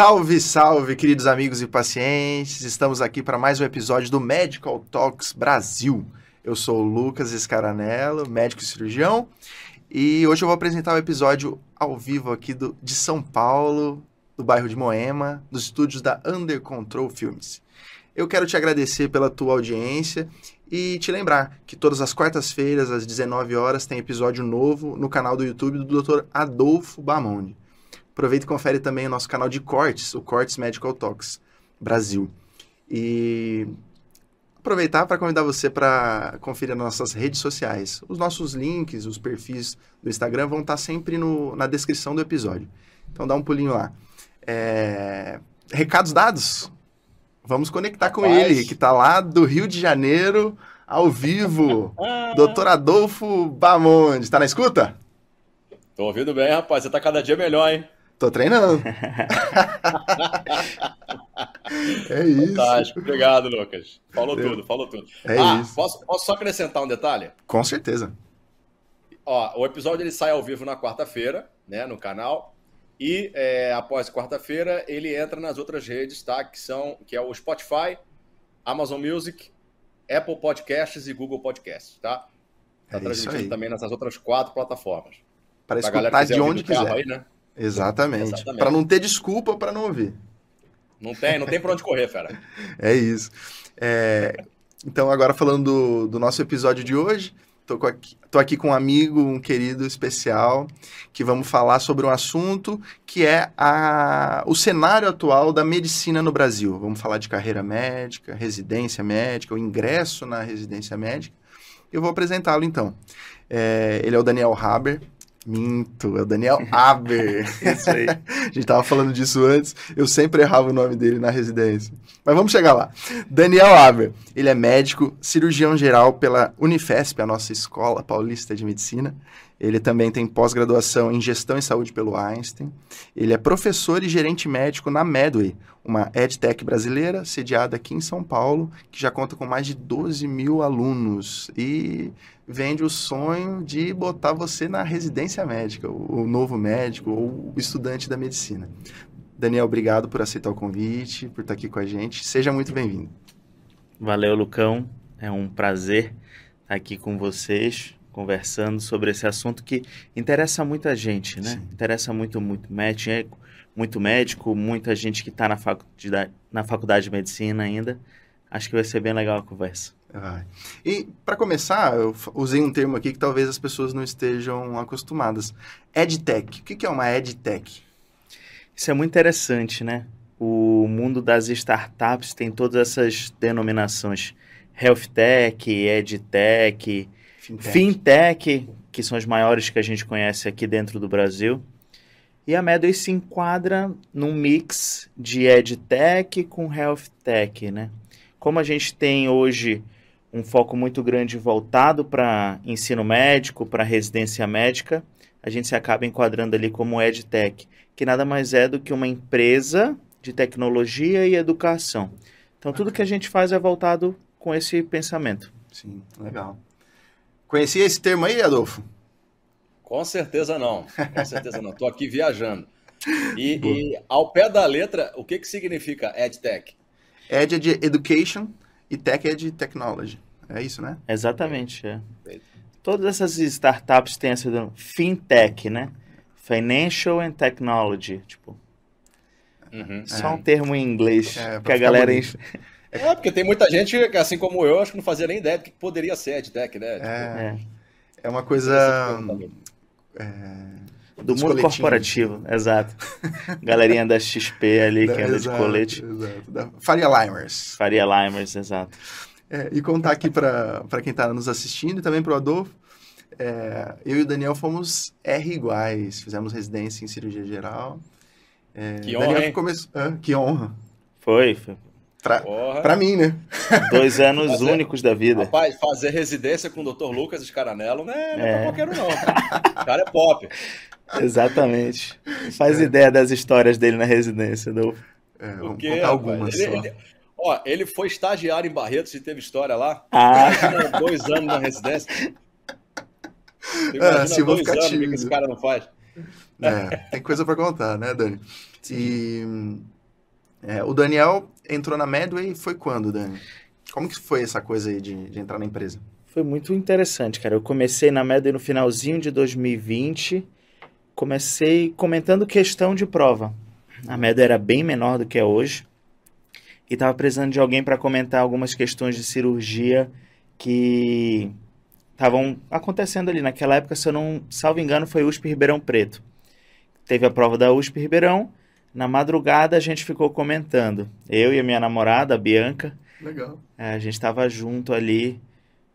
Salve, salve, queridos amigos e pacientes. Estamos aqui para mais um episódio do Medical Talks Brasil. Eu sou o Lucas Escaranello, médico e cirurgião, e hoje eu vou apresentar o um episódio ao vivo aqui do, de São Paulo, do bairro de Moema, nos estúdios da Under Control Filmes. Eu quero te agradecer pela tua audiência e te lembrar que todas as quartas-feiras, às 19 horas, tem episódio novo no canal do YouTube do Dr. Adolfo Bamonde. Aproveita e confere também o nosso canal de cortes, o Cortes Medical Talks Brasil. E aproveitar para convidar você para conferir nas nossas redes sociais. Os nossos links, os perfis do Instagram vão estar sempre no, na descrição do episódio. Então dá um pulinho lá. É... Recados dados? Vamos conectar com Rapaz. ele, que está lá do Rio de Janeiro, ao vivo. Doutor Adolfo Bamonde. Está na escuta? Tô ouvindo bem, rapaz. Você está cada dia melhor, hein? Tô treinando. é isso. Fantástico. Obrigado, Lucas. Falou tudo, falou tudo. É ah, isso. Posso, posso só acrescentar um detalhe? Com certeza. Ó, o episódio ele sai ao vivo na quarta-feira, né, no canal. E é, após quarta-feira ele entra nas outras redes, tá? Que são que é o Spotify, Amazon Music, Apple Podcasts e Google Podcasts, tá? Tá é transmitindo também nessas outras quatro plataformas. Para escutar de onde quiser. Aí, né? Exatamente. Exatamente. Para não ter desculpa para não ouvir. Não tem, não tem para onde correr, fera. é isso. É, então, agora falando do, do, nosso episódio de hoje, tô, aqui, tô aqui com um amigo, um querido especial, que vamos falar sobre um assunto que é a, o cenário atual da medicina no Brasil. Vamos falar de carreira médica, residência médica, o ingresso na residência médica. Eu vou apresentá-lo então. É, ele é o Daniel Haber, Minto, é o Daniel Aber. Isso aí. a gente tava falando disso antes, eu sempre errava o nome dele na residência. Mas vamos chegar lá. Daniel Aber, ele é médico, cirurgião geral pela Unifesp, a nossa escola paulista de medicina. Ele também tem pós-graduação em gestão e saúde pelo Einstein. Ele é professor e gerente médico na Medway, uma edtech brasileira sediada aqui em São Paulo, que já conta com mais de 12 mil alunos. E vende o sonho de botar você na residência médica, o, novo médico ou estudante da medicina. Daniel, obrigado por aceitar o convite, por estar aqui com a gente. Seja muito bem-vindo. Valeu, Lucão. É um prazer estar aqui com vocês conversando sobre esse assunto que interessa muita gente, né? Sim. Interessa muito, muito médico, muito médico, muita gente que está na faculdade, na faculdade de medicina ainda. Acho que vai ser bem legal a conversa. E para começar, eu usei um termo aqui que talvez as pessoas não estejam acostumadas. EdTech. O que é uma EdTech? Isso é muito interessante, né? O mundo das startups tem todas essas denominações. Health Tech, EdTech, Fintech. Fintech, que são as maiores que a gente conhece aqui dentro do Brasil. E a Medway se enquadra num mix de EdTech com Health Tech, né? Como a gente tem hoje um foco muito grande voltado para ensino médico, para residência médica, a gente se acaba enquadrando ali como EdTech, que nada mais é do que uma empresa de tecnologia e educação. Então, tudo que a gente faz é voltado com esse pensamento. Sim, legal. Conhecia esse termo aí, Adolfo? Com certeza não. Com certeza não. Estou aqui viajando. E, e, ao pé da letra, o que, que significa EdTech? Ed é de Education e Tech é de Technology. É isso, né? Exatamente. É. Todas essas startups têm essa fintech, né? Financial and Technology. Tipo, uhum. só é. um termo em inglês é, que a galera... É, porque tem muita gente que, assim como eu, acho que não fazia nem ideia do que poderia ser EdTech, né? Tipo, é, é uma coisa... É, do mundo corporativo, exato. Galerinha da XP ali, que anda exato, de colete. Exato. Da Faria Limers. Faria Limers, exato. É, e contar aqui para quem está nos assistindo e também para o Adolfo, é, eu e o Daniel fomos R iguais, fizemos residência em cirurgia geral. É, que honra, Daniel começou, ah, que honra. Foi, foi. Pra, pra mim, né? Dois anos fazer, únicos da vida. Rapaz, fazer residência com o Dr. Lucas Escaranello não é, não é, é. pra qualquer um, não. O cara é pop. Exatamente. Faz é. ideia das histórias dele na residência, do. É, vamos contar algumas ele, ele, ó, ele foi estagiário em Barretos e teve história lá. Ah. Imagina dois anos na residência. Imagina é, dois anos, o que esse cara não faz? É, tem coisa para contar, né, Dani? E é, o Daniel entrou na Medway foi quando, Dani? Como que foi essa coisa aí de, de entrar na empresa? Foi muito interessante, cara. Eu comecei na Medway no finalzinho de 2020. Comecei comentando questão de prova. A Medway era bem menor do que é hoje. E estava precisando de alguém para comentar algumas questões de cirurgia que estavam acontecendo ali. Naquela época, se eu não salvo engano, foi USP Ribeirão Preto. Teve a prova da USP Ribeirão. Na madrugada a gente ficou comentando. Eu e a minha namorada, a Bianca. Legal. É, a gente estava junto ali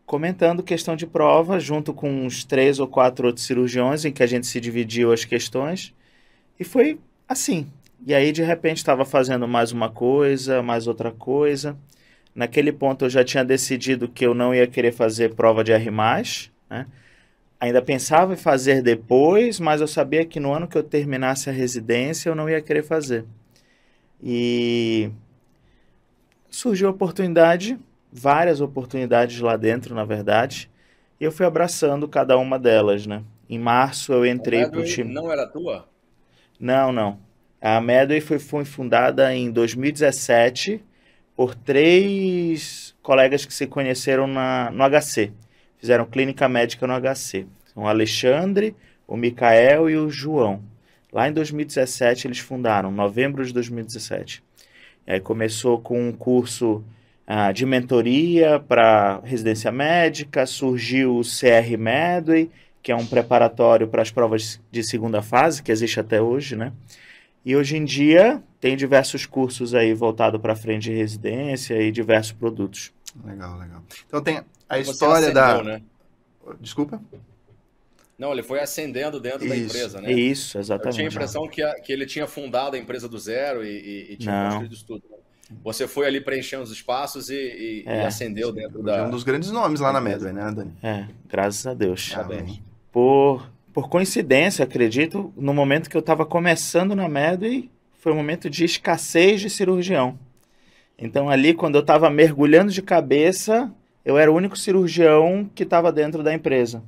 comentando questão de prova, junto com uns três ou quatro outros cirurgiões, em que a gente se dividiu as questões. E foi assim. E aí, de repente, estava fazendo mais uma coisa, mais outra coisa. Naquele ponto eu já tinha decidido que eu não ia querer fazer prova de R+, né? Ainda pensava em fazer depois, mas eu sabia que no ano que eu terminasse a residência eu não ia querer fazer. E surgiu a oportunidade, várias oportunidades lá dentro, na verdade, e eu fui abraçando cada uma delas, né? Em março eu entrei para o time. Não era tua? Não, não. A Medway foi, foi fundada em 2017 por três colegas que se conheceram na, no HC. Fizeram clínica médica no HC. São o Alexandre, o Micael e o João. Lá em 2017 eles fundaram, novembro de 2017. E aí começou com um curso ah, de mentoria para residência médica, surgiu o CR Medway, que é um preparatório para as provas de segunda fase, que existe até hoje, né? E hoje em dia tem diversos cursos aí voltado para frente de residência e diversos produtos. Legal, legal. Então tem a história da. Né? Desculpa? Não, ele foi ascendendo dentro isso, da empresa, né? Isso, exatamente. Eu tinha a impressão que, a, que ele tinha fundado a empresa do zero e, e, e tinha Não. construído isso tudo. Você foi ali preenchendo os espaços e, é. e ascendeu dentro da. Um dos grandes nomes lá na Medway, né, Dani? É, graças a Deus. Por por coincidência, acredito, no momento que eu estava começando na Medway, foi um momento de escassez de cirurgião. Então, ali, quando eu estava mergulhando de cabeça, eu era o único cirurgião que estava dentro da empresa.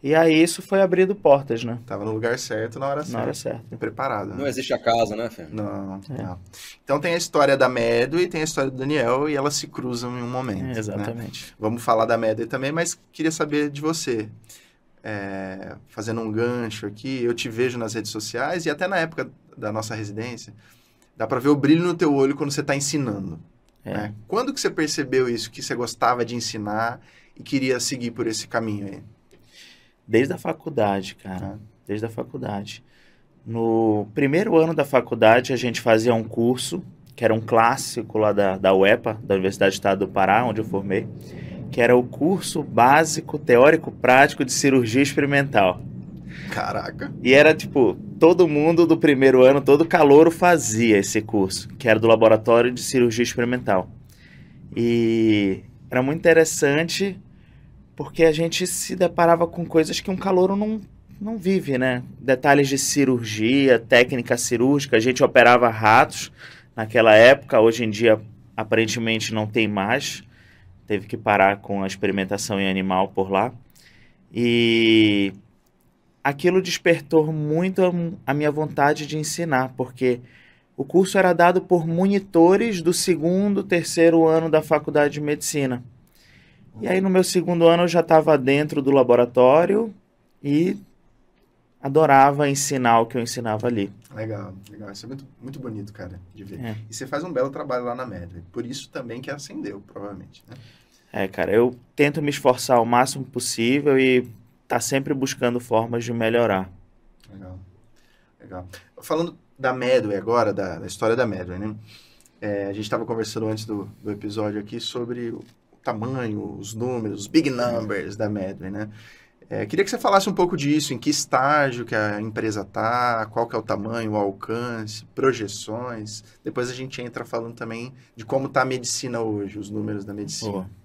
E aí isso foi abrindo portas, né? Tava no lugar certo, na hora certa. Na hora certa. Preparado. Né? Não existe acaso, né, Fê? Não, é. não. Então tem a história da Medway e tem a história do Daniel e elas se cruzam em um momento. É, exatamente. Né? Vamos falar da Medway também, mas queria saber de você é, fazendo um gancho aqui, eu te vejo nas redes sociais e até na época da nossa residência, dá para ver o brilho no teu olho quando você está ensinando. É. Né? Quando que você percebeu isso, que você gostava de ensinar e queria seguir por esse caminho aí? Desde a faculdade, cara. É. Desde a faculdade. No primeiro ano da faculdade, a gente fazia um curso, que era um clássico lá da, da UEPA, da Universidade do Estado do Pará, onde eu formei que era o curso básico teórico prático de cirurgia experimental. Caraca. E era tipo, todo mundo do primeiro ano, todo calouro fazia esse curso, que era do laboratório de cirurgia experimental. E era muito interessante porque a gente se deparava com coisas que um calouro não, não vive, né? Detalhes de cirurgia, técnica cirúrgica, a gente operava ratos naquela época, hoje em dia aparentemente não tem mais teve que parar com a experimentação em animal por lá. E aquilo despertou muito a minha vontade de ensinar, porque o curso era dado por monitores do segundo, terceiro ano da faculdade de medicina. E aí no meu segundo ano eu já estava dentro do laboratório e adorava ensinar o que eu ensinava ali. Legal, legal. Isso é muito, muito bonito, cara, de ver. É. E você faz um belo trabalho lá na Medway. Por isso também que acendeu, provavelmente, né? É, cara, eu tento me esforçar o máximo possível e tá sempre buscando formas de melhorar. Legal, legal. Falando da Medway agora, da, da história da Medway, né? É, a gente estava conversando antes do, do episódio aqui sobre o tamanho, os números, os big numbers da Medway, né? É, queria que você falasse um pouco disso, em que estágio que a empresa está, qual que é o tamanho, o alcance, projeções. Depois a gente entra falando também de como está a medicina hoje, os números da medicina. Boa.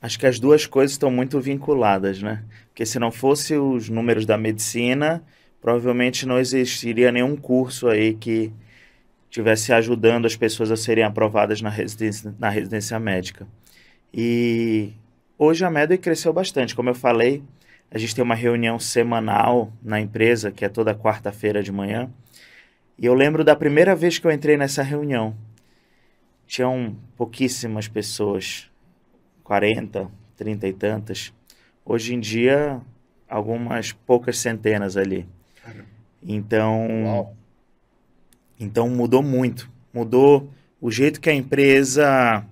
Acho que as duas coisas estão muito vinculadas, né? Porque se não fosse os números da medicina, provavelmente não existiria nenhum curso aí que tivesse ajudando as pessoas a serem aprovadas na residência, na residência médica. E hoje a Medway cresceu bastante, como eu falei, A gente tem uma reunião semanal na empresa, que é toda quarta-feira de manhã. E eu lembro da primeira vez que eu entrei nessa reunião. Tinham pouquíssimas pessoas, 40, 30 e tantas. Hoje em dia, algumas poucas centenas ali. Então, Uau. então mudou muito. Mudou o jeito que a empresa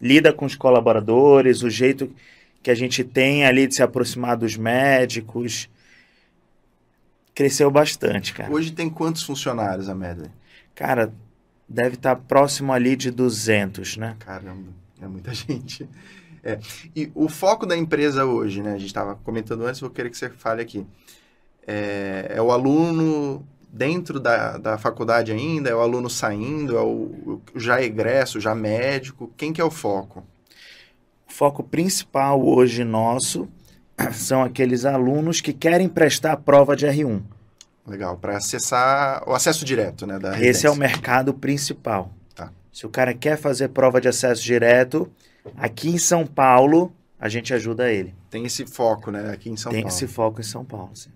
lida com os colaboradores, o jeito que a gente tem ali de se aproximar dos médicos. Cresceu bastante, cara. Hoje tem quantos funcionários a Medley? Cara, deve estar próximo ali de 200, né? Caramba, é muita gente. É. E o foco da empresa hoje, né? A gente estava comentando antes, vou querer que você fale aqui. É, é o aluno dentro da, da faculdade ainda? É o aluno saindo? É o, já egresso, já médico? Quem que é o foco? O foco principal hoje nosso são aqueles alunos que querem prestar a prova de R1. Legal, para acessar o acesso direto, né? Da Esse é o mercado principal. Tá. Se o cara quer fazer prova de acesso direto, aqui em São Paulo, a gente ajuda ele. Tem esse foco, né? Aqui em São Tem Paulo. Tem esse foco em São Paulo, sim.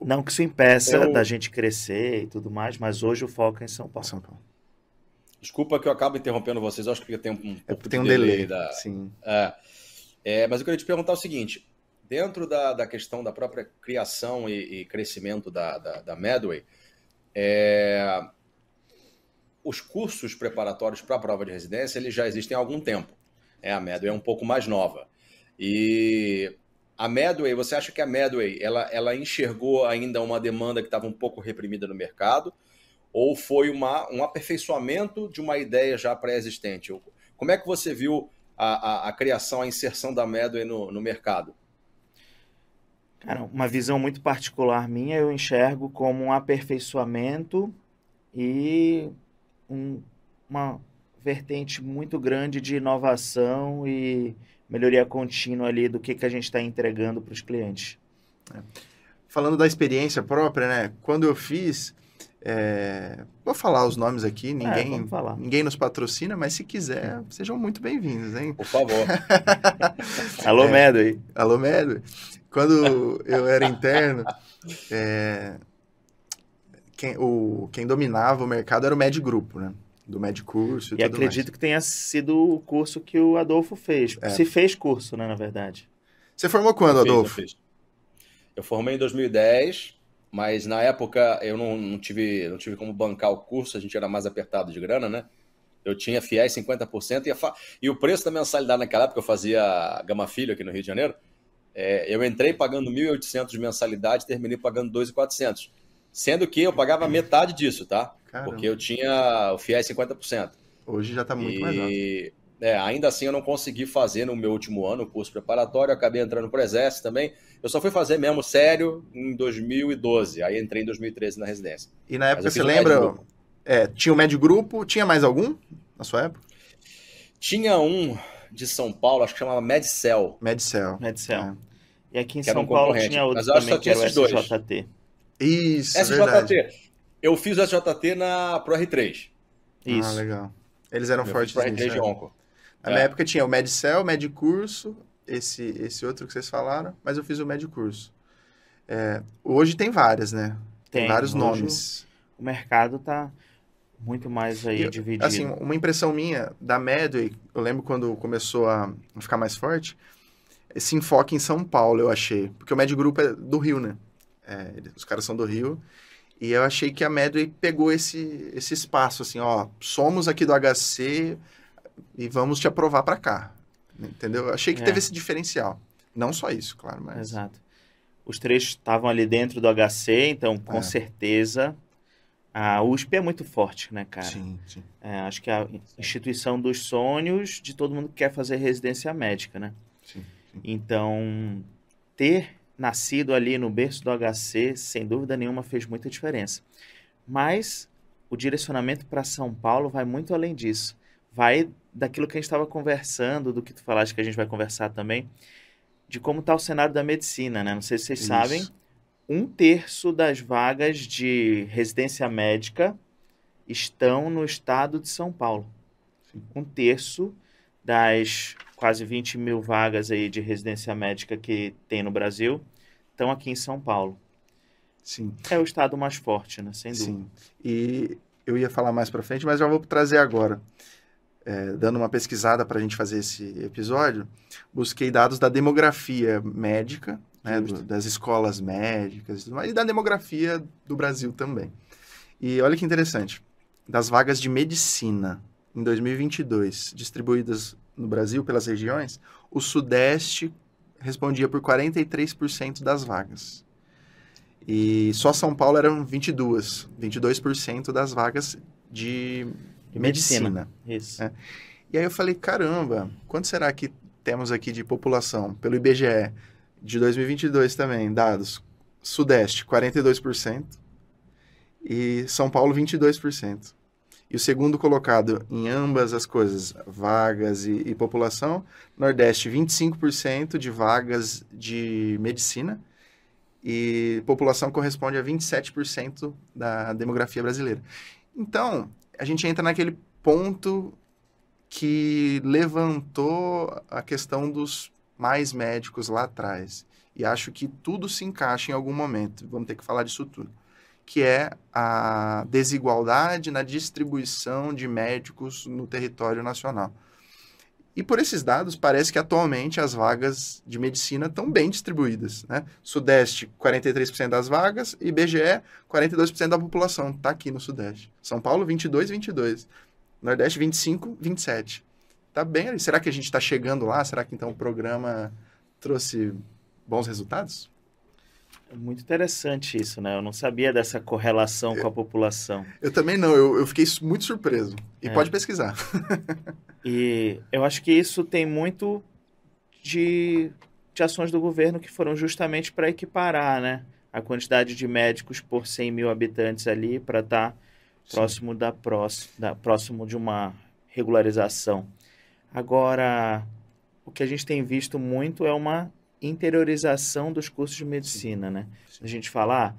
Não que isso impeça eu... da gente crescer e tudo mais, mas hoje o foco é em São Paulo. São Paulo. Desculpa que eu acabo interrompendo vocês, eu acho que tem um, é, tem um de delay. delay da... Sim. É, é, mas eu queria te perguntar o seguinte: dentro da, da questão da própria criação e, e crescimento da, da, da Medway, é, os cursos preparatórios para a prova de residência eles já existem há algum tempo. É, a Medway é um pouco mais nova. E a Medway, você acha que a Medway ela, ela enxergou ainda uma demanda que estava um pouco reprimida no mercado? Ou foi uma, um aperfeiçoamento de uma ideia já pré-existente? Como é que você viu a, a, a, criação, a inserção da Medway no, no mercado? Cara, uma visão muito particular minha, eu enxergo como um aperfeiçoamento e um, uma vertente muito grande de inovação e melhoria contínua ali do que, que a gente está entregando para os clientes. É. Falando da experiência própria, né? Quando eu fiz, é... vou falar os nomes aqui, é, ninguém, é, ninguém nos patrocina, mas se quiser, sejam muito bem-vindos, hein? Por favor. Alô, é, Medway. Alô, Medway. Quando eu era interno, é... quem, o, quem dominava o mercado era o Med Grupo, né? do Med Curso e, e acredito mais. que tenha sido o curso que o Adolfo fez. É. Se fez curso, né, na verdade. Você formou quando, eu Adolfo? Fiz, eu, eu, formei em 2010, mas na época eu não, não, tive, não tive como bancar o curso, a gente era mais apertado de grana, né? Eu tinha fiéis 50% e, fa... e o preço da mensalidade naquela época, eu fazia Gama Filho aqui no Rio de Janeiro, é, eu entrei pagando 1.800 de mensalidade e terminei pagando 2.400. Sendo que eu pagava metade disso, tá? Caramba. Porque eu tinha o FIES 50%. Hoje já está muito e, mais alto. É, ainda assim eu não consegui fazer no meu último ano o curso preparatório, acabei entrando para o Exército também. Eu só fui fazer mesmo sério em 2012, aí entrei em 2013 na residência. E na época você lembra? É, tinha o médio grupo, tinha mais algum na sua época? Tinha um de São Paulo, acho que chamava Medcel. Medcel. Medcel. É. E aqui em São Paulo tinha outro Mas também, que era o SJT. Isso, SJT. Verdade. Eu fiz o SJT na Pro R3. Isso. Ah, legal. Eles eram eu fortes Pro R3 de Onco. Na é. minha época tinha o Medcel, o Medicurso, esse, esse outro que vocês falaram, mas eu fiz o Medicurso. É, hoje tem várias, né? Tem, tem vários nomes. O mercado tá muito mais aí e, dividido. Assim, uma impressão minha da Medway, eu lembro quando começou a ficar mais forte, esse enfoque em São Paulo, eu achei. Porque o Med Group é do Rio, né? É, os caras são do Rio. E eu achei que a Medway pegou esse, esse espaço, assim, ó, somos aqui do HC e vamos te aprovar para cá. Entendeu? Eu achei que é. teve esse diferencial. Não só isso, claro, mas... Exato. Os três estavam ali dentro do HC, então com é. certeza a USP é muito forte, né, cara? Sim, sim. É, acho que é a instituição dos sonhos de todo mundo que quer fazer residência médica, né? Sim, sim. Então, ter nascido ali no berço do HC, sem dúvida nenhuma, fez muita diferença. Mas o direcionamento para São Paulo vai muito além disso. Vai daquilo que a gente estava conversando, do que tu falaste que a gente vai conversar também, de como está o cenário da medicina, né? Não sei se vocês Isso. sabem, um terço das vagas de residência médica estão no estado de São Paulo. Sim. Um terço das quase 20 mil vagas aí de residência médica que tem no Brasil estão aqui em São Paulo. Sim. É o estado mais forte, né? Sem dúvida. Sim. E eu ia falar mais para frente, mas já vou trazer agora. É, dando uma pesquisada para a gente fazer esse episódio, busquei dados da demografia médica, né, do, das escolas médicas e da demografia do Brasil também. E olha que interessante, das vagas de medicina em 2022 distribuídas no Brasil pelas regiões, o Sudeste respondia por 43% das vagas. E só São Paulo eram 22, 22% das vagas de, de medicina. medicina. Isso. É. E aí eu falei, caramba, quanto será que temos aqui de população? Pelo IBGE, de 2022 também, dados. Sudeste, 42%. E São Paulo, 22%. E o segundo colocado em ambas as coisas, vagas e, e população, Nordeste, 25% de vagas de medicina e população corresponde a 27% da demografia brasileira. Então, a gente entra naquele ponto que levantou a questão dos mais médicos lá atrás. E acho que tudo se encaixa em algum momento. Vamos ter que falar disso tudo que é a desigualdade na distribuição de médicos no território nacional. E por esses dados, parece que atualmente as vagas de medicina estão bem distribuídas. Né? Sudeste, 43% das vagas, e BGE, 42% da população está aqui no Sudeste. São Paulo, 22, 22. Nordeste, 25, 27. Está bem ali. Será que a gente está chegando lá? Será que então o programa trouxe bons resultados? É muito interessante isso, né? Eu não sabia dessa correlação eu, com a população. Eu também não, eu, eu fiquei muito surpreso. E é. pode pesquisar. e eu acho que isso tem muito de, de ações do governo que foram justamente para equiparar, né? A quantidade de médicos por 100 mil habitantes ali para estar tá próximo da, próximo, da próximo de uma regularização. Agora, o que a gente tem visto muito é uma interiorização dos cursos de medicina, né? A gente fala, ah,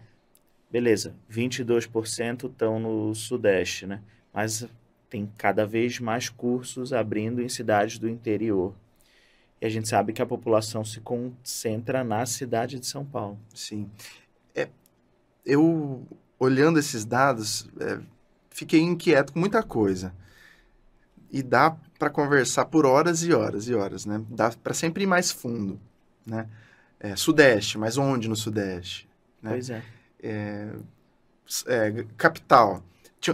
beleza, 22% estão no Sudeste, né? Mas tem cada vez mais cursos abrindo em cidades do interior. E a gente sabe que a população se concentra na cidade de São Paulo. Sim. É, eu, olhando esses dados, é, fiquei inquieto com muita coisa. E dá para conversar por horas e horas e horas, né? Dá para sempre ir mais fundo né? É, sudeste, mas onde no Sudeste? Né? Pois é. é, é capital.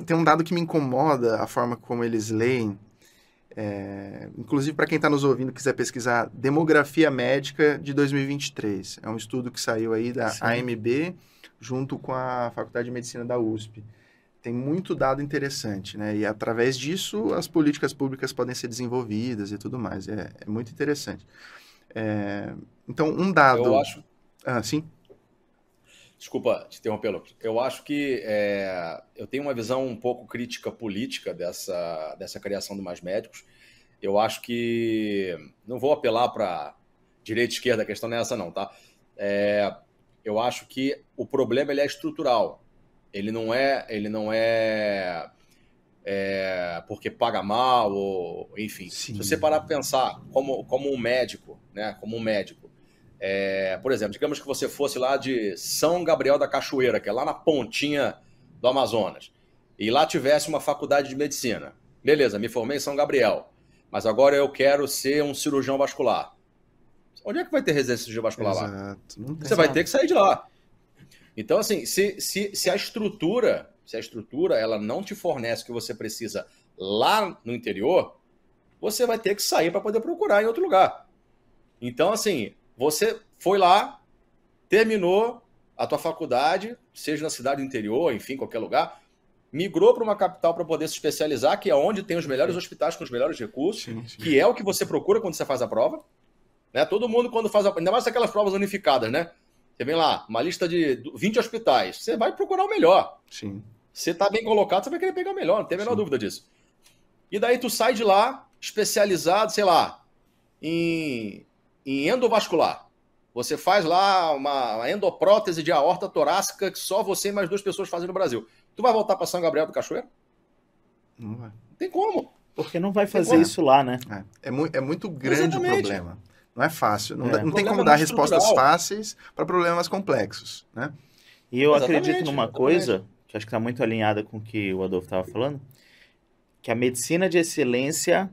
Tem um dado que me incomoda a forma como eles leem. É, inclusive, para quem está nos ouvindo quiser pesquisar, Demografia Médica de 2023. É um estudo que saiu aí da Sim. AMB, junto com a Faculdade de Medicina da USP. Tem muito dado interessante, né? E através disso, as políticas públicas podem ser desenvolvidas e tudo mais. É, é muito interessante. É, então, um dado. Eu acho. Ah, sim. Desculpa te interromper, Lucas. Eu acho que é, eu tenho uma visão um pouco crítica política dessa, dessa criação do Mais Médicos. Eu acho que. Não vou apelar para direita e esquerda, a questão não é essa, não, tá? É, eu acho que o problema ele é estrutural. Ele não é, ele não é, é porque paga mal ou enfim. Sim. Se você parar para pensar como, como um médico, né? Como um médico, é, por exemplo, digamos que você fosse lá de São Gabriel da Cachoeira, que é lá na pontinha do Amazonas, e lá tivesse uma faculdade de medicina. Beleza, me formei em São Gabriel, mas agora eu quero ser um cirurgião vascular. Onde é que vai ter residência de cirurgia vascular Exato. lá? Você vai ter que sair de lá. Então, assim, se, se, se a estrutura, se a estrutura ela não te fornece o que você precisa lá no interior, você vai ter que sair para poder procurar em outro lugar. Então, assim, você foi lá, terminou a tua faculdade, seja na cidade do interior, enfim, qualquer lugar, migrou para uma capital para poder se especializar, que é onde tem os melhores hospitais com os melhores recursos, sim, sim. que é o que você procura quando você faz a prova. Né? Todo mundo, quando faz a. Ainda mais aquelas provas unificadas, né? Você vem lá, uma lista de 20 hospitais. Você vai procurar o melhor. Sim. Você está bem colocado, você vai querer pegar o melhor, não tem a menor sim. dúvida disso. E daí tu sai de lá, especializado, sei lá, em em endovascular. Você faz lá uma endoprótese de aorta torácica que só você e mais duas pessoas fazem no Brasil. Tu vai voltar para São Gabriel do Cachoeiro? Não vai. Não tem como. Porque não vai fazer isso lá, né? É, é, mu é muito grande Exatamente. o problema. Não é fácil. Não, é. não tem como dar respostas fáceis para problemas complexos, né? E eu Exatamente. acredito numa coisa, que acho que está muito alinhada com o que o Adolfo estava falando, que a medicina de excelência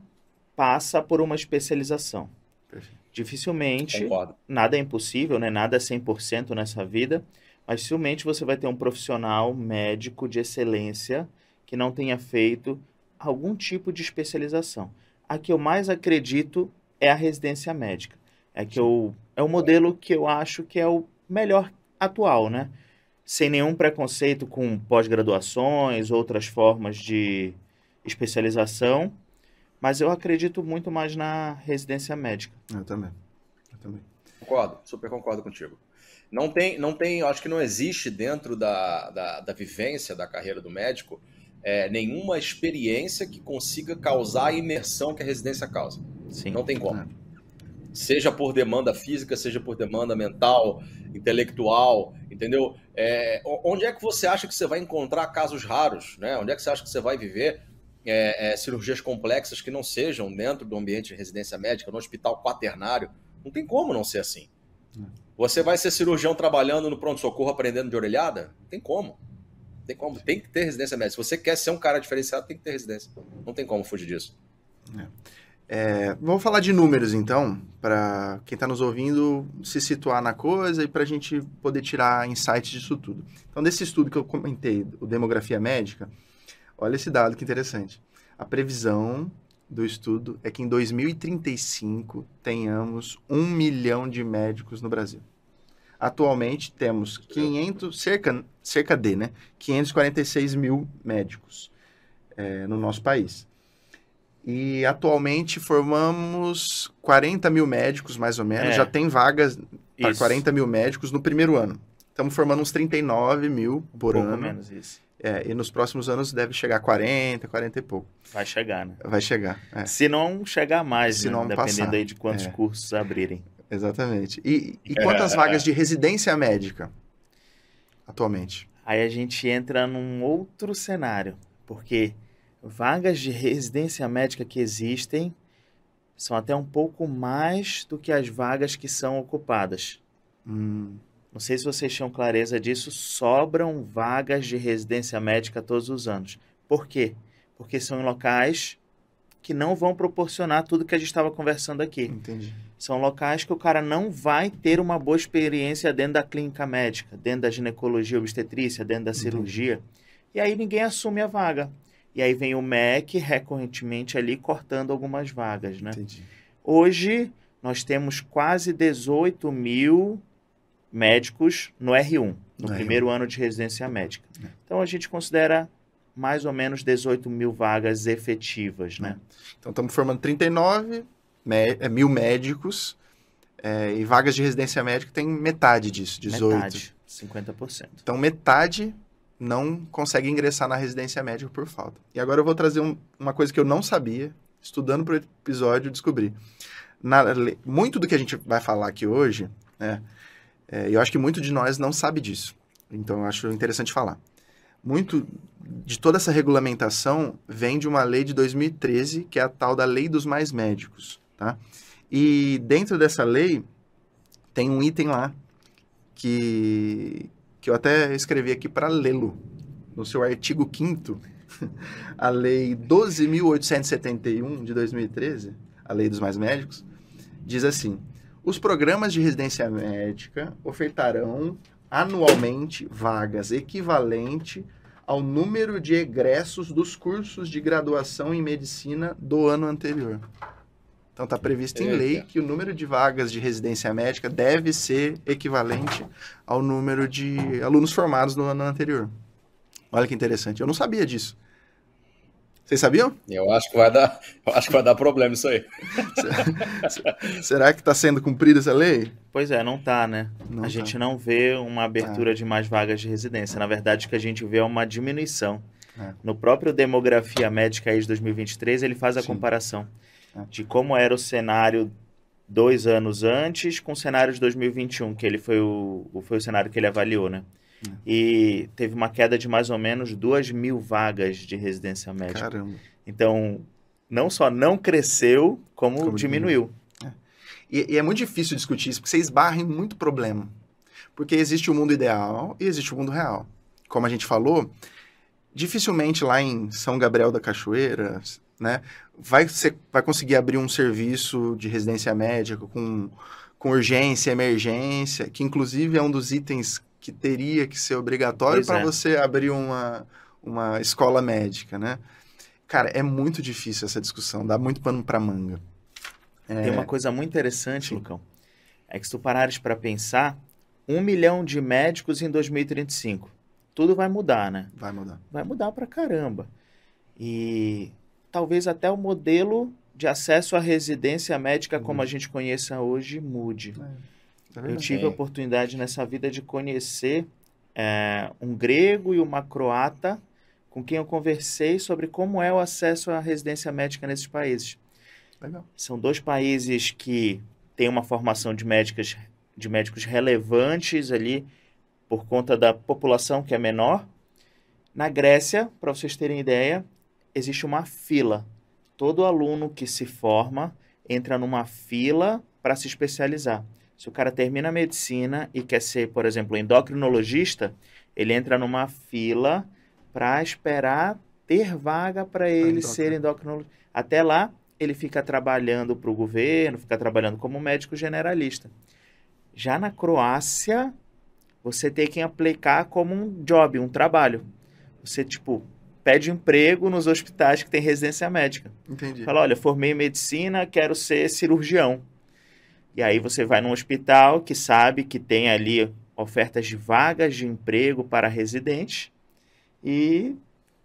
passa por uma especialização. Perfeito. Dificilmente, Concordo. nada é impossível, né? nada é 100% nessa vida, mas dificilmente você vai ter um profissional médico de excelência que não tenha feito algum tipo de especialização. A que eu mais acredito é a residência médica. É que eu, é o modelo que eu acho que é o melhor atual, né? Sem nenhum preconceito com pós-graduações, outras formas de especialização, mas eu acredito muito mais na residência médica. Eu também. Eu também. Concordo, super concordo contigo. Não tem, não tem, acho que não existe dentro da, da, da vivência da carreira do médico é, nenhuma experiência que consiga causar a imersão que a residência causa. Sim. Não tem como. É. Seja por demanda física, seja por demanda mental, intelectual, entendeu? É, onde é que você acha que você vai encontrar casos raros, né? Onde é que você acha que você vai viver é, é, cirurgias complexas que não sejam dentro do ambiente de residência médica, no hospital quaternário? Não tem como não ser assim. É. Você vai ser cirurgião trabalhando no pronto-socorro aprendendo de orelhada? Não tem como. Tem como. Tem que ter residência médica. Se você quer ser um cara diferenciado, tem que ter residência. Não tem como fugir disso. É. É, vamos falar de números então, para quem está nos ouvindo se situar na coisa e para a gente poder tirar insights disso tudo. Então, desse estudo que eu comentei, o Demografia Médica, olha esse dado que interessante. A previsão do estudo é que em 2035 tenhamos um milhão de médicos no Brasil. Atualmente temos 500, cerca, cerca de né, 546 mil médicos é, no nosso país. E atualmente formamos 40 mil médicos, mais ou menos. É. Já tem vagas para 40 mil médicos no primeiro ano. Estamos formando uns 39 mil por um ano. menos isso. É, e nos próximos anos deve chegar a 40, 40 e pouco. Vai chegar, né? Vai chegar. É. Se não chegar mais, Se né? não dependendo passar. aí de quantos é. cursos abrirem. Exatamente. E, e quantas vagas de residência médica atualmente? Aí a gente entra num outro cenário, porque vagas de residência médica que existem são até um pouco mais do que as vagas que são ocupadas. Hum. Não sei se vocês tinham clareza disso, sobram vagas de residência médica todos os anos. Por quê? Porque são em locais que não vão proporcionar tudo que a gente estava conversando aqui. Entendi. São locais que o cara não vai ter uma boa experiência dentro da clínica médica, dentro da ginecologia obstetrícia, dentro da cirurgia. Entendi. E aí ninguém assume a vaga. E aí vem o MEC recorrentemente ali cortando algumas vagas, né? Entendi. Hoje nós temos quase 18 mil médicos no R1, no, no primeiro R1. ano de residência médica. É. Então a gente considera mais ou menos 18 mil vagas efetivas, né? Então estamos formando 39 é, mil médicos é, e vagas de residência médica tem metade disso, 18. Metade, 50%. Então metade não consegue ingressar na residência médica por falta. E agora eu vou trazer um, uma coisa que eu não sabia, estudando para o episódio, descobri. Na, muito do que a gente vai falar aqui hoje, né, é, eu acho que muito de nós não sabe disso. Então eu acho interessante falar. Muito de toda essa regulamentação vem de uma lei de 2013, que é a tal da Lei dos Mais Médicos. Tá? E dentro dessa lei tem um item lá que, que eu até escrevi aqui para lê-lo. No seu artigo 5 a Lei 12.871 de 2013, a Lei dos Mais Médicos, diz assim: os programas de residência médica ofertarão anualmente vagas equivalente ao número de egressos dos cursos de graduação em medicina do ano anterior. Então está previsto em lei que o número de vagas de residência médica deve ser equivalente ao número de alunos formados no ano anterior. Olha que interessante. Eu não sabia disso. Vocês sabiam? Eu acho que vai dar, acho que vai dar problema isso aí. Será que está sendo cumprida essa lei? Pois é, não está, né? Não a tá. gente não vê uma abertura é. de mais vagas de residência. Na verdade, o que a gente vê é uma diminuição. É. No próprio Demografia Médica aí de 2023, ele faz a Sim. comparação. De como era o cenário dois anos antes com o cenário de 2021, que ele foi o, foi o cenário que ele avaliou, né? É. E teve uma queda de mais ou menos duas mil vagas de residência médica. Caramba. Então, não só não cresceu, como, como diminuiu. É. E, e, é muito difícil discutir isso, porque você esbarra em muito problema. Porque existe o mundo ideal e existe o mundo real. Como a gente falou, dificilmente lá em São Gabriel da Cachoeira, né, vai, ser, vai conseguir abrir um serviço de residência médica com, com urgência, emergência, que inclusive é um dos itens que teria que ser obrigatório para é. você abrir uma, uma escola médica, né? Cara, é muito difícil essa discussão, dá muito pano para manga. É... Tem uma coisa muito interessante, Sim. Lucão. É que se tu parares para pensar, um milhão de médicos em 2035. Tudo vai mudar, né? Vai mudar. Vai mudar para caramba. E talvez até o modelo de acesso à residência médica uhum. como a gente conheça hoje mude. É, é Eu tive a oportunidade nessa vida de conhecer é, um grego e uma croata com quem eu conversei sobre como é o acesso à residência médica nesses países. Legal. São dois países que têm uma formação de, médicas, de médicos relevantes ali por conta da população que é menor. Na Grécia, para vocês terem ideia, existe uma fila. Todo aluno que se forma entra numa fila para se especializar. Se o cara termina a medicina e quer ser, por exemplo, endocrinologista, ele entra numa fila para esperar ter vaga para ele ser endocrinologista. Até lá, ele fica trabalhando para o governo, fica trabalhando como médico generalista. Já na Croácia, você tem que aplicar como um job, um trabalho. Você, tipo, pede emprego nos hospitais que tem residência médica. Entendi. Fala, olha, formei medicina, quero ser cirurgião. E aí você vai num hospital que sabe que tem ali ofertas de vagas de emprego para residentes e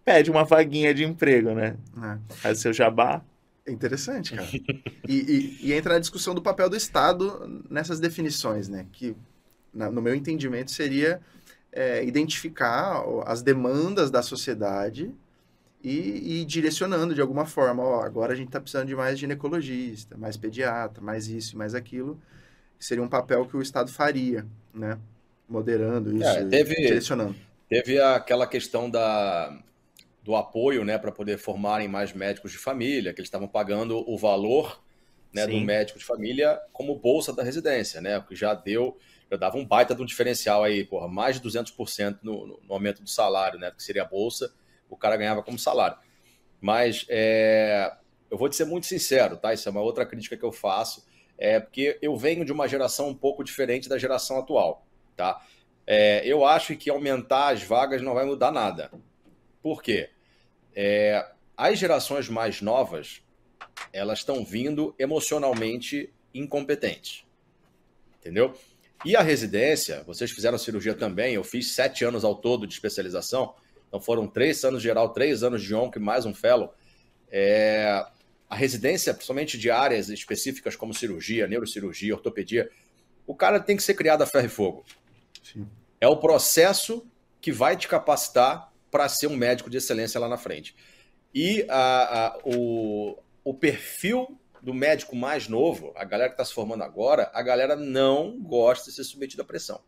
pede uma vaguinha de emprego, né? É. Faz seu jabá. É interessante, cara. e, e, e, entra na discussão do papel do Estado nessas definições, né? Que, na, no meu entendimento, seria é, identificar as demandas da sociedade e, e direcionando de alguma forma. Ó, agora a gente está precisando de mais ginecologista, mais pediatra, mais isso, mais aquilo. Seria um papel que o Estado faria, né? Moderando isso, é, teve, direcionando. Teve aquela questão da, do apoio, né, para poder formarem mais médicos de família, que eles estavam pagando o valor né, do médico de família como bolsa da residência, né? Que já deu, já dava um baita de um diferencial aí, porra, mais de 200% no, no aumento do salário, né? Que seria a bolsa o cara ganhava como salário. Mas é, eu vou te ser muito sincero, tá? Isso é uma outra crítica que eu faço, é porque eu venho de uma geração um pouco diferente da geração atual, tá? É, eu acho que aumentar as vagas não vai mudar nada. Por quê? É, as gerações mais novas, elas estão vindo emocionalmente incompetentes. Entendeu? E a residência, vocês fizeram cirurgia também, eu fiz sete anos ao todo de especialização. Então foram três anos geral, três anos de ONC, mais um fellow. É, a residência, principalmente de áreas específicas como cirurgia, neurocirurgia, ortopedia, o cara tem que ser criado a ferro e fogo. Sim. É o processo que vai te capacitar para ser um médico de excelência lá na frente. E a, a, o, o perfil do médico mais novo, a galera que está se formando agora, a galera não gosta de ser submetida à pressão.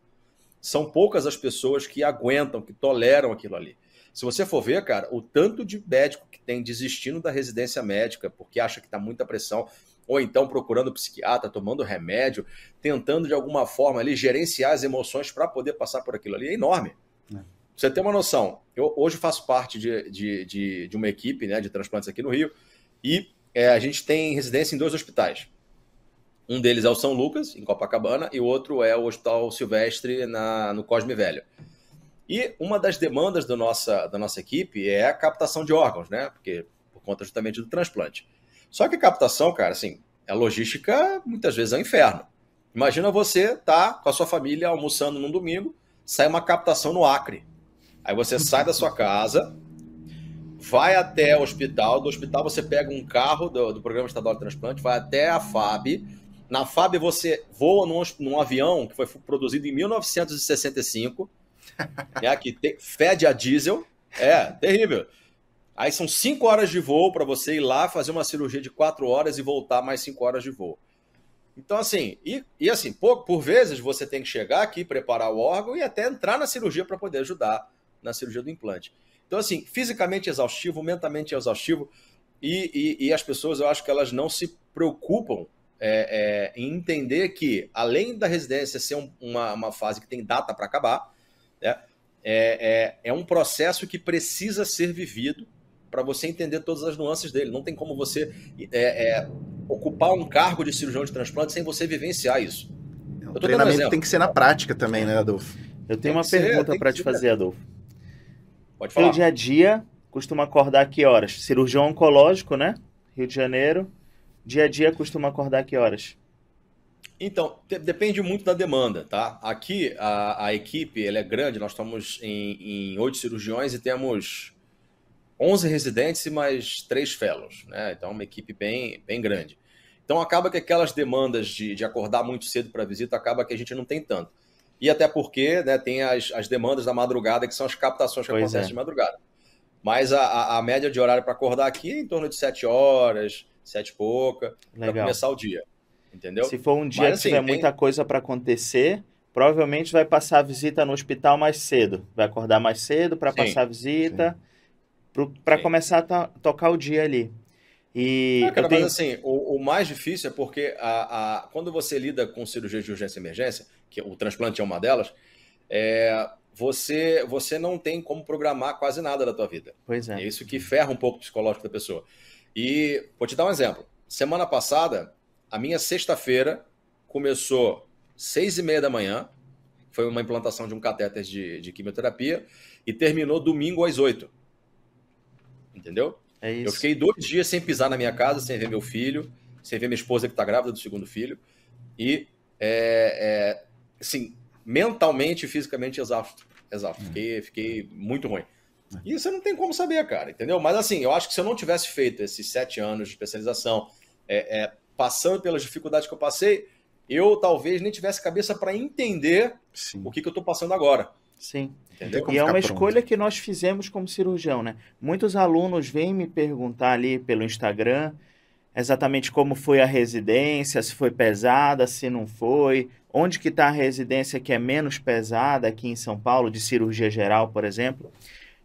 São poucas as pessoas que aguentam, que toleram aquilo ali. Se você for ver, cara, o tanto de médico que tem desistindo da residência médica porque acha que está muita pressão, ou então procurando psiquiatra, tomando remédio, tentando de alguma forma ali gerenciar as emoções para poder passar por aquilo ali, é enorme. É. Você tem uma noção, eu hoje faço parte de, de, de, de uma equipe né, de transplantes aqui no Rio e é, a gente tem residência em dois hospitais. Um deles é o São Lucas, em Copacabana, e o outro é o Hospital Silvestre, na, no Cosme Velho. E uma das demandas da nossa, da nossa equipe é a captação de órgãos, né? Porque por conta justamente do transplante. Só que a captação, cara, assim, a logística muitas vezes é um inferno. Imagina você tá com a sua família almoçando num domingo, sai uma captação no Acre. Aí você sai da sua casa, vai até o hospital, do hospital você pega um carro do, do Programa Estadual de Transplante, vai até a FAB. Na FAB você voa num, num avião que foi produzido em 1965 é que tem, fede a diesel. É, terrível. Aí são cinco horas de voo para você ir lá fazer uma cirurgia de quatro horas e voltar mais cinco horas de voo. Então, assim, e, e assim, por, por vezes você tem que chegar aqui, preparar o órgão e até entrar na cirurgia para poder ajudar na cirurgia do implante. Então, assim, fisicamente exaustivo, mentalmente exaustivo. E, e, e, as pessoas, eu acho que elas não se preocupam é, é, em entender que, além da residência ser um, uma, uma fase que tem data para acabar, né, é, é, é um processo que precisa ser vivido para você entender todas as nuances dele. Não tem como você é, é, ocupar um cargo de cirurgião de transplante sem você vivenciar isso. O treinamento um tem que ser na prática também, né, Adolfo? Eu tenho tem uma pergunta para te fazer, Adolfo. Pode falar. No dia a dia, costuma acordar que horas? Cirurgião oncológico, né? Rio de Janeiro. Dia a dia costuma acordar que horas? Então, depende muito da demanda, tá? Aqui a, a equipe ela é grande, nós estamos em oito cirurgiões e temos 11 residentes e mais três fellows, né? Então, é uma equipe bem, bem grande. Então, acaba que aquelas demandas de, de acordar muito cedo para visita, acaba que a gente não tem tanto. E até porque né, tem as, as demandas da madrugada, que são as captações que pois acontecem é. de madrugada. Mas a, a, média de horário para acordar aqui é em torno de 7 horas, 7 e pouca, para começar o dia. Entendeu? Se for um dia Mas, que assim, tiver tem... muita coisa para acontecer, provavelmente vai passar a visita no hospital mais cedo. Vai acordar mais cedo para passar a visita. Para começar a to tocar o dia ali. E cara, tenho... mas assim, o, o, mais difícil é porque a, a, quando você lida com cirurgia de urgência e emergência, que o transplante é uma delas, é, você, você não tem como programar quase nada da tua vida. Pois é. É isso que ferra um pouco o psicológico da pessoa. E vou te dar um exemplo. Semana passada, a minha sexta-feira começou seis e meia da manhã, foi uma implantação de um catéter de, de quimioterapia, e terminou domingo às oito. Entendeu? É isso. Eu fiquei dois dias sem pisar na minha casa, sem ver meu filho, sem ver minha esposa que está grávida do segundo filho. E, é, é, assim, mentalmente e fisicamente exausto. Hum. Fiquei, fiquei muito ruim. E você não tem como saber, cara, entendeu? Mas assim, eu acho que se eu não tivesse feito esses sete anos de especialização, é, é, passando pelas dificuldades que eu passei, eu talvez nem tivesse cabeça para entender Sim. o que, que eu estou passando agora. Sim. E é uma pronto. escolha que nós fizemos como cirurgião, né? Muitos alunos vêm me perguntar ali pelo Instagram exatamente como foi a residência, se foi pesada, se não foi, onde que está a residência que é menos pesada aqui em São Paulo, de cirurgia geral, por exemplo.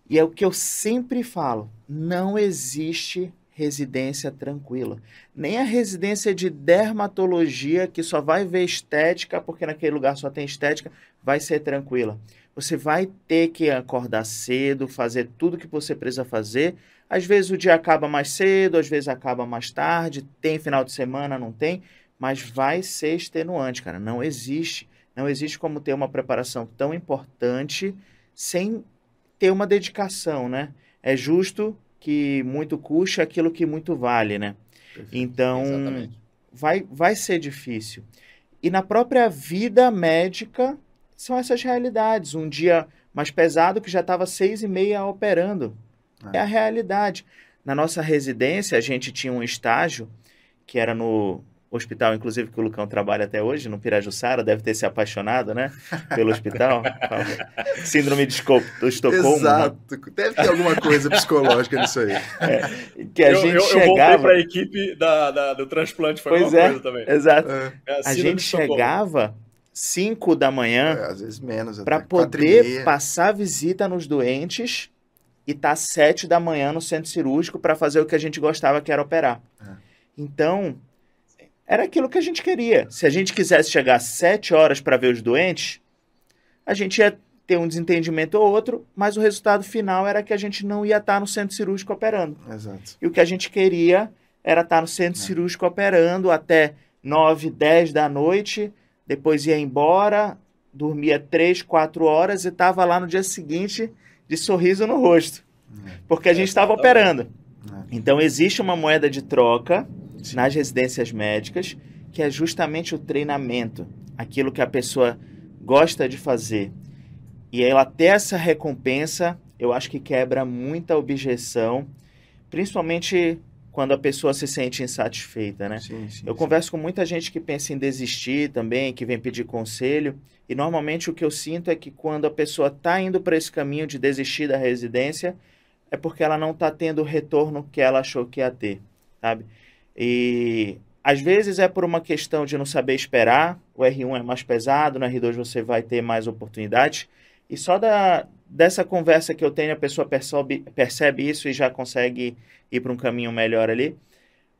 E é o que eu sempre falo, não existe residência tranquila. Nem a residência de dermatologia, que só vai ver estética, porque naquele lugar só tem estética, vai ser tranquila. Você vai ter que acordar cedo, fazer tudo que você precisa fazer. Às vezes o dia acaba mais cedo, às vezes acaba mais tarde, tem final de semana, não tem, mas vai ser extenuante, cara. Não existe. Não existe como ter uma preparação tão importante sem ter uma dedicação, né? É justo que muito custa aquilo que muito vale, né? Perfeito. Então, vai, vai ser difícil. E na própria vida médica, são essas realidades. Um dia mais pesado que já estava seis e meia operando. É. é a realidade. Na nossa residência, a gente tinha um estágio que era no hospital, inclusive, que o Lucão trabalha até hoje, no Pirajussara, deve ter se apaixonado, né? Pelo hospital. Síndrome de Estocolmo. Né? Exato. Né? Deve ter alguma coisa psicológica nisso aí. É, que a eu, gente eu, chegava... Eu voltei para a equipe da, da, do transplante, foi pois uma é, coisa também. Exato. É. É a, a gente chegava 5 da manhã. É, às vezes menos. Para poder passar visita nos doentes e estar tá 7 da manhã no centro cirúrgico para fazer o que a gente gostava, que era operar. É. Então, era aquilo que a gente queria. Se a gente quisesse chegar às 7 horas para ver os doentes, a gente ia ter um desentendimento ou outro, mas o resultado final era que a gente não ia estar tá no centro cirúrgico operando. Exato. E o que a gente queria era estar tá no centro é. cirúrgico operando até 9, 10 da noite depois ia embora, dormia três, quatro horas e estava lá no dia seguinte de sorriso no rosto, é. porque a gente estava operando. É. Então existe uma moeda de troca Sim. nas residências médicas que é justamente o treinamento, aquilo que a pessoa gosta de fazer. E ela ter essa recompensa, eu acho que quebra muita objeção, principalmente quando a pessoa se sente insatisfeita, né? Sim, sim, eu sim. converso com muita gente que pensa em desistir também, que vem pedir conselho, e normalmente o que eu sinto é que quando a pessoa está indo para esse caminho de desistir da residência, é porque ela não está tendo o retorno que ela achou que ia ter, sabe? E às vezes é por uma questão de não saber esperar, o R1 é mais pesado, no R2 você vai ter mais oportunidades, e só da, dessa conversa que eu tenho, a pessoa percebe, percebe isso e já consegue ir para um caminho melhor ali.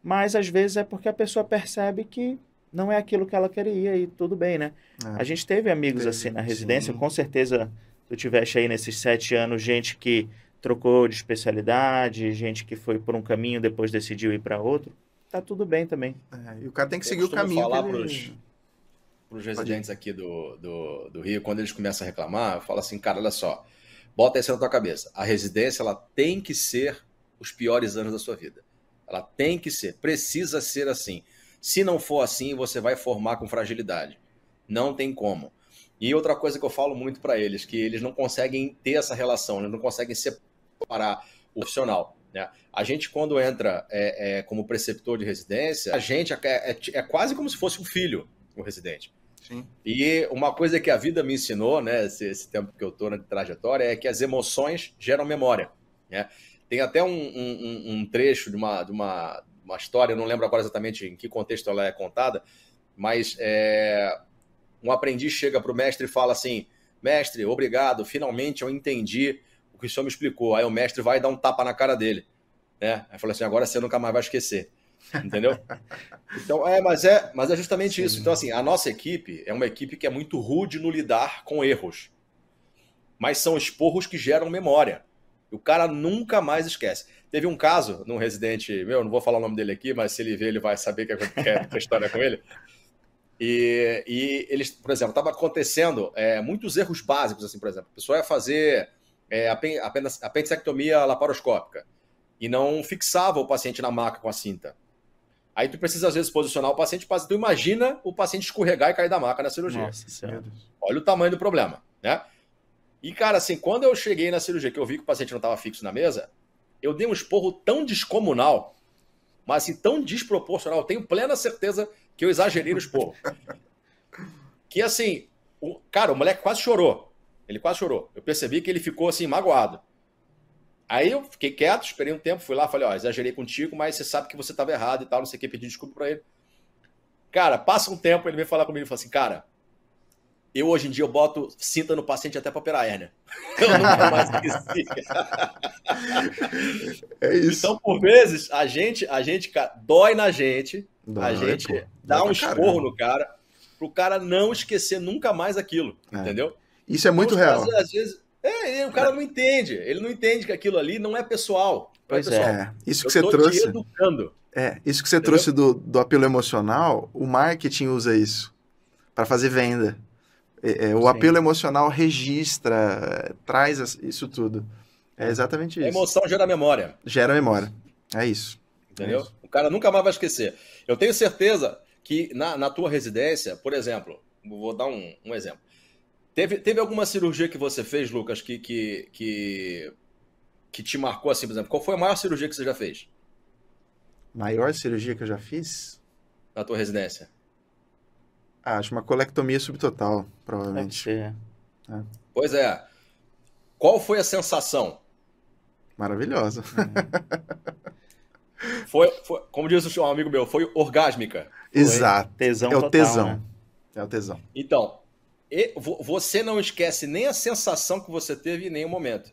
Mas às vezes é porque a pessoa percebe que não é aquilo que ela queria e tudo bem, né? É. A gente teve amigos teve, assim na residência, sim. com certeza tu tiveste aí nesses sete anos gente que trocou de especialidade, gente que foi por um caminho depois decidiu ir para outro. Tá tudo bem também. É, e o cara tem que seguir o caminho. falar para os residentes aqui do, do, do Rio, quando eles começam a reclamar, eu falo assim, cara, olha só, bota isso na tua cabeça. A residência ela tem que ser os piores anos da sua vida. Ela tem que ser, precisa ser assim. Se não for assim, você vai formar com fragilidade. Não tem como. E outra coisa que eu falo muito para eles, que eles não conseguem ter essa relação, eles não conseguem separar o profissional. Né? A gente, quando entra é, é, como preceptor de residência, a gente é, é, é quase como se fosse um filho, o residente. Sim. E uma coisa que a vida me ensinou, né, esse, esse tempo que eu estou na trajetória, é que as emoções geram memória. Né? Tem até um, um, um trecho de uma, de uma, uma história, eu não lembro agora exatamente em que contexto ela é contada, mas é, um aprendiz chega para o mestre e fala assim: Mestre, obrigado, finalmente eu entendi o que o senhor me explicou. Aí o mestre vai dar um tapa na cara dele. Né? Aí fala assim: agora você nunca mais vai esquecer. Entendeu? Então, é, mas é, mas é justamente Sim. isso. Então, assim, a nossa equipe é uma equipe que é muito rude no lidar com erros. Mas são esporros que geram memória. O cara nunca mais esquece. Teve um caso num residente meu, não vou falar o nome dele aqui, mas se ele ver, ele vai saber que é a história com ele. E, e eles, por exemplo, estava acontecendo é, muitos erros básicos, assim, por exemplo, a pessoa ia fazer é, apendicectomia laparoscópica e não fixava o paciente na maca com a cinta. Aí tu precisa, às vezes, posicionar o paciente, tu imagina o paciente escorregar e cair da maca na cirurgia. Nossa, Olha o tamanho do problema, né? E, cara, assim, quando eu cheguei na cirurgia, que eu vi que o paciente não estava fixo na mesa, eu dei um esporro tão descomunal, mas assim, tão desproporcional, eu tenho plena certeza que eu exagerei no esporro. que assim, o, cara, o moleque quase chorou. Ele quase chorou. Eu percebi que ele ficou assim, magoado. Aí eu fiquei quieto, esperei um tempo, fui lá, falei, ó, exagerei contigo, mas você sabe que você estava errado e tal, não sei o que, pedi desculpa para ele. Cara, passa um tempo, ele vem falar comigo e fala assim, cara, eu hoje em dia eu boto cinta no paciente até para operar hérnia. Eu nunca mais esqueci. É isso. Então, por vezes, a gente, a gente, cara, dói na gente, dói, a gente pô. dá dói um esporro no cara, pro cara não esquecer nunca mais aquilo, é. entendeu? Isso é muito então, real. Às vezes, é, o cara não entende. Ele não entende que aquilo ali não é pessoal. É pois é, é. Isso que eu você trouxe. educando. É, isso que você entendeu? trouxe do, do apelo emocional, o marketing usa isso para fazer venda. É, é, o Sim. apelo emocional registra, traz isso tudo. É exatamente isso. A emoção gera memória. Gera memória. É isso. Entendeu? É isso. O cara nunca mais vai esquecer. Eu tenho certeza que na, na tua residência, por exemplo, vou dar um, um exemplo. Teve, teve alguma cirurgia que você fez, Lucas, que, que, que, que te marcou assim, por exemplo? Qual foi a maior cirurgia que você já fez? Maior cirurgia que eu já fiz? Na tua residência? Ah, acho uma colectomia subtotal, provavelmente. É. É. Pois é. Qual foi a sensação? Maravilhosa. Foi, foi, como diz um amigo meu, foi orgásmica. Exato. Foi tesão é o total, tesão. Né? É o tesão. Então, e você não esquece nem a sensação que você teve em nenhum momento.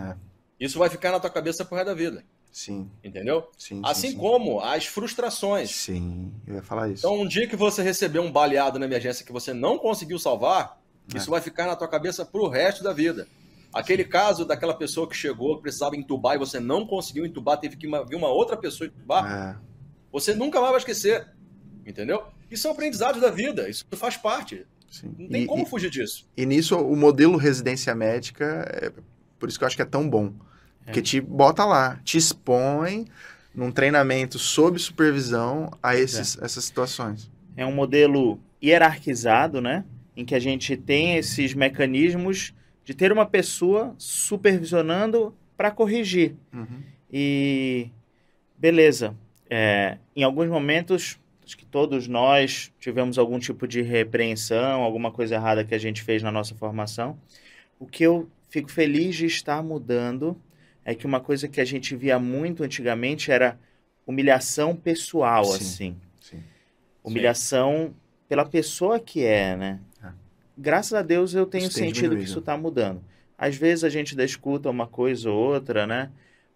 É. Isso vai ficar na tua cabeça por resto da vida. Sim. Entendeu? Sim, assim sim, como as frustrações. Sim, eu ia falar isso. Então, um dia que você recebeu um baleado na emergência que você não conseguiu salvar, é. isso vai ficar na tua cabeça pro resto da vida. Aquele caso daquela pessoa que chegou, que precisava entubar e você não conseguiu entubar, teve que vir uma outra pessoa entubar, é. você nunca mais vai esquecer. Entendeu? Isso são aprendizados da vida, isso faz parte. Sim. Não tem e, como fugir disso. E nisso, o modelo residência médica, é por isso que eu acho que é tão bom. É. Porque te bota lá, te expõe num treinamento sob supervisão a esses, é. essas situações. É um modelo hierarquizado, né? Em que a gente tem esses mecanismos de ter uma pessoa supervisionando para corrigir. Uhum. E beleza. É, em alguns momentos Acho que todos nós tivemos algum tipo de repreensão, alguma coisa errada que a gente fez na nossa formação. O que eu fico feliz de estar mudando é que uma coisa que a gente via muito antigamente era humilhação pessoal, sim, assim. Sim. Humilhação sim. pela pessoa que é, né? É. Graças a Deus eu tenho sentido que isso está mudando. Às vezes a gente escuta uma coisa ou outra, né?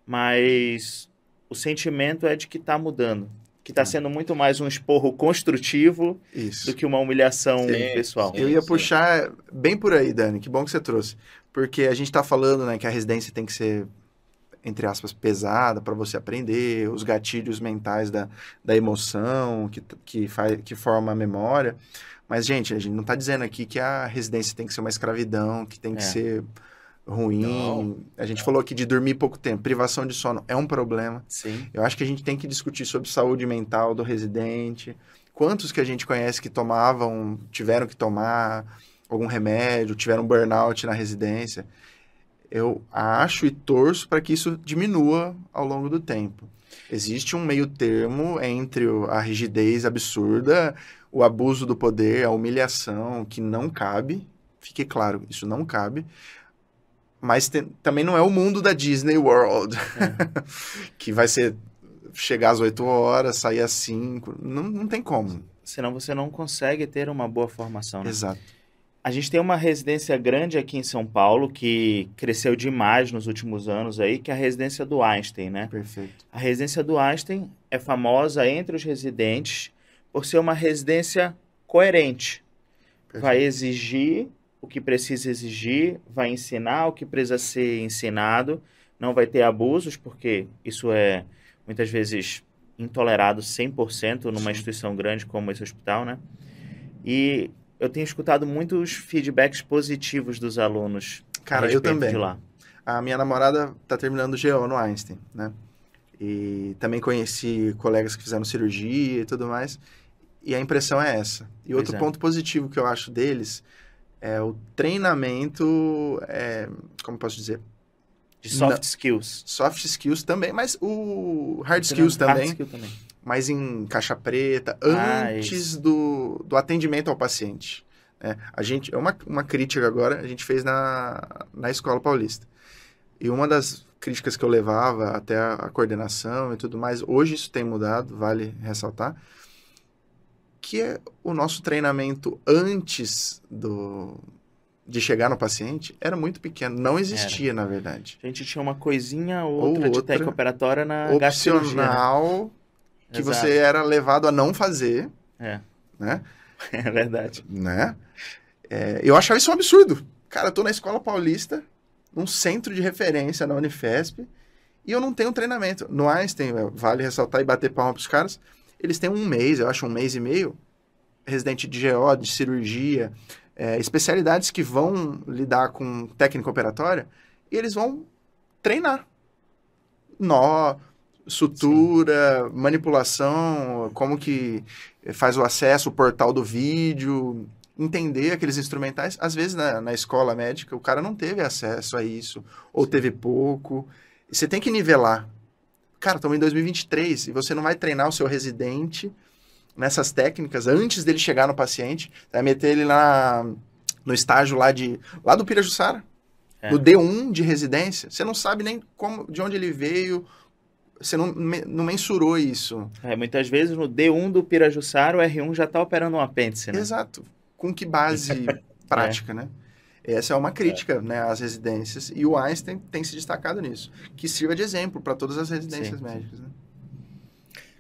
Mas o sentimento é de que está mudando. Que está sendo muito mais um esporro construtivo Isso. do que uma humilhação Sim, pessoal. sim. Eu ia puxar bem por aí, Dani. Que bom que você trouxe. Porque a gente está falando né, que a residência tem que ser, entre aspas, pesada para você aprender, os gatilhos mentais da, da emoção que, que, faz, que forma a memória. Mas, gente, a gente não está dizendo aqui que a residência tem que ser uma escravidão, que tem que É. ser ruim. Não. A gente falou aqui de dormir pouco tempo. Privação de sono é um problema. Sim. Eu acho que a gente tem que discutir sobre saúde mental do residente. Quantos que a gente conhece que tomavam, tiveram que tomar algum remédio, tiveram burnout na residência? Eu acho e torço para que isso diminua ao longo do tempo. Existe um meio termo entre a rigidez absurda, o abuso do poder, a humilhação, que não cabe. Fique claro, isso não cabe. Mas tem- também não é o mundo da Disney World, que vai ser chegar às 8 horas, sair às 5. Não, não tem como. Senão você não consegue ter uma boa formação. Né? Exato. A gente tem uma residência grande aqui em São Paulo que cresceu demais nos últimos anos aí, que é a residência do Einstein, né? Perfeito. A residência do Einstein é famosa entre os residentes por ser uma residência coerente. Vai exigir o que precisa exigir, vai ensinar o que precisa ser ensinado, não vai ter abusos, porque isso é muitas vezes intolerado 100% numa Sim. instituição grande como esse hospital, né? E eu tenho escutado muitos feedbacks positivos dos alunos. a Cara, eu também. A minha namorada tá terminando GO no Einstein, né? E também conheci colegas que fizeram cirurgia e tudo mais. E a impressão é essa. E outro é. ponto positivo que eu acho deles é o treinamento, é, como posso dizer, De soft Não. skills. soft skills também, mas o hard skills também, Hard skill também. mas em caixa preta, Ah, antes isso. do, do atendimento ao paciente. né? A gente, é uma, uma crítica agora, a gente fez na, na Escola Paulista. E uma das críticas que eu levava até a, a coordenação e tudo mais, hoje isso tem mudado, vale ressaltar, que é o nosso treinamento antes do, de chegar no paciente era muito pequeno, não existia, na verdade. A gente tinha uma coisinha ou outra, de outra técnica operatória na? Opcional, que Exato. você era levado a não fazer, É, né? é verdade. né? É, eu achava isso um absurdo. Cara, eu tô na Escola Paulista, num centro de referência na Unifesp, e eu não tenho treinamento. No Einstein, é, vale ressaltar e bater palma pros caras, eles têm um mês, eu acho um mês e meio, residente de GO, de cirurgia, é, especialidades que vão lidar com técnica operatória, e eles vão treinar. Nó, sutura, manipulação, como que faz o acesso, o portal do vídeo, entender aqueles instrumentais. Às vezes, na, na escola médica, o cara não teve acesso a isso, ou teve pouco. Você tem que nivelar. Cara, estamos em 2023 e você não vai treinar o seu residente nessas técnicas antes dele chegar no paciente, vai meter ele na, no estágio lá de lá do Pirajussara, É. no D1 de residência. Você não sabe nem como, de onde ele veio, você não, não mensurou isso. É, muitas vezes no D1 do Pirajussara, o R1 já está operando um apêndice, né? Exato. Com que base prática, né? Essa é uma crítica né, às residências. E o Einstein tem se destacado nisso. Que sirva de exemplo para todas as residências Sim, sim. médicas. Né?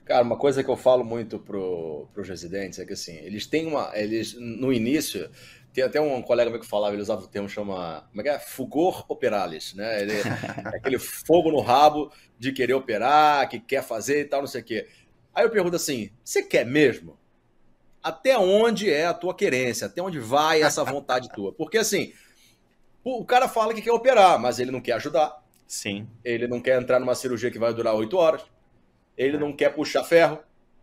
Cara, uma coisa que eu falo muito pro, pros residentes é que assim, eles têm uma. Eles, no início, tem até um colega meu que falava, ele usava o termo chama. Como é que é? Fugor operalis, né? Ele, é aquele fogo no rabo de querer operar, que quer fazer e tal, não sei o quê. Aí eu pergunto assim: você quer mesmo? Até onde é a tua querência? Até onde vai essa vontade tua? Porque assim, o cara fala que quer operar, mas ele não quer ajudar. Sim. Ele não quer entrar numa cirurgia que vai durar oito horas. Ele não quer puxar ferro,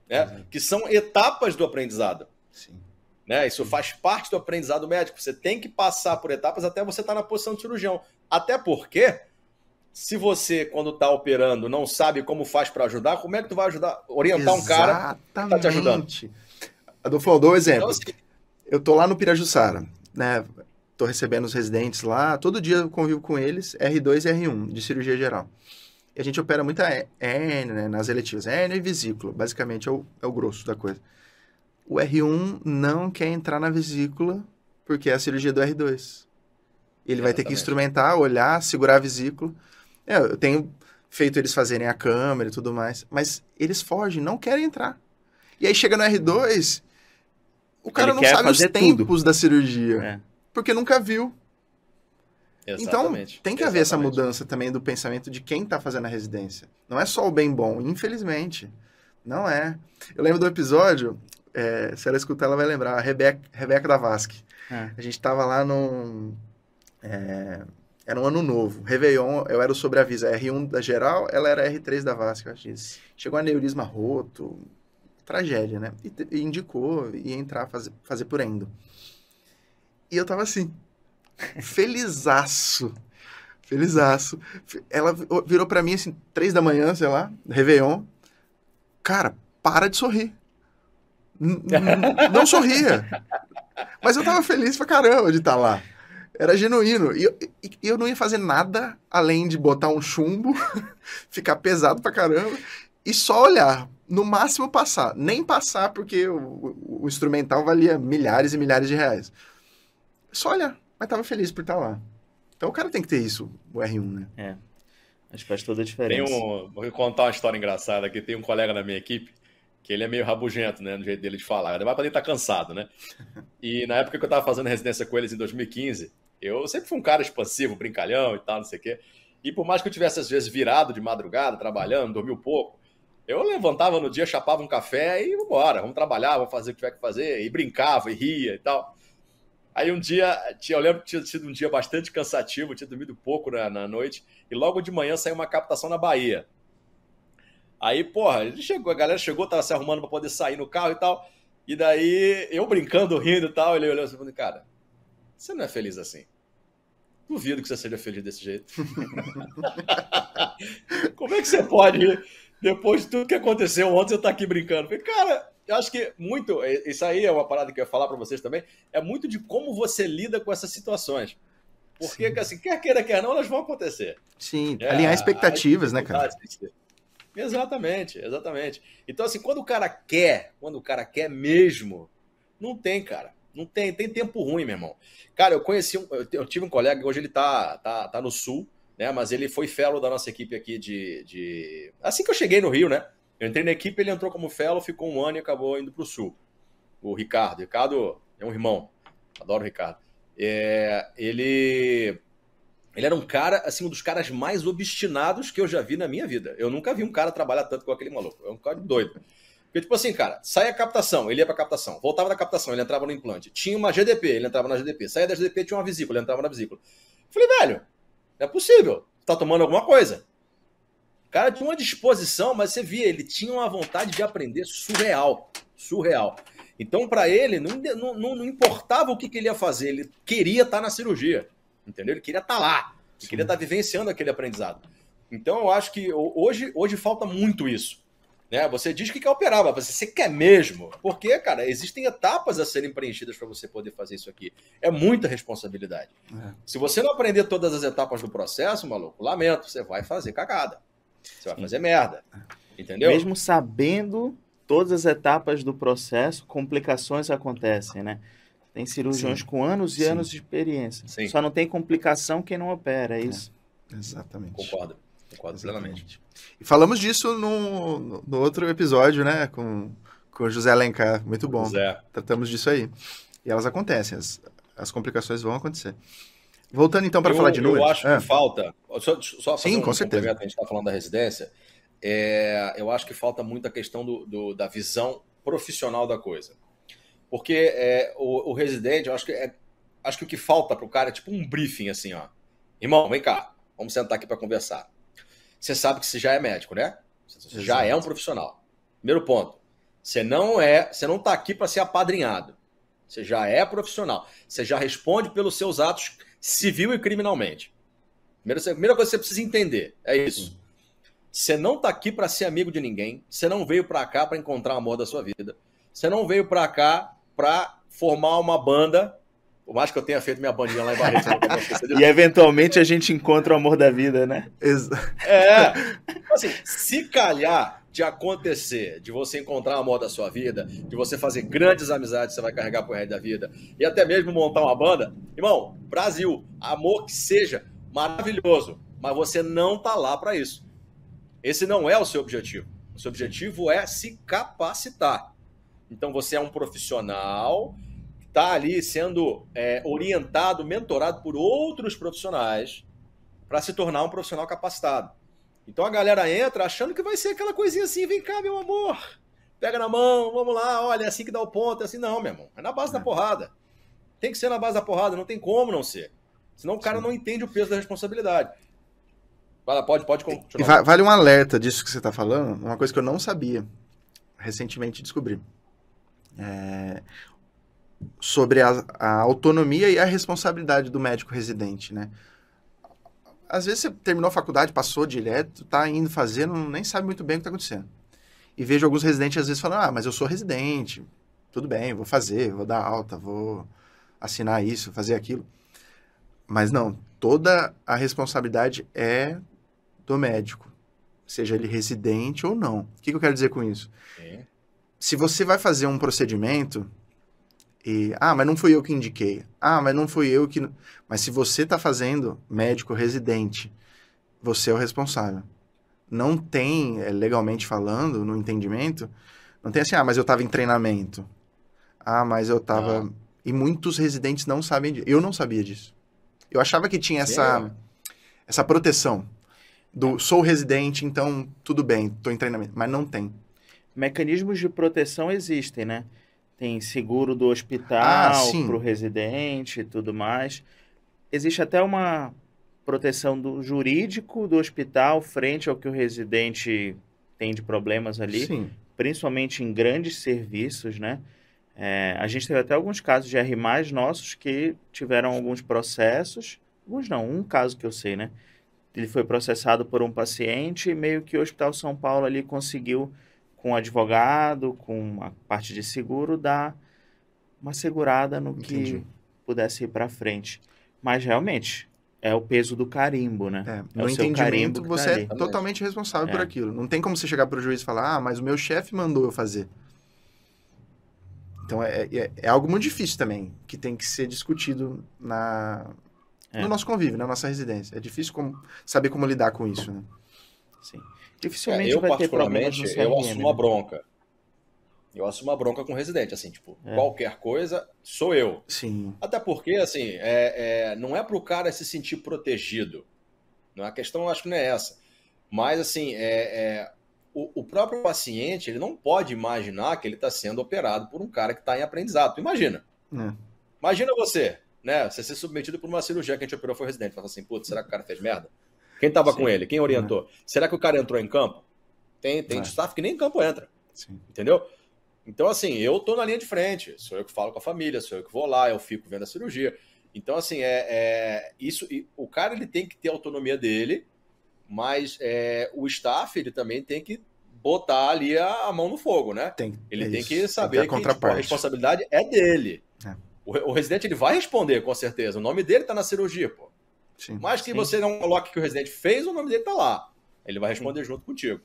né? Que são etapas do aprendizado. Sim. Né? Isso faz parte do aprendizado médico. Você tem que passar por etapas até você estar na posição de cirurgião. Até porque, se você, quando está operando, não sabe como faz para ajudar, como é que tu vai ajudar, orientar um cara? Exatamente. tá te ajudando. Adolfo, eu dou um exemplo. Então, assim, Eu tô lá no Pirajussara, né? Tô recebendo os residentes lá, todo dia eu convivo com eles, R2 e R1, de cirurgia geral. E a gente opera muita hérnia, né, nas eletivas. Hérnia e vesícula, basicamente é o, é o grosso da coisa. O R1 não quer entrar na vesícula porque é a cirurgia do R2. Ele vai ter que instrumentar, olhar, segurar a vesícula. É, eu tenho feito eles fazerem a câmera e tudo mais, mas eles fogem, não querem entrar. E aí chega no R2, o cara Ele não sabe os tempos tudo. da cirurgia, é. porque nunca viu. Então, Exatamente. Então, tem que haver essa mudança também do pensamento de quem está fazendo a residência. Não é só o bem bom, infelizmente. Não é. Eu lembro do episódio, é, se ela escutar, ela vai lembrar, a Rebeca, Rebeca da Vasque. É. A gente estava lá num. É, era um ano novo. Réveillon, eu era o sobreaviso. R1 da geral, ela era R3 da Vasque, eu acho. Isso. Chegou a neurisma roto, tragédia, né? E, e indicou, ia entrar, fazer, fazer por endo. E eu tava assim, felizaço. Felizaço. Ela virou para mim assim, três da manhã, sei lá, Réveillon. Cara, para de sorrir. não sorria. Mas eu tava feliz pra caramba de estar tá lá. Era genuíno. E eu, eu não ia fazer nada além de botar um chumbo, ficar pesado pra caramba e só olhar. No máximo passar. Nem passar porque o, o instrumental valia milhares e milhares de reais. Só olhar. Mas tava feliz por estar lá. Então o cara tem que ter isso, o R1, né? É. Acho que faz toda a diferença. Tem um, vou contar uma história engraçada aqui. Tem um colega na minha equipe que ele é meio rabugento, né, no jeito dele de falar. Ainda mais pra ele estar tá cansado, né? E na época que eu tava fazendo residência com eles em 2015, eu sempre fui um cara expansivo, brincalhão e tal, não sei o quê. E por mais que eu tivesse às vezes virado de madrugada, trabalhando, dormiu pouco, eu levantava no dia, chapava um café e vambora, vamos trabalhar, vamos fazer o que tiver que fazer, e brincava e ria e tal. Aí um dia, eu lembro que tinha sido um dia bastante cansativo, tinha dormido pouco na, na noite, e logo de manhã saiu uma captação na Bahia. Aí, porra, chegou, a galera chegou, tava se arrumando para poder sair no carro e tal. E daí, eu brincando, rindo e tal, ele olhou assim e falou, cara, você não é feliz assim. Duvido que você seja feliz desse jeito. Como é que você pode, depois de tudo que aconteceu ontem, você tá aqui brincando? Falei, cara, eu acho que muito, isso aí é uma parada que eu ia falar para vocês também, é muito de como você lida com essas situações. Porque, Sim. assim, quer queira, quer não, elas vão acontecer. Sim, é, alinhar expectativas, né, cara? Exatamente, exatamente. Então, assim, quando o cara quer, quando o cara quer mesmo, não tem, cara. Não tem, tem tempo ruim, meu irmão. Cara, eu conheci, um, eu tive um colega, hoje ele tá, tá, tá no Sul, né? Mas ele foi fellow da nossa equipe aqui de, de... Assim que eu cheguei no Rio, né? Eu entrei na equipe, ele entrou como fellow, ficou um ano e acabou indo pro Sul. O Ricardo. O Ricardo é um irmão. Adoro o Ricardo. É, ele ele era um cara, assim, um dos caras mais obstinados que eu já vi na minha vida. Eu nunca vi um cara trabalhar tanto com aquele maluco. É um cara doido. Porque, tipo assim, cara, sai a captação, ele ia pra captação. Voltava da captação, ele entrava no implante. Tinha uma GDP, ele entrava na GDP. Saía da GDP, tinha uma vesícula, ele entrava na vesícula. Falei, velho, não é possível. Tá tomando alguma coisa. O cara tinha uma disposição, mas você via, ele tinha uma vontade de aprender surreal. Surreal. Então, para ele, não, não, não, importava o que, que ele ia fazer, ele queria estar tá na cirurgia. Entendeu? Ele queria estar tá lá. Ele queria estar tá vivenciando aquele aprendizado. Então, eu acho que hoje, hoje falta muito isso. Né? Você diz que quer operar, mas você quer mesmo. Porque, cara, existem etapas a serem preenchidas para você poder fazer isso aqui. É muita responsabilidade. É. Se você não aprender todas as etapas do processo, maluco, lamento, você vai fazer cagada. Você vai fazer merda. Entendeu? Mesmo sabendo todas as etapas do processo, complicações acontecem, né? Tem cirurgiões Sim. com anos e Sim. anos de experiência. Sim. Só não tem complicação quem não opera, é, é. isso. É. Exatamente. Concordo. Concordo plenamente. E falamos disso no, no outro episódio, né? Com, com o José Alencar. Muito bom. José. Tratamos disso aí. E elas acontecem, as, as complicações vão acontecer. Voltando então para falar de números. Eu acho é. que falta. Só, só Sim, um com certeza. A gente está falando da residência. É, eu acho que falta muito a questão do, do, da visão profissional da coisa. Porque é, o, o, residente, eu acho que, é, acho que o que falta para o cara é tipo um briefing assim, ó. Irmão, vem cá, vamos sentar aqui para conversar você sabe que você já é médico, né? Você Exato. já é um profissional. Primeiro ponto. Você não é, você não está aqui para ser apadrinhado. Você já é profissional. Você já responde pelos seus atos civil e criminalmente. Primeira, primeira coisa que você precisa entender é isso. Você não está aqui para ser amigo de ninguém. Você não veio para cá para encontrar o amor da sua vida. Você não veio para cá para formar uma banda por mais que eu tenha feito minha bandinha lá em Barreto, E eventualmente a gente encontra o amor da vida, né? Exato. É. Assim, se calhar de acontecer, de você encontrar o amor da sua vida, de você fazer grandes amizades que você vai carregar pro resto da vida, e até mesmo montar uma banda, irmão, Brasil, amor que seja maravilhoso, mas você não tá lá para isso. Esse não é o seu objetivo. O seu objetivo é se capacitar. Então você é um profissional está ali sendo é, orientado, mentorado por outros profissionais para se tornar um profissional capacitado. Então a galera entra achando que vai ser aquela coisinha assim, vem cá, meu amor, pega na mão, vamos lá, olha, é assim que dá o ponto, é assim, não, meu irmão, é na base é. da porrada. Tem que ser na base da porrada, não tem como não ser. Senão o cara Sim. não entende o peso da responsabilidade. Vai pode, pode continuar. vale um alerta disso que você está falando, uma coisa que eu não sabia, recentemente descobri. É, sobre a, a, autonomia e a responsabilidade do médico residente, né? às vezes você terminou a faculdade, passou direto, tá indo fazendo, nem sabe muito bem o que está acontecendo. E vejo alguns residentes às vezes falando, ah, mas eu sou residente, tudo bem, vou fazer, vou dar alta, vou assinar isso, fazer aquilo. Mas não, toda a responsabilidade é do médico, seja ele residente ou não. O que, que eu quero dizer com isso? É. Se você vai fazer um procedimento, e, ah, mas não fui eu que indiquei. Ah, mas não fui eu que. Mas se você está fazendo médico residente, você é o responsável. Não tem, é, legalmente falando, no entendimento, não tem assim, ah, mas eu estava em treinamento. Ah, mas eu estava. E muitos residentes não sabem disso. Eu não sabia disso. Eu achava que tinha essa, essa proteção do sou residente, então tudo bem, estou em treinamento. Mas não tem. Mecanismos de proteção existem, né? Tem seguro do hospital ah, para o residente e tudo mais. Existe até uma proteção do jurídico do hospital frente ao que o residente tem de problemas ali, sim. principalmente em grandes serviços, né? É, a gente teve até alguns casos de R+, nossos que tiveram alguns processos, alguns não, um caso que eu sei, né? Ele foi processado por um paciente e meio que o Hospital São Paulo ali conseguiu com o advogado, com a parte de seguro, dar uma segurada no Entendi. que pudesse ir para frente. Mas realmente é o peso do carimbo, né? É, é no entendimento, tá você tá é totalmente responsável é. por aquilo. Não tem como você chegar para o juiz e falar, ah, mas o meu chefe mandou eu fazer. Então é, é, é, algo muito difícil também, que tem que ser discutido na, é. no nosso convívio, na nossa residência. É difícil como, saber como lidar com isso, né? Sim. Dificilmente é, eu, vai ter problemas no Eu assumo a bronca. Eu assumo a bronca com o residente, assim, tipo, é. qualquer coisa, sou eu. Sim. Até porque, assim, é, é não é para o cara se sentir protegido. Não, a questão acho que não é essa. Mas, assim, é, é o, o, próprio paciente, ele não pode imaginar que ele está sendo operado por um cara que está em aprendizado. Tu imagina. É. Imagina você, né? Você ser submetido por uma cirurgia que a gente operou foi residente. Fala assim, putz, será que o cara fez merda? Quem estava com ele? Quem orientou? Uhum. Será que o cara entrou em campo? Tem, tem é. staff que nem em campo entra. Sim. Entendeu? Então, assim, eu tô na linha de frente. Sou eu que falo com a família, sou eu que vou lá, eu fico vendo a cirurgia. Então, assim, é, é isso. O cara ele tem que ter a autonomia dele, mas é, o staff ele também tem que botar ali a, a mão no fogo, né? Tem. Ele é tem que saber tem que, que tipo, a responsabilidade é dele. É. O, o, residente ele vai responder, com certeza. O nome dele tá na cirurgia, pô. Sim. Mas que Sim. você não coloque que o residente fez, o nome dele tá lá. Ele vai responder Sim. junto contigo.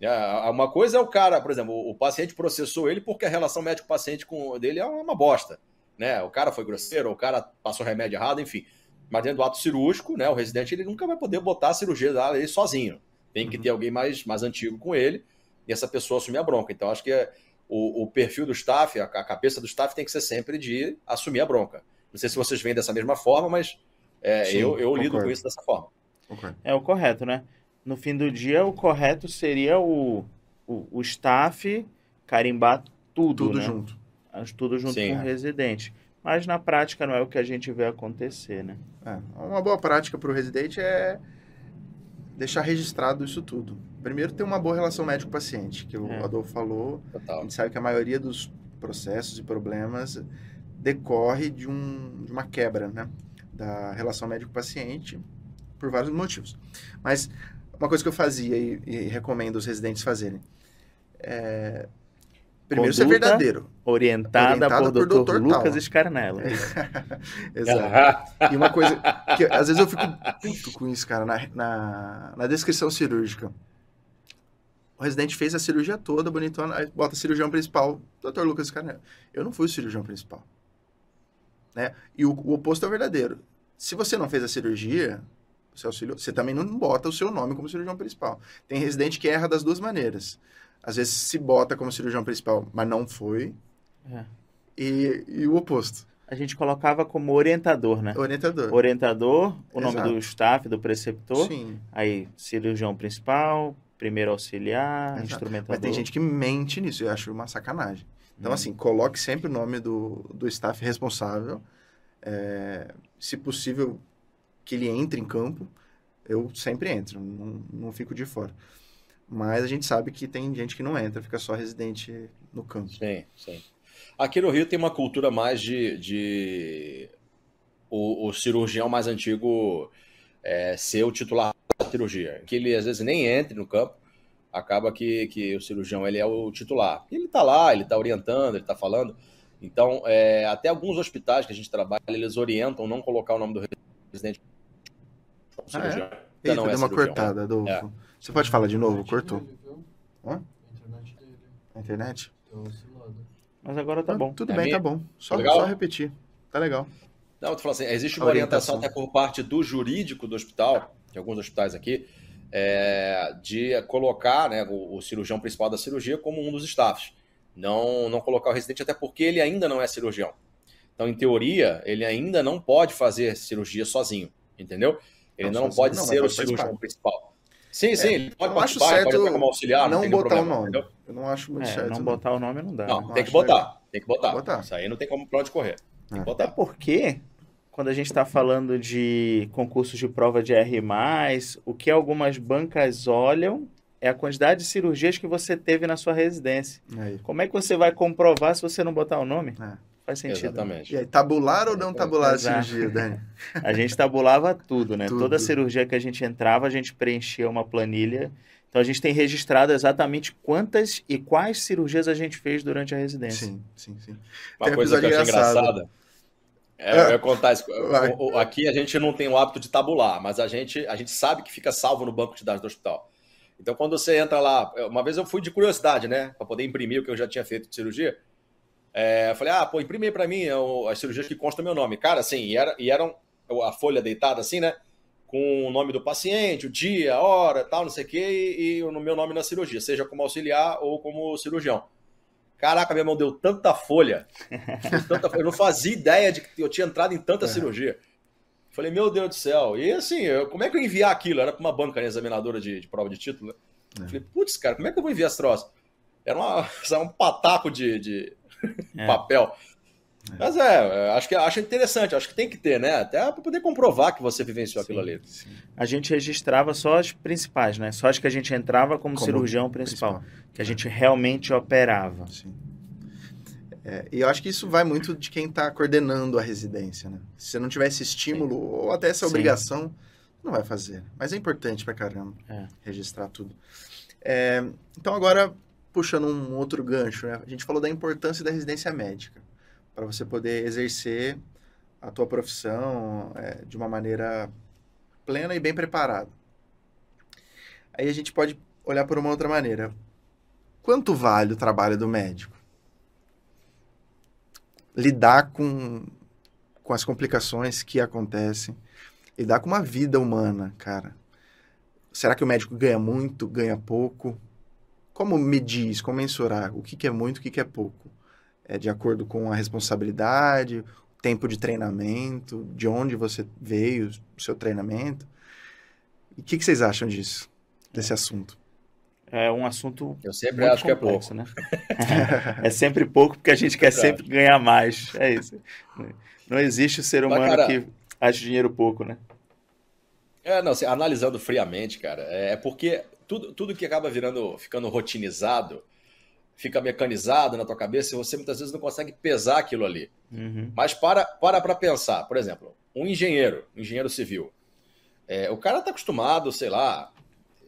É, uma coisa é o cara, por exemplo, o paciente processou ele porque a relação médico-paciente com dele é uma bosta. Né? O cara foi grosseiro, o cara passou remédio errado, enfim. Mas dentro do ato cirúrgico, né, o residente ele nunca vai poder botar a cirurgia dele sozinho. Tem que uhum. ter alguém mais, mais antigo com ele e essa pessoa assumir a bronca. Então, acho que é, o, o, perfil do staff, a, a cabeça do staff tem que ser sempre de assumir a bronca. Não sei se vocês veem dessa mesma forma, mas é, Sim, eu eu lido com isso dessa forma. É o correto, né? No fim do dia, o correto seria o, o, o staff carimbar tudo, tudo né? junto. Tudo junto Sim, com o é. residente. Mas na prática não é o que a gente vê acontecer, né? É, uma boa prática para o residente é deixar registrado isso tudo. Primeiro, ter uma boa relação médico-paciente, que o é. Adolfo falou. Total. A gente sabe que a maioria dos processos e problemas decorre de, um, de uma quebra, né? Da relação médico-paciente por vários motivos. Mas uma coisa que eu fazia e, e recomendo os residentes fazerem é, primeiro ser verdadeiro. Orientada, orientada por, por Dr. Lucas Tal. Scarnello. Exato. e uma coisa que às vezes eu fico puto com isso, cara, na, na, na descrição cirúrgica. o residente fez a cirurgia toda, bonitona, aí bota cirurgião principal, doutor Lucas Carneiro. Eu não fui o cirurgião principal. Né? E o, o oposto é o verdadeiro. Se você não fez a cirurgia, você, auxiliou, você também não bota o seu nome como cirurgião principal. Tem residente que erra das duas maneiras. Às vezes se bota como cirurgião principal, mas não foi. É. E, e o oposto. A gente colocava como orientador, né? Orientador. Orientador, o Exato. nome do staff, do preceptor. Sim. Aí, cirurgião principal, primeiro auxiliar, Exato. instrumentador. Mas tem gente que mente nisso, eu acho uma sacanagem. Então, hum. assim, coloque sempre o nome do, do staff responsável. É, se possível, que ele entre em campo. Eu sempre entro, não, não fico de fora. Mas a gente sabe que tem gente que não entra, fica só residente no campo. Sim, sim. Aqui no Rio tem uma cultura mais de, de... O, o, cirurgião mais antigo é, ser o titular da cirurgia, que ele às vezes nem entre no campo, acaba que, que o cirurgião ele é o titular. Ele está lá, ele está orientando, ele está falando. Então, é, até alguns hospitais que a gente trabalha, eles orientam não colocar o nome do residente como cirurgião. Ah, é? Eita, não é deu uma cortada, Adolfo. É. Você pode falar de novo? Cortou. Hã? A internet dele. A internet? Mas agora tá bom. Tudo é bem, minha? tá bom. Só, tá só repetir. Tá legal. Não, eu tô falando assim, existe uma orientação. orientação até por parte do jurídico do hospital, de alguns hospitais aqui, é, de colocar né, o, o, cirurgião principal da cirurgia como um dos staffs. Não, não colocar o residente, até porque ele ainda não é cirurgião. Então, em teoria, ele ainda não pode fazer cirurgia sozinho, entendeu? Ele não, não pode não, ser o cirurgião principal. Sim, é, sim, ele pode participar, certo pode como auxiliar, não, não botar problema, o nome. Entendeu? Eu não acho muito é, certo. Não botar o nome não dá. Não, tem que botar, tem que botar. botar. Isso aí não tem como pra onde correr. Tem que é. botar. Até porque, quando a gente está falando de concursos de prova de R+, o que algumas bancas olham é a quantidade de cirurgias que você teve na sua residência. Aí. Como é que você vai comprovar se você não botar o nome? É. Faz sentido. Exatamente. E aí, tabular ou não tabular Exato. a cirurgia, Dani? a gente tabulava tudo, né? Tudo. Toda cirurgia que a gente entrava, a gente preenchia uma planilha. Então a gente tem registrado exatamente quantas e quais cirurgias a gente fez durante a residência. Sim, sim, sim. Uma tem coisa que eu achei engraçada. É, eu ia contar isso. Aqui a gente não tem o hábito de tabular, mas a gente, a gente sabe que fica salvo no banco de dados do hospital. Então, quando você entra lá, uma vez eu fui de curiosidade, né, para poder imprimir o que eu já tinha feito de cirurgia. É, eu falei, ah, pô, imprime aí pra mim as cirurgias que constam meu nome. Cara, assim, e, era, e eram a folha deitada assim, né? Com o nome do paciente, o dia, a hora, tal, não sei o quê, e, e o meu nome na cirurgia, seja como auxiliar ou como cirurgião. Caraca, minha mão deu tanta folha, tanta folha. Eu não fazia ideia de que eu tinha entrado em tanta é. cirurgia. Falei, meu Deus do céu. E assim, eu, como é que eu enviar aquilo? Era para uma banca né, examinadora de, de, prova de título. Né? É. Falei, putz, cara, como é que eu vou enviar esse troço? Era uma, um pataco de, de, é. papel. É. Mas é, acho que acho interessante, acho que tem que ter, né? Até para poder comprovar que você vivenciou sim, aquilo ali. Sim. A gente registrava só as principais, né? Só as que a gente entrava como, como cirurgião principal, principal, que a gente realmente operava. Sim. É, e eu acho que isso vai muito de quem está coordenando a residência, né? Se você não tiver esse estímulo sim. ou até essa obrigação, não vai fazer. Mas é importante para caramba é. registrar tudo. É, então agora puxando um outro gancho, né? A gente falou da importância da residência médica para você poder exercer a tua profissão é, de uma maneira plena e bem preparada. Aí a gente pode olhar por uma outra maneira. Quanto vale o trabalho do médico? Lidar com, com as complicações que acontecem, lidar com uma vida humana, cara. Será que o médico ganha muito, ganha pouco? Como medir? Como mensurar? O que, que é muito, o que, que é pouco? É de acordo com a responsabilidade, o tempo de treinamento, de onde você veio, o seu treinamento. E o que, que vocês acham disso, desse assunto? É um assunto. Eu sempre acho complexo, que é pouco. Né? é sempre pouco porque a gente quer sempre ganhar mais. É isso. Não existe o ser humano Mas, cara, que acha dinheiro pouco, né? É, não, assim, analisando friamente, cara, é porque tudo, tudo que acaba virando, ficando rotinizado, fica mecanizado na tua cabeça e você muitas vezes não consegue pesar aquilo ali. Uhum. Mas para para para pensar, por exemplo, um engenheiro, um engenheiro civil, é, o cara está acostumado, sei lá,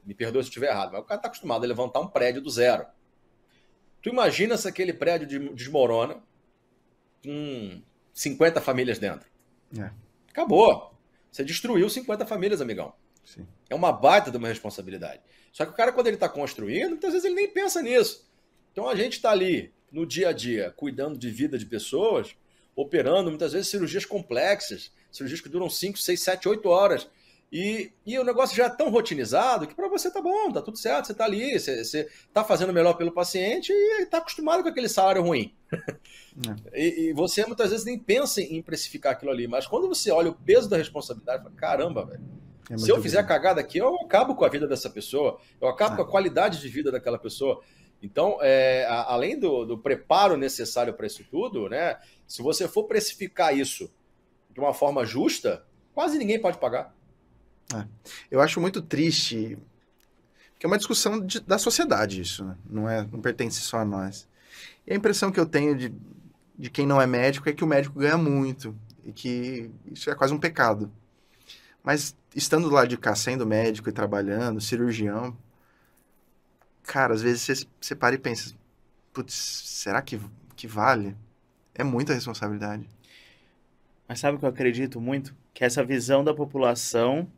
me perdoe se eu estiver errado, mas o cara está acostumado a levantar um prédio do zero. Tu imagina se aquele prédio desmorona com 50 famílias dentro. É. Acabou. Você destruiu 50 famílias, amigão. Sim. É uma baita de uma responsabilidade. Só que o cara, quando ele está construindo, muitas vezes ele nem pensa nisso. Então a gente está ali no dia a dia, cuidando de vida de pessoas, operando muitas vezes cirurgias complexas, cirurgias que duram 5, 6, 7, 8 horas. E, e o negócio já é tão rotinizado que para você tá bom, tá tudo certo, você tá ali, você, você tá fazendo melhor pelo paciente e tá acostumado com aquele salário ruim. É. E, e, você muitas vezes nem pensa em precificar aquilo ali, mas quando você olha o peso da responsabilidade, fala, caramba, velho. É se eu fizer cagada aqui, eu acabo com a vida dessa pessoa, eu acabo ah. com a qualidade de vida daquela pessoa. Então, é, a, além do, do preparo necessário para isso tudo, né? Se você for precificar isso de uma forma justa, quase ninguém pode pagar. É. Eu acho muito triste, que é uma discussão de, da sociedade isso, né? não, é, não pertence só a nós. E a impressão que eu tenho de, de quem não é médico é que o médico ganha muito e que isso é quase um pecado. Mas estando lá de cá, sendo médico e trabalhando, cirurgião, cara, às vezes você, você para e pensa, putz, será que, que vale? É muita responsabilidade. Mas sabe o que eu acredito muito? Que essa visão da população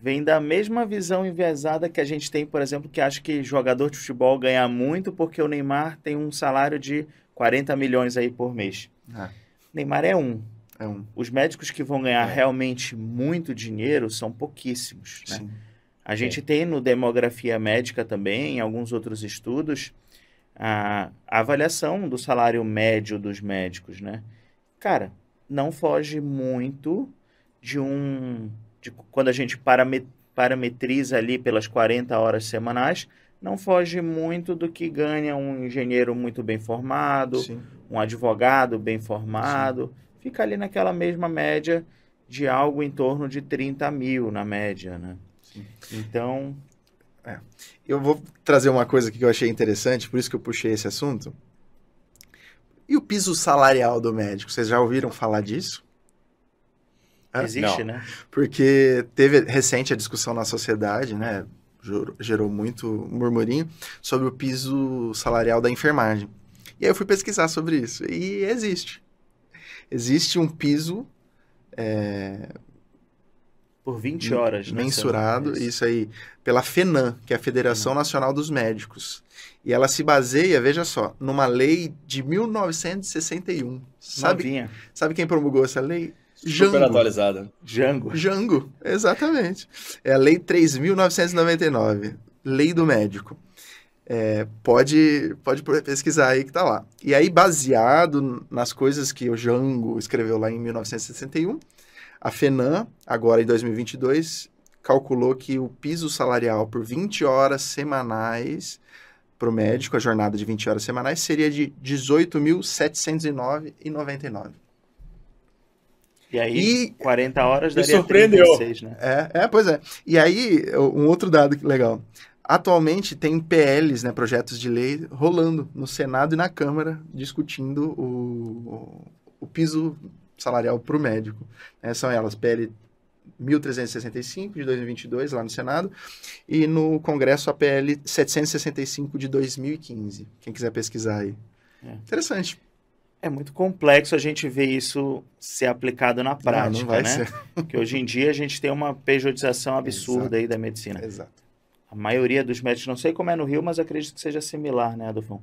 vem da mesma visão enviesada que a gente tem, por exemplo, que acha que jogador de futebol ganha muito porque o Neymar tem um salário de 40 milhões aí por mês. É. Neymar é um. É um. Os médicos que vão ganhar é. realmente muito dinheiro são pouquíssimos. Né? Sim. A gente tem no Demografia Médica também, em alguns outros estudos, a, a avaliação do salário médio dos médicos, né? Cara, não foge muito de um de quando a gente parametriza ali pelas 40 horas semanais, não foge muito do que ganha um engenheiro muito bem formado, Sim. um advogado bem formado. Sim. Fica ali naquela mesma média de algo em torno de 30 mil na média, né? Então... É. Eu vou trazer uma coisa que eu achei interessante, por isso que eu puxei esse assunto. E o piso salarial do médico? Vocês já ouviram falar disso? Existe, Não. né? Porque teve recente a discussão na sociedade, né? Gerou muito murmurinho sobre o piso salarial da enfermagem. E aí eu fui pesquisar sobre isso. E existe. Existe um piso. É, Por 20 horas, né? Mensurado, isso aí, pela FENAM, que é a Federação uhum. Nacional dos Médicos. E ela se baseia, veja só, numa lei de 1961. Sabe, sabe quem promulgou essa lei? Jango. Super atualizada. Jango. Jango, exatamente. É a Lei 3.999, Lei do Médico. É, pode, pode pesquisar aí que tá lá. E aí, baseado nas coisas que o Jango escreveu lá em 1961, a FENAM, agora em 2022, calculou que o piso salarial por 20 horas semanais para o médico, a jornada de 20 horas semanais, seria de R$ 18.709,99. E aí, e, 40 horas daria surpreendeu. 36, né? É, é, pois é. E aí, um outro dado legal. Atualmente tem PLs, né, projetos de lei, rolando no Senado e na Câmara, discutindo o, o piso salarial para o médico. É, são elas, PL 1365 de 2022, lá no Senado, e no Congresso a PL 765 de 2015. Quem quiser pesquisar aí. É. Interessante. É muito complexo a gente ver isso ser aplicado na prática, não, não né? Ser. Porque hoje em dia a gente tem uma pejotização absurda Exato. aí da medicina. Exato. A maioria dos médicos, não sei como é no Rio, mas acredito que seja similar, né, Adolfo?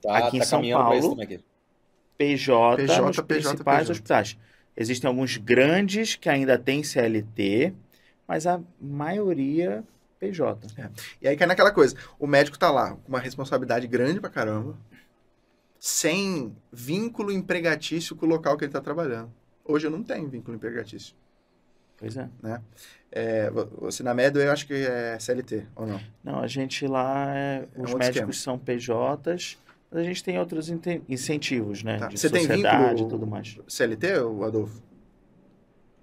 Tá, aqui tá em São Paulo, PJ, PJ nos PJ, principais PJ. hospitais. Existem alguns grandes que ainda têm CLT, mas a maioria PJ. É. E aí que é naquela coisa, o médico tá lá com uma responsabilidade grande pra caramba, sem vínculo empregatício com o local que ele está trabalhando. Hoje eu não tenho vínculo empregatício. Pois é. Né? É, você na média eu acho que é CLT, ou não? Não, a gente lá, é, é os médicos esquema. são PJs, mas a gente tem outros incentivos, né? Tá. De você tem vínculo tudo mais. CLT, Adolfo?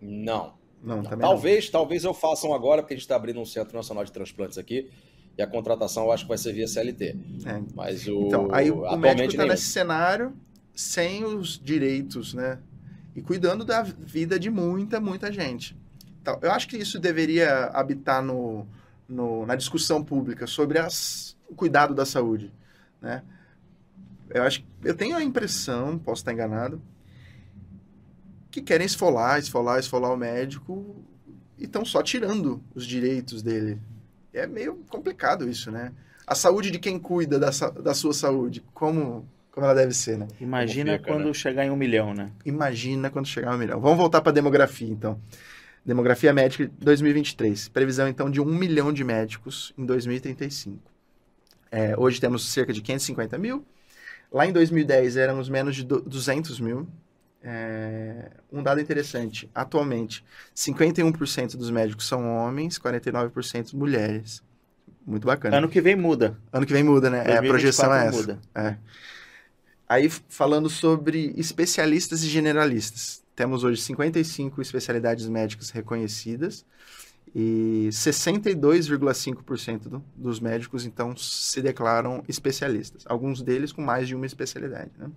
Não. Não, não. Talvez, não. talvez eu faça um agora, porque a gente está abrindo um Centro Nacional de Transplantes aqui e a contratação eu acho que vai ser via CLT. É. Mas o, então, aí o, o médico está nesse cenário sem os direitos, né? E cuidando da vida de muita, muita gente. Então, eu acho que isso deveria habitar no, no, na discussão pública sobre as, o cuidado da saúde, né? Eu acho eu tenho a impressão, posso estar enganado, que querem esfolar, esfolar, esfolar o médico e estão só tirando os direitos dele. É meio complicado isso, né? A saúde de quem cuida da, da sua saúde, como, como ela deve ser, né? Imagina fica, quando né? chegar em um milhão, né? Imagina quando chegar em um milhão. Vamos voltar para a demografia, então. Demografia médica 2023. Previsão, então, de um milhão de médicos em 2035. É, hoje temos cerca de 550 mil. Lá em 2010 éramos menos de 200 mil. É, um dado interessante: atualmente, 51% dos médicos são homens, 49% mulheres. Muito bacana. Ano que vem muda. Ano que vem muda, né? É, a projeção é essa. Muda. É. Aí, falando sobre especialistas e generalistas. Temos hoje 55 especialidades médicas reconhecidas e 62,5% do, dos médicos, então, se declaram especialistas. Alguns deles com mais de uma especialidade, né?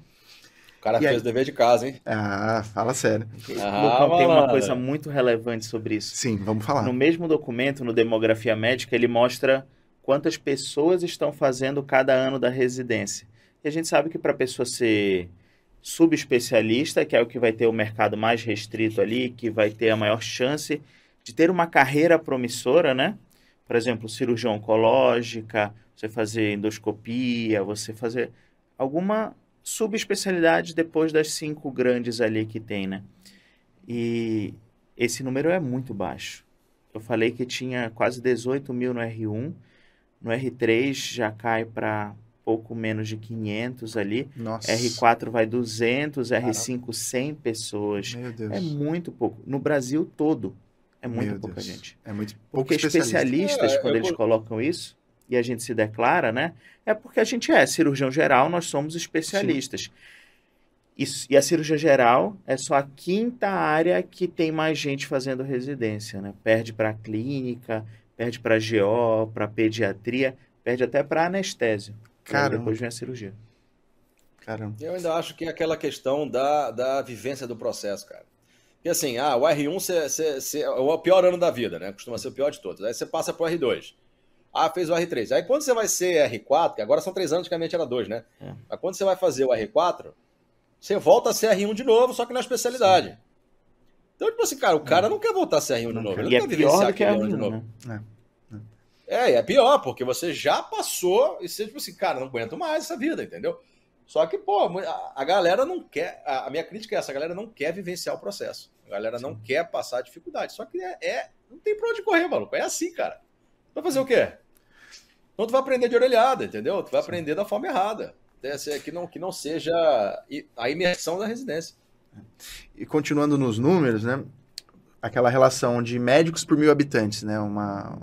O cara e fez aí... dever de casa, hein? Ah, fala sério. Ah, tem uma coisa muito relevante sobre isso. Sim, vamos falar. No mesmo documento, no Demografia Médica, ele mostra quantas pessoas estão fazendo cada ano da residência. E a gente sabe que para a pessoa ser subespecialista, que é o que vai ter o mercado mais restrito ali, que vai ter a maior chance de ter uma carreira promissora, né? Por exemplo, cirurgia oncológica, você fazer endoscopia, você fazer alguma subespecialidade depois das cinco grandes ali que tem, né? E esse número é muito baixo. Eu falei que tinha quase 18 mil no R1, no R3 já cai para pouco menos de 500 ali. Nossa. R4 vai 200, R5 100 pessoas. Meu Deus. É muito pouco. No Brasil todo, é muito Meu pouca Deus. gente. É muito pouco Porque especialistas, é, quando eles colocam isso, e a gente se declara, né? É porque a gente é cirurgião geral, nós somos especialistas. Isso, e a cirurgia geral é só a quinta área que tem mais gente fazendo residência, né? Perde para clínica, perde para GO, para pediatria, perde até para anestésio. Caramba. Depois vem a cirurgia. Caramba. Eu ainda acho que é aquela questão da, da vivência do processo, cara. Porque assim, ah, o R1 cê, cê, cê, é o pior ano da vida, né? Costuma ser o pior de todos. Aí você passa pro R2. Ah, fez o R3. Aí quando você vai ser R4, que agora são três anos, antigamente era dois, né? É. Mas quando você vai fazer o R4, você volta a ser R1 de novo, só que na especialidade. Sim. Então, tipo assim, cara, o cara é. não quer voltar a ser R1 de novo. Ele e não é quer pior do que R1 de novo. Né? É. é, é pior, porque você já passou e você, tipo assim, cara, não aguento mais essa vida, entendeu? Só que, pô, a, galera não quer. A, minha crítica é essa: a galera não quer vivenciar o processo. A galera Sim. não quer passar dificuldade. Só que é, é, Não tem pra onde correr, maluco. É assim, cara. Vai fazer o quê? Então tu vai aprender de orelhada, entendeu? Tu vai Sim. aprender da forma errada. Que não, que não seja a imersão da residência. E continuando nos números, né? Aquela relação de médicos por mil habitantes, né? Uma,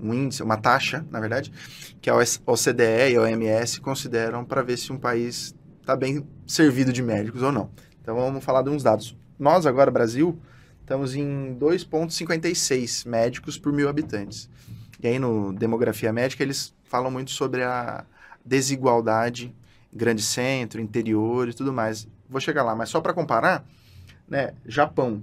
um índice, uma taxa, na verdade, que a OCDE e a OMS consideram para ver se um país está bem servido de médicos ou não. Então vamos falar de uns dados. Nós agora, Brasil, estamos em 2,56 médicos por mil habitantes. E aí no Demografia Médica eles falam muito sobre a desigualdade, grande centro, interior e tudo mais. Vou chegar lá, mas só para comparar, né, Japão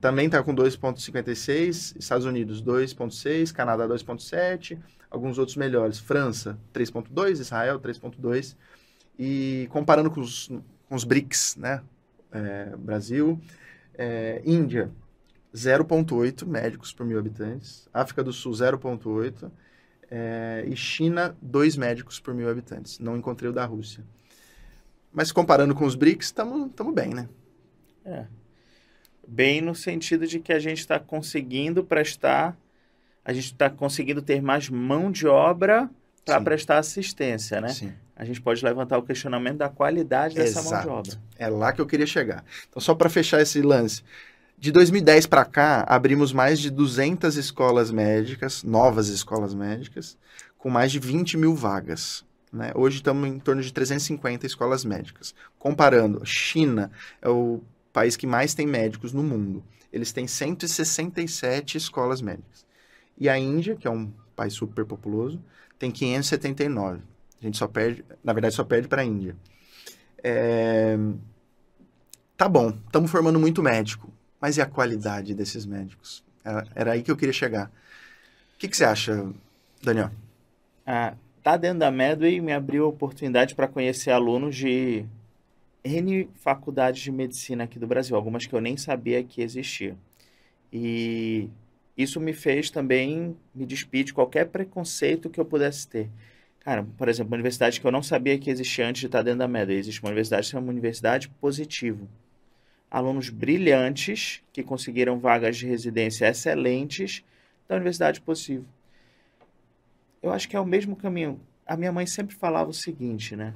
também está com 2,56, Estados Unidos 2,6, Canadá 2,7, alguns outros melhores, França 3,2, Israel 3,2, e comparando com os, com os BRICS, né, é, Brasil, é, Índia 0,8 médicos por mil habitantes, África do Sul 0,8 é, e China 2 médicos por mil habitantes. Não encontrei o da Rússia. Mas comparando com os BRICS, estamos bem, né? É. Bem no sentido de que a gente está conseguindo prestar, a gente está conseguindo ter mais mão de obra para prestar assistência, né? Sim. A gente pode levantar o questionamento da qualidade dessa Exato. mão de obra. É lá que eu queria chegar. Então, só para fechar esse lance, de 2010 para cá, abrimos mais de 200 escolas médicas, novas escolas médicas, com mais de 20 mil vagas. Né? Hoje estamos em torno de 350 escolas médicas. Comparando, China é o país que mais tem médicos no mundo. Eles têm 167 escolas médicas. E a Índia, que é um país super populoso, tem 579. A gente só perde, na verdade, só perde para a Índia. É... Tá bom, estamos formando muito médico. Mas e a qualidade desses médicos? Era, era aí que eu queria chegar. O que, que você acha, Daniel? Ah, tá dentro da Medway me abriu a oportunidade para conhecer alunos de N faculdades de medicina aqui do Brasil, algumas que eu nem sabia que existiam. E isso me fez também me despir de qualquer preconceito que eu pudesse ter. Cara, por exemplo, uma universidade que eu não sabia que existia antes de estar dentro da média. Existe uma universidade que é uma universidade positivo. Alunos brilhantes que conseguiram vagas de residência excelentes da universidade positivo. Eu acho que é o mesmo caminho. A minha mãe sempre falava o seguinte, né?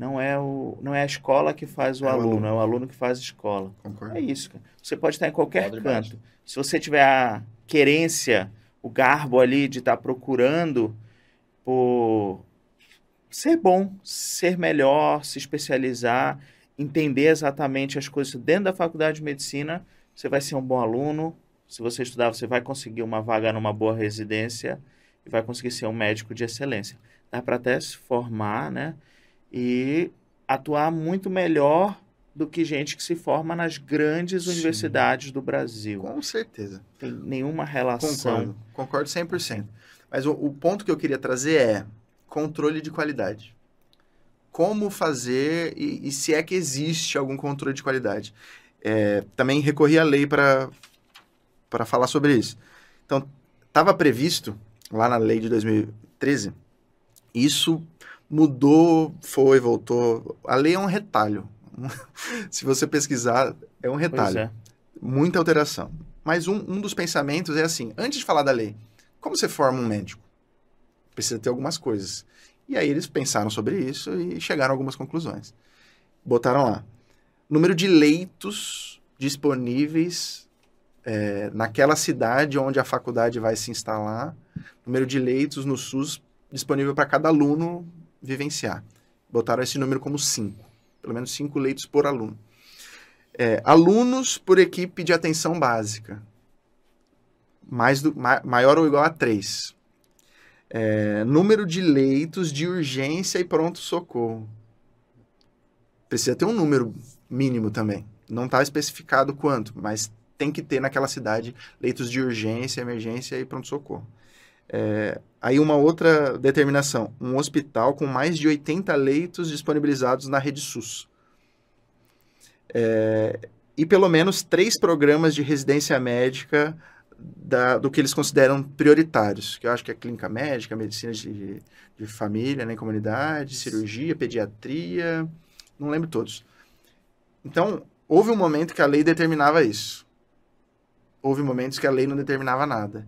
Não é, o, não é a escola que faz o, é aluno, o aluno, é o aluno que faz a escola. Concordo. É isso, cara. Você pode estar em qualquer canto. Se você tiver a querência, o garbo ali de estar procurando por ser bom, ser melhor, se especializar, entender exatamente as coisas dentro da faculdade de medicina, você vai ser um bom aluno. Se você estudar, você vai conseguir uma vaga numa boa residência e vai conseguir ser um médico de excelência. Dá para até se formar, né? E atuar muito melhor do que gente que se forma nas grandes Sim. universidades do Brasil. Com certeza. Tem nenhuma relação. Concordo, concordo 100%. Mas o, o ponto que eu queria trazer é controle de qualidade. Como fazer e, e se é que existe algum controle de qualidade. É, também recorri à lei para falar sobre isso. Então, estava previsto lá na lei de 2013, isso mudou, foi, voltou. A lei é um retalho. Se você pesquisar, é um retalho. É. Muita alteração. Mas um, um dos pensamentos é assim: antes de falar da lei, como você forma um médico? Precisa ter algumas coisas. E aí eles pensaram sobre isso e chegaram a algumas conclusões. Botaram lá: número de leitos disponíveis é, naquela cidade onde a faculdade vai se instalar, número de leitos no SUS disponível para cada aluno vivenciar. Botaram esse número como 5, pelo menos 5 leitos por aluno. É, alunos por equipe de atenção básica, mais do, ma, maior ou igual a 3. É, número de leitos de urgência e pronto-socorro. Precisa ter um número mínimo também. Não está especificado quanto, mas tem que ter naquela cidade leitos de urgência, emergência e pronto-socorro. É, aí uma outra determinação, um hospital com mais de 80 leitos disponibilizados na rede SUS. É, e pelo menos três programas de residência médica da, do que eles consideram prioritários, que eu acho que é clínica médica, medicina de, de família, né, comunidade, cirurgia, pediatria, não lembro todos. Então, houve um momento que a lei determinava isso houve momentos que a lei não determinava nada.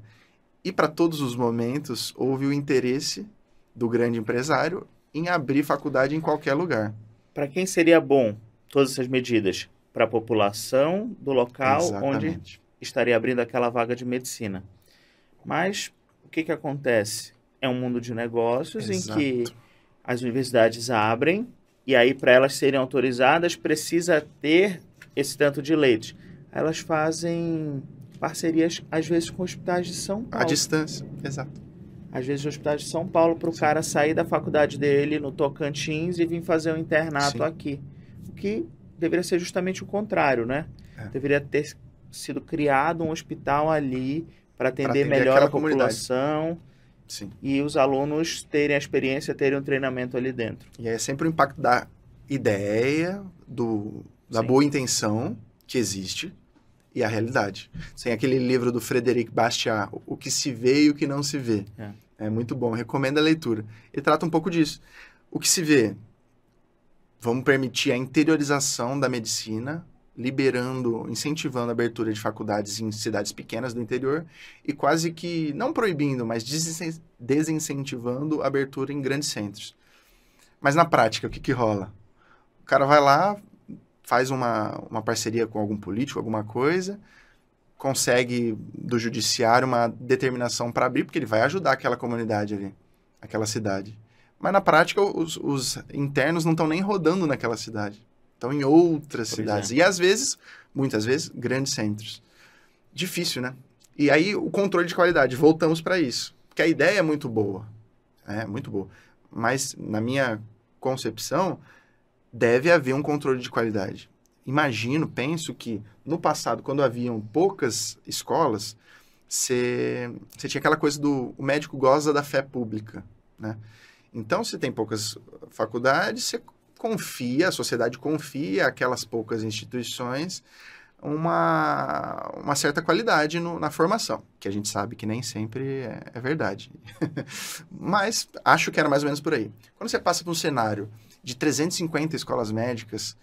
E para todos os momentos, houve o interesse do grande empresário em abrir faculdade em qualquer lugar. Para quem seria bom todas essas medidas? Para a população do local Exatamente. onde estaria abrindo aquela vaga de medicina. Mas o que, que acontece? É um mundo de negócios Exato. em que as universidades abrem e aí para elas serem autorizadas precisa ter esse tanto de leite. Elas fazem parcerias, às vezes, com hospitais de São Paulo. À distância, exato. Às vezes, hospitais de São Paulo, para o cara sair da faculdade dele no Tocantins e vir fazer um internato Sim. aqui. O que deveria ser justamente o contrário, né? É. Deveria ter sido criado um hospital ali para atender, atender, melhor a população. Sim. E os alunos terem a experiência, terem um treinamento ali dentro. E é sempre o impacto da ideia, do, da Sim. boa intenção que existe, e a realidade. Tem aquele livro do Frederic Bastiat, O que se vê e o que não se vê. É, é muito bom, recomendo a leitura. Ele trata um pouco disso. O que se vê? Vamos permitir a interiorização da medicina, liberando, incentivando a abertura de faculdades em cidades pequenas do interior e quase que, não proibindo, mas desincentivando a abertura em grandes centros. Mas na prática, o que, que rola? O cara vai lá, faz uma, uma parceria com algum político, alguma coisa, consegue do judiciário uma determinação para abrir, porque ele vai ajudar aquela comunidade ali, aquela cidade. Mas na prática, os, os internos não estão nem rodando naquela cidade. Estão em outras Por cidades. Exemplo. E às vezes, muitas vezes, grandes centros. Difícil, né? E aí, o controle de qualidade. Voltamos para isso. Porque a ideia é muito boa. É muito boa. Mas, na minha concepção, deve haver um controle de qualidade. Imagino, penso que no passado, quando haviam poucas escolas, você tinha aquela coisa do o médico goza da fé pública, né? Então, se tem poucas faculdades, você confia, a sociedade confia aquelas poucas instituições uma, uma certa qualidade no, na formação, que a gente sabe que nem sempre é, é verdade. Mas acho que era mais ou menos por aí. Quando você passa para um cenário de 350 escolas médicas,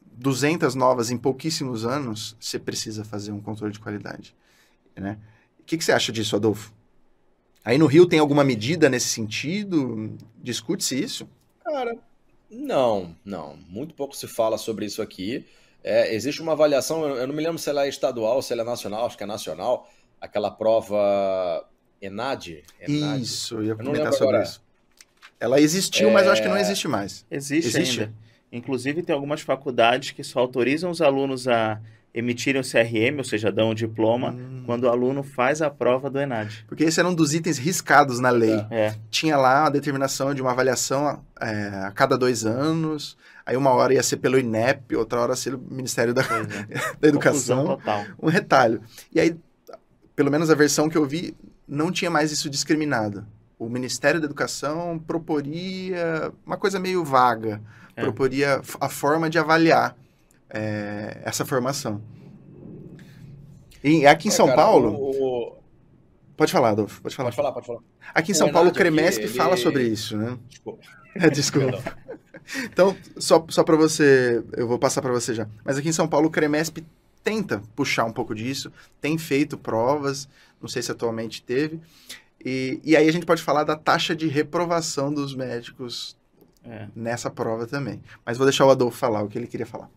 200 novas em pouquíssimos anos, você precisa fazer um controle de qualidade. Né? O que, que você acha disso, Adolfo? Aí no Rio tem alguma medida nesse sentido? Discute-se isso? Cara, não, não. Muito pouco se fala sobre isso aqui. É, existe uma avaliação, eu não me lembro se ela é estadual, se ela é nacional, acho que é nacional, aquela prova ENAD. ENAD. Isso, eu ia comentar sobre agora. isso. Ela existiu, é... mas eu acho que não é, existe mais. Existe, existe ainda. Inclusive, tem algumas faculdades que só autorizam os alunos a emitirem o CRM, ou seja, dão o diploma, hum. quando o aluno faz a prova do ENAD. Porque esse era um dos itens riscados na lei. É. Tinha lá a determinação de uma avaliação é, a cada dois anos, aí uma hora ia ser pelo INEP, outra hora ser pelo Ministério da, é. da Educação. Um retalho. E aí, pelo menos a versão que eu vi, não tinha mais isso discriminado. O Ministério da Educação proporia uma coisa meio vaga, é. proporia a forma de avaliar é, essa formação. E aqui em São cara, Paulo. O... Pode falar, Adolfo. Pode falar. Pode falar, pode falar. Aqui em São o Paulo, o Cremesp aqui, fala ele... sobre isso, né? Desculpa. É, desculpa. então, só, só para você. Eu vou passar para você já. Mas aqui em São Paulo, o Cremesp tenta puxar um pouco disso, tem feito provas, não sei se atualmente teve. E, e aí a gente pode falar da taxa de reprovação dos médicos é. nessa prova também. Mas vou deixar o Adolfo falar o que ele queria falar.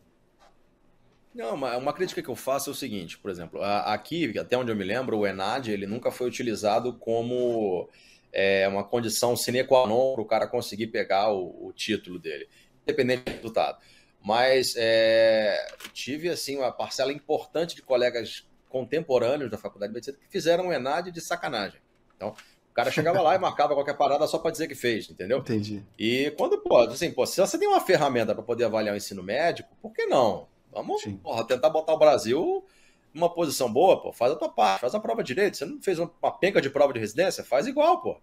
Não, uma, uma crítica que eu faço é o seguinte, por exemplo, aqui, até onde eu me lembro, o ENAD ele nunca foi utilizado como é, uma condição sine qua non para o cara conseguir pegar o, o, título dele, independente do resultado. Mas é, tive assim uma parcela importante de colegas contemporâneos da faculdade de medicina que fizeram o ENAD de sacanagem. Então, o cara chegava lá e marcava qualquer parada só para dizer que fez, entendeu? Entendi. E quando, pô, assim, pô, se você tem uma ferramenta para poder avaliar o ensino médico, por que não? Vamos porra, tentar botar o Brasil numa posição boa, pô. Faz a tua parte, faz a prova direito. Você não fez uma penca de prova de residência? Faz igual, pô.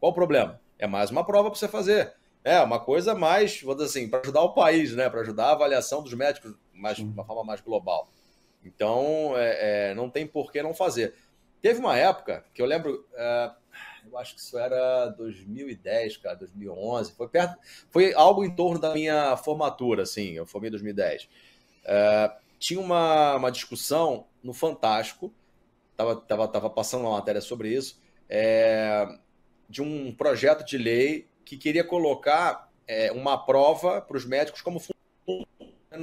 Qual o problema? É mais uma prova para você fazer. É, uma coisa mais, vou dizer assim, para ajudar o país, né? Para ajudar a avaliação dos médicos mais, de uma forma mais global. Então, é, é, não tem por que não fazer. Teve uma época que eu lembro, é, eu acho que isso era 2010, cara, 2011, foi perto, foi algo em torno da minha formatura, assim, eu formei em 2010. É, tinha uma, uma discussão no Fantástico, estava tava, tava passando uma matéria sobre isso, é, de um projeto de lei que queria colocar uma prova para os médicos como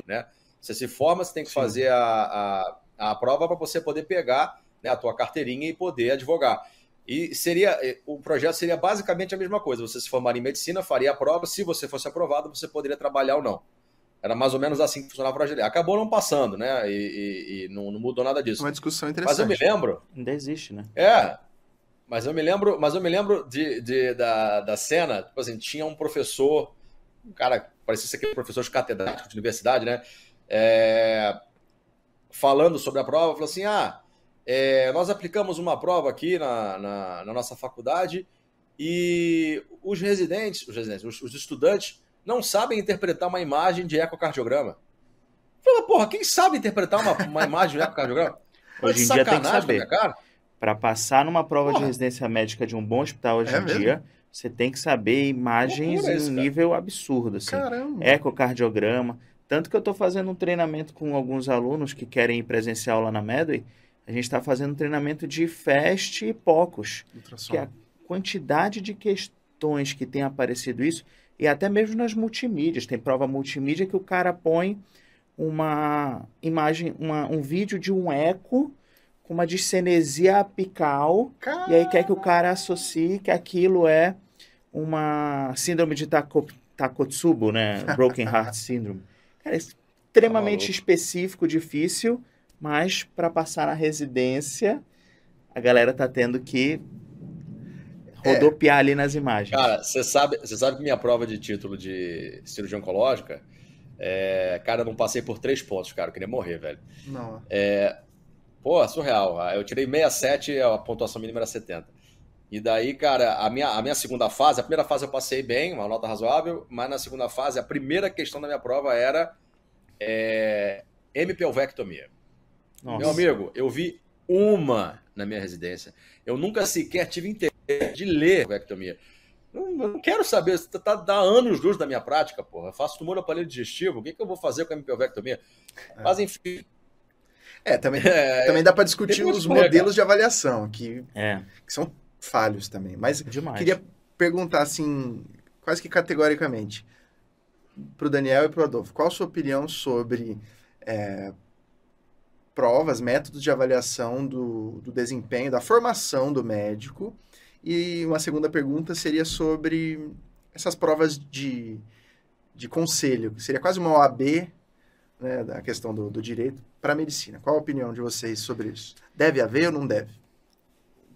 né? Você se forma, você tem que Sim. fazer a, a, a prova para você poder pegar né, a tua carteirinha e poder advogar. E seria o projeto seria basicamente a mesma coisa. Você se formar em medicina, faria a prova. Se você fosse aprovado, você poderia trabalhar ou não. Era mais ou menos assim que funcionava o projeto. Acabou não passando, né? E, e, e não, não, mudou nada disso. Uma discussão interessante. Mas eu me lembro. Ainda existe, né? É. Mas eu me lembro, mas eu me lembro de, de da, da cena, tipo assim, tinha um professor, um cara, parecia ser aquele professor de catedrático de universidade, né? É, falando sobre a prova, falou assim: ah, é, nós aplicamos uma prova aqui na, na, na, nossa faculdade e os residentes, os residentes, os, os estudantes não sabem interpretar uma imagem de ecocardiograma. Fala, porra, quem sabe interpretar uma, uma imagem de ecocardiograma? Hoje em dia tem que saber. Para passar numa prova porra. de residência médica de um bom hospital hoje é em mesmo? dia, você tem que saber imagens em um nível absurdo. Assim. Caramba. Ecocardiograma. Tanto que eu estou fazendo um treinamento com alguns alunos que querem ir presencial lá na Medway. A gente está fazendo treinamento de FAST e POCOS. Que é a quantidade de questões que tem aparecido isso e até mesmo nas multimídias. Tem prova multimídia que o cara põe uma imagem, uma, um vídeo de um eco com uma discenesia apical Caramba. e aí quer que o cara associe que aquilo é uma síndrome de Tako, Takotsubo, né? Broken Heart Syndrome. Cara, é extremamente oh. específico, difícil, mas para passar na residência, a galera tá tendo que rodopiar é. ali nas imagens. Cara, você sabe, você sabe que minha prova de título de cirurgia oncológica, é, cara, eu não passei por três pontos, cara, eu queria morrer, velho. Não. É, pô, surreal. Eu tirei 67, a pontuação mínima era 70. E daí, cara, a minha, a minha segunda fase, a primeira fase eu passei bem, uma nota razoável, mas na segunda fase, a primeira questão da minha prova era é, MPLvectomia. Nossa. Meu amigo, eu vi uma na minha residência. Eu nunca sequer tive interesse de ler vectomia. Eu não quero saber, você tá, tá anos luz da minha prática, porra. Eu faço tumor no aparelho digestivo, o que, que eu vou fazer com a MPOvectomia? É. Mas enfim. É, também, é, também dá para discutir os modelos de avaliação, que, é. que são falhos também. Mas Demais. queria perguntar assim, quase que categoricamente, para o Daniel e para o Adolfo, qual a sua opinião sobre é, provas, métodos de avaliação do, do desempenho, da formação do médico? E uma segunda pergunta seria sobre essas provas de, de conselho, que seria quase uma OAB, né, da questão do, do direito, para a medicina. Qual a opinião de vocês sobre isso? Deve haver ou não deve?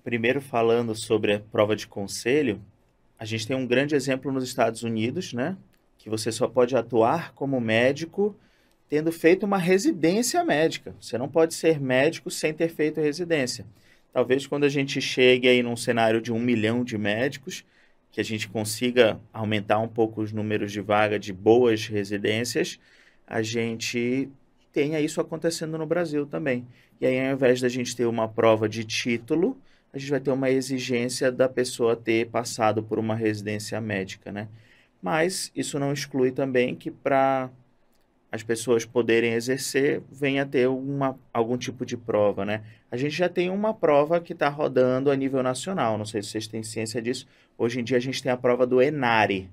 Primeiro, falando sobre a prova de conselho, a gente tem um grande exemplo nos Estados Unidos, né? Que você só pode atuar como médico tendo feito uma residência médica. Você não pode ser médico sem ter feito residência. Talvez quando a gente chegue aí num cenário de um milhão de médicos, que a gente consiga aumentar um pouco os números de vaga de boas residências, a gente tenha isso acontecendo no Brasil também. E aí, ao invés da gente ter uma prova de título, a gente vai ter uma exigência da pessoa ter passado por uma residência médica, né? Mas isso não exclui também que para as pessoas poderem exercer, venha ter uma, algum tipo de prova, né? A gente já tem uma prova que está rodando a nível nacional, não sei se vocês têm ciência disso. Hoje em dia a gente tem a prova do ENARI.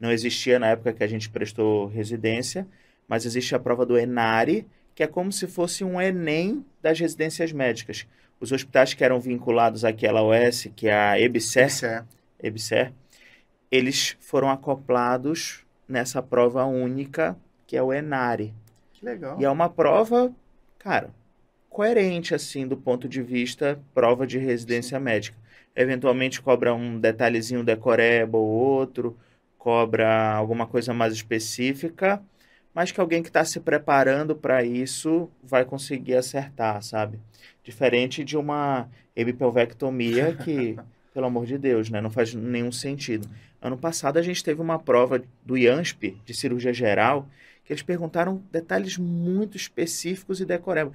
Não existia na época que a gente prestou residência, mas existe a prova do ENARI, que é como se fosse um ENEM das residências médicas. Os hospitais que eram vinculados àquela OS, que é a EBSER, EBSER eles foram acoplados nessa prova única que é o Enare. Que legal. E é uma prova, cara, coerente, assim, do ponto de vista prova de residência Sim. médica. Eventualmente cobra um detalhezinho decoreba ou outro, cobra alguma coisa mais específica, mas que alguém que está se preparando para isso vai conseguir acertar, sabe? Diferente de uma hemipelvectomia que, pelo amor de Deus, né, não faz nenhum sentido. Ano passado a gente teve uma prova do IANSP, de cirurgia geral, que eles perguntaram detalhes muito específicos e decorados.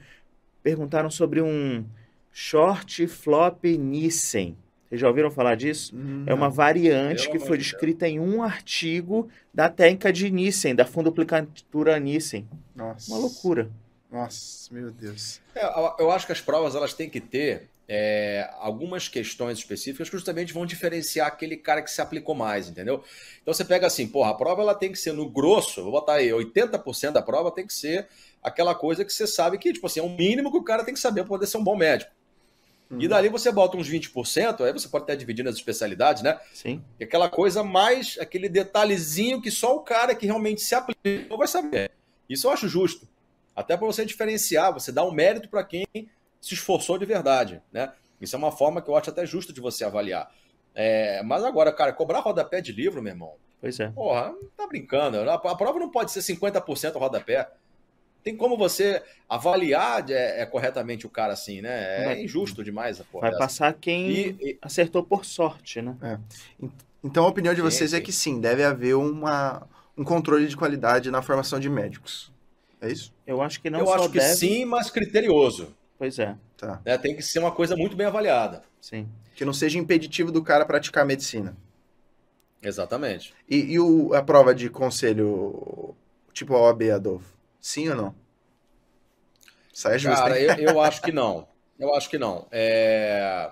Perguntaram sobre um short flop Nissen. Vocês já ouviram falar disso? Hum, é uma variante que foi descrita em um artigo da técnica de Nissen, da funduplicatura Nissen. Nossa. Uma loucura. Nossa, meu Deus. É, eu acho que as provas elas têm que ter é, algumas questões específicas que justamente vão diferenciar aquele cara que se aplicou mais, entendeu? Então você pega assim, porra, a prova ela tem que ser no grosso, vou botar aí, 80% da prova tem que ser aquela coisa que você sabe que, tipo assim, é o mínimo que o cara tem que saber para poder ser um bom médico. E dali você bota uns 20%, aí você pode até dividir nas especialidades, né? Sim. E aquela coisa mais, aquele detalhezinho que só o cara que realmente se aplicou vai saber. Isso eu acho justo. Até para você diferenciar, você dá um mérito para quem se esforçou de verdade, né? Isso é uma forma que eu acho até justa de você avaliar. É, mas agora, cara, cobrar rodapé de livro, meu irmão. Pois é. Porra, tá brincando. A, a prova não pode ser 50% rodapé. Tem como você avaliar é, é, corretamente o cara assim, né? É vai, injusto demais a porra. Vai dessa. passar quem e, acertou por sorte, né? É. Então a opinião de vocês sim, sim. é que sim, deve haver uma, um controle de qualidade na formação de médicos. É isso? Eu acho que não Eu só acho que deve... sim, mas criterioso. Pois é. Tá. É, tem que ser uma coisa muito bem avaliada. Sim. Que não seja impeditivo do cara praticar medicina. Exatamente. E, e o, a prova de conselho, tipo a OAB, Adolfo? Sim ou não? Sai justo. Cara, eu, eu, acho que não. Eu acho que não. É...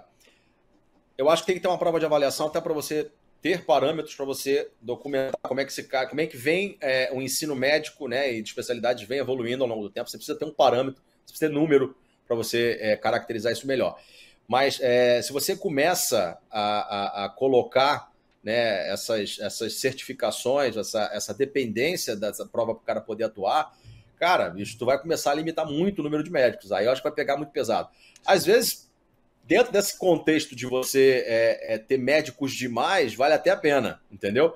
Eu acho que tem que ter uma prova de avaliação até para você ter parâmetros para você documentar como é que, se, como é que vem é, o ensino médico né, e de especialidades vem evoluindo ao longo do tempo. Você precisa ter um parâmetro, você precisa ter número para você é, caracterizar isso melhor. Mas é, se você começa a, a, a, colocar né, essas, essas certificações, essa, essa dependência dessa prova para o cara poder atuar, cara, isso tu vai começar a limitar muito o número de médicos. Aí eu acho que vai pegar muito pesado. Às vezes, dentro desse contexto de você é, é, ter médicos demais, vale até a pena, entendeu?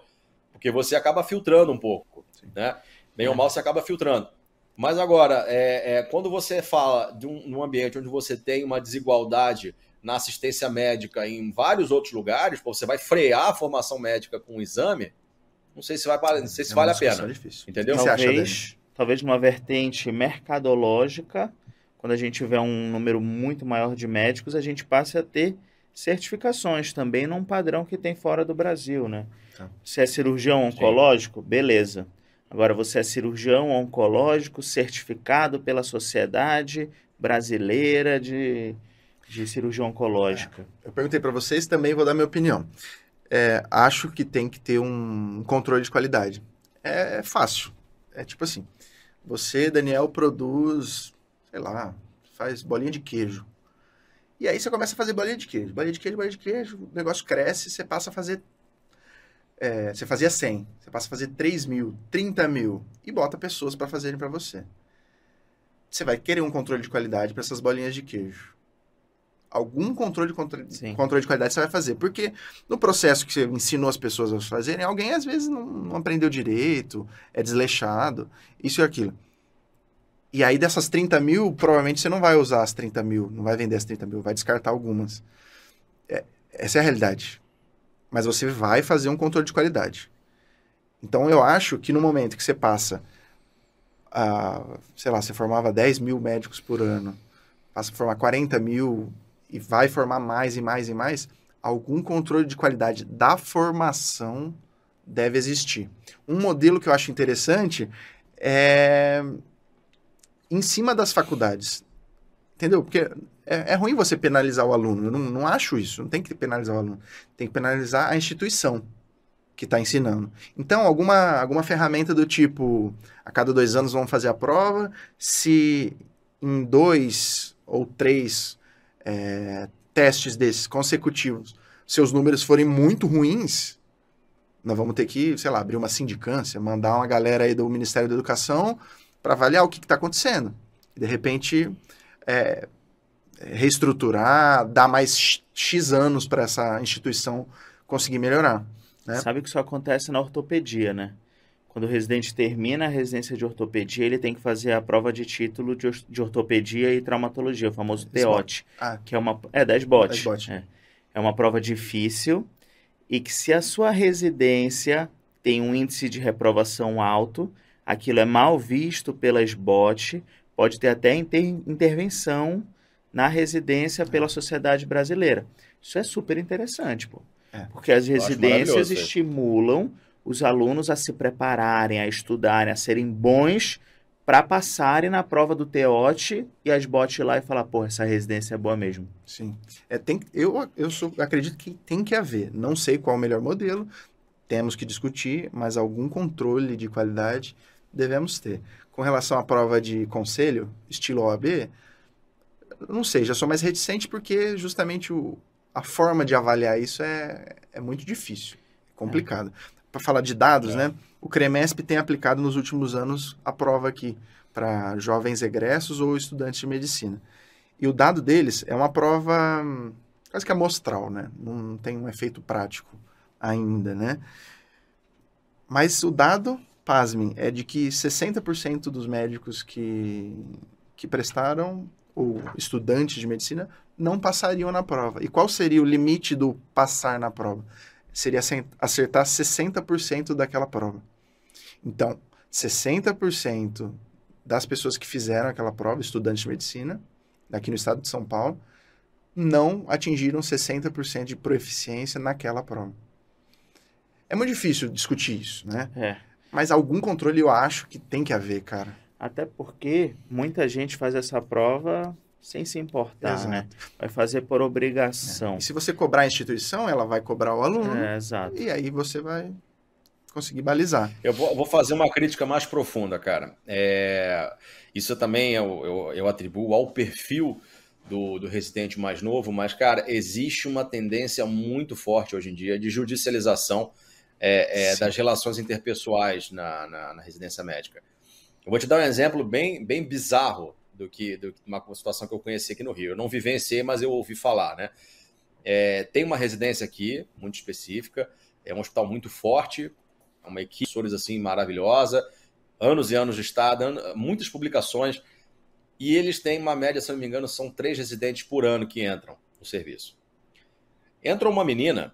Porque você acaba filtrando um pouco, né? Bem ou é. mal, você acaba filtrando. Mas agora, é, é, quando você fala de um, um, ambiente onde você tem uma desigualdade na assistência médica em vários outros lugares, pô, você vai frear a formação médica com um exame, não sei se, vai, não sei se é vale a pena. Difícil. Entendeu? Talvez, talvez numa vertente mercadológica quando a gente tiver um número muito maior de médicos, a gente passe a ter certificações também num padrão que tem fora do Brasil, né? Tá. Se é cirurgião oncológico, Sim. beleza. Agora, você é cirurgião oncológico certificado pela Sociedade Brasileira de, de Cirurgia Oncológica. É. Eu perguntei para vocês, também vou dar minha opinião. É, acho que tem que ter um controle de qualidade. É fácil. É tipo assim, você, Daniel, produz sei lá, faz bolinha de queijo. E aí você começa a fazer bolinha de queijo, bolinha de queijo, bolinha de queijo, o negócio cresce, você passa a fazer. É, você fazia 100, você passa a fazer 3 mil, 30 mil e bota pessoas para fazerem para você. Você vai querer um controle de qualidade para essas bolinhas de queijo. Algum controle de, controle, controle de qualidade você vai fazer. Porque no processo que você ensinou as pessoas a fazerem, alguém às vezes não, não aprendeu direito, é desleixado, isso e aquilo. E aí, dessas 30 mil, provavelmente você não vai usar as 30 mil, não vai vender as 30 mil, vai descartar algumas. É, essa é a realidade. Mas você vai fazer um controle de qualidade. Então, eu acho que no momento que você passa a, sei lá, você formava 10 mil médicos por ano, passa a formar 40 mil e vai formar mais e mais e mais, algum controle de qualidade da formação deve existir. Um modelo que eu acho interessante é em cima das faculdades. Entendeu? Porque é, é ruim você penalizar o aluno. Eu não, não acho isso. Não tem que penalizar o aluno. Tem que penalizar a instituição que está ensinando. Então, alguma, alguma ferramenta do tipo, a cada dois anos vão fazer a prova, se em dois ou três é, testes desses consecutivos seus números forem muito ruins, nós vamos ter que, sei lá, abrir uma sindicância, mandar uma galera aí do Ministério da Educação para avaliar o que está acontecendo. De repente, é, reestruturar, dar mais X anos para essa instituição conseguir melhorar. Né? Sabe que isso acontece na ortopedia, né? Quando o residente termina a residência de ortopedia, ele tem que fazer a prova de título de, de ortopedia e traumatologia, o famoso TEOT, ah. que é uma é da SBOT. É. é uma prova difícil e que se a sua residência tem um índice de reprovação alto, aquilo é mal visto pelas SBOT, pode ter até inter intervenção na residência pela sociedade brasileira. Isso é super interessante, pô. É. Porque as residências estimulam os alunos a se prepararem, a estudarem, a serem bons para passarem na prova do TEOT e as bote lá e falar, pô, essa residência é boa mesmo. Sim. É, tem, eu eu sou, acredito que tem que haver. Não sei qual é o melhor modelo, temos que discutir, mas algum controle de qualidade devemos ter. Com relação à prova de conselho, estilo OAB, não sei, já sou mais reticente porque justamente o, a forma de avaliar isso é, é muito difícil, é complicado. É. Para falar de dados, é. né? O CREMESP tem aplicado nos últimos anos a prova aqui para jovens egressos ou estudantes de medicina. E o dado deles é uma prova quase que amostral, né? Não tem um efeito prático ainda, né? Mas o dado pasmem, é de que 60% dos médicos que, que prestaram, ou estudantes de medicina, não passariam na prova. E qual seria o limite do passar na prova? Seria acertar 60% daquela prova. Então, 60% das pessoas que fizeram aquela prova, estudantes de medicina, aqui no estado de São Paulo, não atingiram 60% de proficiência naquela prova. É muito difícil discutir isso, né? É. Mas algum controle eu acho que tem que haver, cara. Até porque muita gente faz essa prova sem se importar, né? exato. né? Vai fazer por obrigação. É. E se você cobrar a instituição, ela vai cobrar o aluno. É, exato. E aí você vai conseguir balizar. Eu vou, vou fazer uma crítica mais profunda, cara. É, isso também eu, eu, eu, atribuo ao perfil do, do residente mais novo, mas, cara, existe uma tendência muito forte hoje em dia de judicialização é, é, das relações interpessoais na, na, na, residência médica. Eu vou te dar um exemplo bem, bem bizarro do que de uma situação que eu conheci aqui no Rio. Eu não vivenciei, mas eu ouvi falar, né? É, tem uma residência aqui, muito específica, é um hospital muito forte, é uma equipe de assim maravilhosa, anos e anos de estado, muitas publicações, e eles têm uma média, se não me engano, são três residentes por ano que entram no serviço. Entra uma menina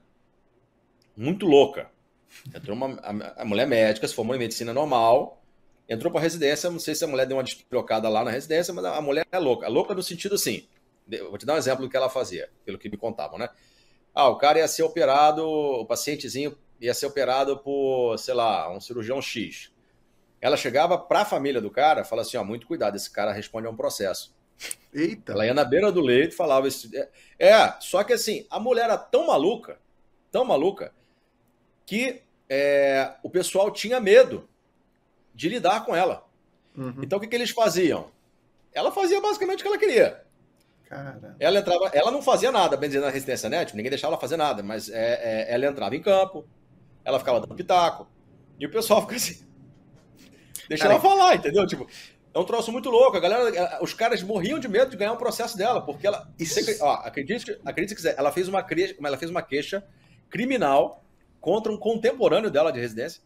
muito louca, Entrou uma, a, a mulher médica, se formou em medicina normal, entrou pra residência, não sei se a mulher deu uma despirocada lá na residência, mas a mulher é louca. Louca no sentido assim, vou te dar um exemplo do que ela fazia, pelo que me contavam, né? Ah, o cara ia ser operado, o pacientezinho ia ser operado por, sei lá, um cirurgião X. Ela chegava para a família do cara, falava assim, ó, muito cuidado, esse cara responde a um processo. Eita. Ela ia na beira do leito e falava isso. É, é, só que assim, a mulher era tão maluca, tão maluca, que é, o pessoal tinha medo de lidar com ela. Uhum. Então o que, que eles faziam? Ela fazia basicamente o que ela queria. Cara. Ela entrava, ela não fazia nada, bem dizer, na resistência net, ninguém deixava ela fazer nada, mas é, é, ela entrava em campo, ela ficava dando pitaco, e o pessoal fica assim. Deixa Cara, ela falar, entendeu? Tipo, é um troço muito louco. A galera, os caras morriam de medo de ganhar um processo dela, porque ela. Isso... ó, acredite, acredite se quiser, ela fez, uma, ela fez uma queixa criminal contra um contemporâneo dela de residência,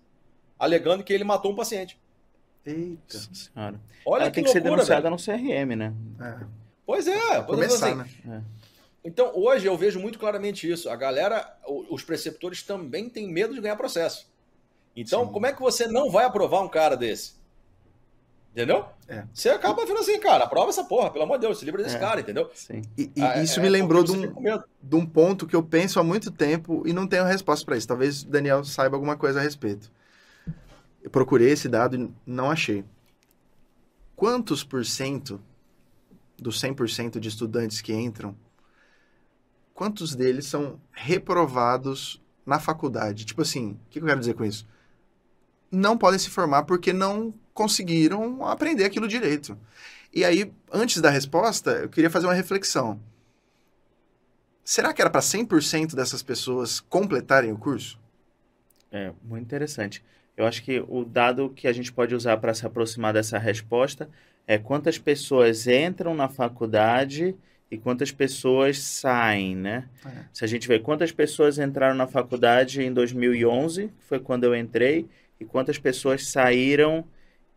alegando que ele matou um paciente. Eita senhora. Olha ela que tem que loucura, ser denunciada velho. no CRM, né? É. Pois é. Começar, assim. né? É. Então, hoje eu vejo muito claramente isso. A galera, os preceptores também têm medo de ganhar processo. Então, Sim. como é que você não vai aprovar um cara desse? Entendeu? É. Você acaba vendo assim, cara, aprova essa porra, pelo amor de Deus, se livra desse é. cara, entendeu? Sim. E, e ah, isso é, me lembrou de um, de um ponto que eu penso há muito tempo e não tenho resposta para isso. Talvez o Daniel saiba alguma coisa a respeito. Eu procurei esse dado e não achei. Quantos por cento dos 100% de estudantes que entram, quantos deles são reprovados na faculdade? Tipo assim, o que eu quero dizer com isso? Não podem se formar porque não conseguiram aprender aquilo direito. E aí, antes da resposta, eu queria fazer uma reflexão. Será que era para 100% dessas pessoas completarem o curso? É, muito interessante. Eu acho que o dado que a gente pode usar para se aproximar dessa resposta é quantas pessoas entram na faculdade e quantas pessoas saem, né? É. Se a gente vê quantas pessoas entraram na faculdade em 2011, que foi quando eu entrei, e quantas pessoas saíram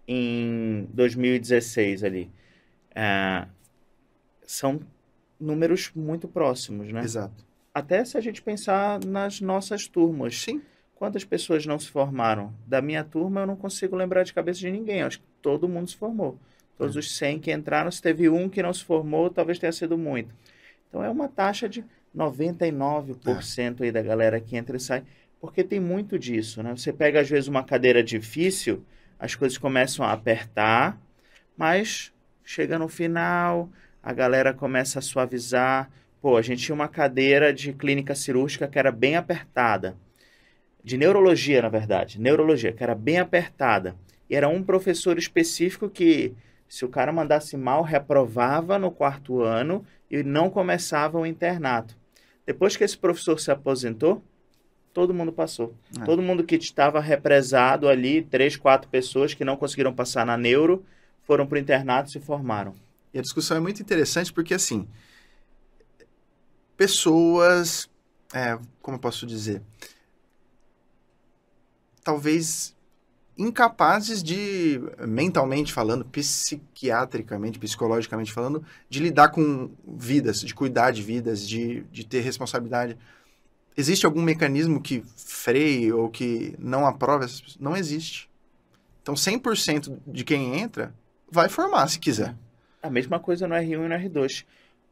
em 2016 ali. É, são números muito próximos, né? Exato. Até se a gente pensar nas nossas turmas. Sim. Quantas pessoas não se formaram? Da minha turma, eu não consigo lembrar de cabeça de ninguém. Acho que todo mundo se formou. Todos é. os 100 que entraram, se teve um que não se formou, talvez tenha sido muito. Então, é uma taxa de 99% é. aí da galera que entra e sai. Porque tem muito disso, né? Você pega, às vezes, uma cadeira difícil as coisas começam a apertar, mas chega no final, a galera começa a suavizar. Pô, a gente tinha uma cadeira de clínica cirúrgica que era bem apertada. De neurologia, na verdade. Neurologia, que era bem apertada. E era um professor específico que, se o cara mandasse mal, reprovava no quarto ano e não começava o internato. Depois que esse professor se aposentou, todo mundo passou. É. Todo mundo que estava represado ali, três, quatro pessoas que não conseguiram passar na neuro, foram para o internato e se formaram. E a discussão é muito interessante porque, assim, pessoas, é, como eu posso dizer, talvez incapazes de, mentalmente falando, psiquiatricamente, psicologicamente falando, de lidar com vidas, de cuidar de vidas, de, de ter responsabilidade Existe algum mecanismo que freie ou que não aprove essas pessoas? Não existe. Então, 100% de quem entra vai formar, se quiser. A mesma coisa no R1 e no R2.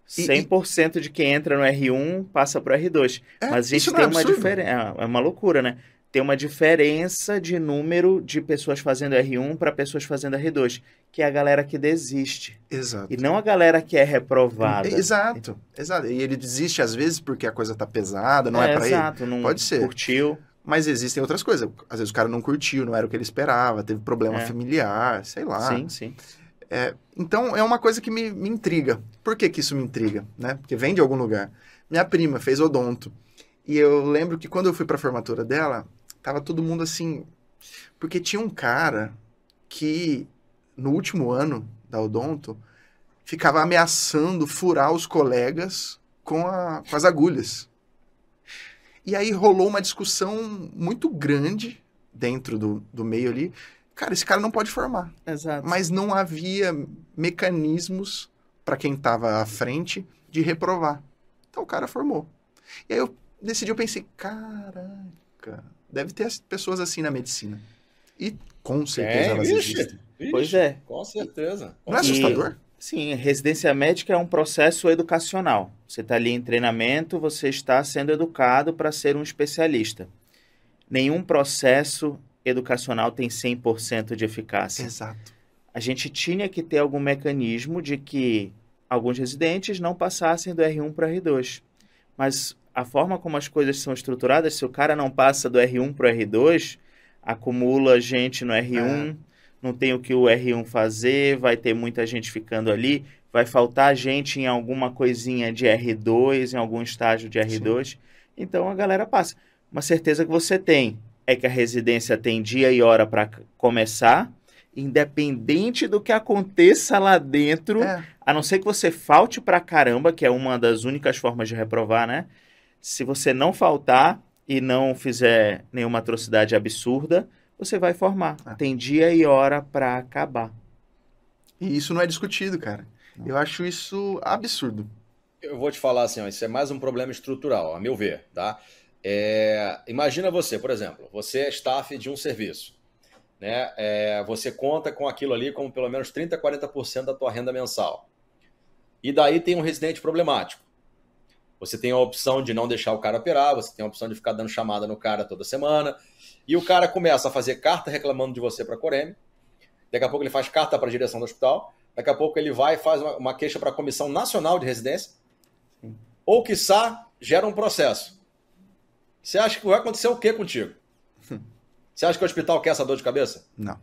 100% e, de quem entra no R1 passa para o R2. É, Mas a gente tem é uma diferença. É uma loucura, né? Tem uma diferença de número de pessoas fazendo R1 para pessoas fazendo R2, que é a galera que desiste. Exato. E não a galera que é reprovada. Exato, exato. E ele desiste às vezes porque a coisa tá pesada, não é, é para ele. Exato, não Pode ser. curtiu. Mas existem outras coisas. Às vezes o cara não curtiu, não era o que ele esperava, teve problema é. familiar, sei lá. Sim, sim. É, então é uma coisa que me, me intriga. Por que, que isso me intriga? Né? Porque vem de algum lugar. Minha prima fez odonto. E eu lembro que quando eu fui para a formatura dela, tava todo mundo assim. Porque tinha um cara que, no último ano da Odonto, ficava ameaçando furar os colegas com, a, com as agulhas. E aí rolou uma discussão muito grande dentro do, do meio ali. Cara, esse cara não pode formar. Exato. Mas não havia mecanismos para quem estava à frente de reprovar. Então o cara formou. E aí eu decidi, eu pensei, caraca, Deve ter pessoas assim na medicina. E com certeza elas vixe, existem. vixe, Pois é. Com certeza. Não é assustador? Sim, residência médica é um processo educacional. Você está ali em treinamento, você está sendo educado para ser um especialista. Nenhum processo educacional tem 100% de eficácia. Exato. A gente tinha que ter algum mecanismo de que alguns residentes não passassem do R1 para o R2. Mas a forma como as coisas são estruturadas, se o cara não passa do R1 para o R2, acumula gente no R1, não tem o que o R1 fazer, vai ter muita gente ficando ali, vai faltar gente em alguma coisinha de R2, em algum estágio de R2. Então a galera passa. Uma certeza que você tem é que a residência tem dia e hora para começar, independente do que aconteça lá dentro, É. a não ser que você falte pra caramba, que é uma das únicas formas de reprovar, né? Se você não faltar e não fizer nenhuma atrocidade absurda, você vai formar. Ah. Tem dia e hora pra acabar. E isso não é discutido, cara. Eu acho isso absurdo. Eu vou te falar assim, ó, isso é mais um problema estrutural, a meu ver, tá? É, imagina você, por exemplo, você é staff de um serviço, né? É, você conta com aquilo ali como pelo menos 30, 40% da tua renda mensal. E daí tem um residente problemático. Você tem a opção de não deixar o cara operar, você tem a opção de ficar dando chamada no cara toda semana, e o cara começa a fazer carta reclamando de você para a Coreme, daqui a pouco ele faz carta para a direção do hospital, daqui a pouco ele vai e faz uma, uma queixa para a Comissão Nacional de Residência, ou, quiçá, gera um processo. Você acha que vai acontecer o que contigo? Você acha que o hospital quer essa dor de cabeça? Não.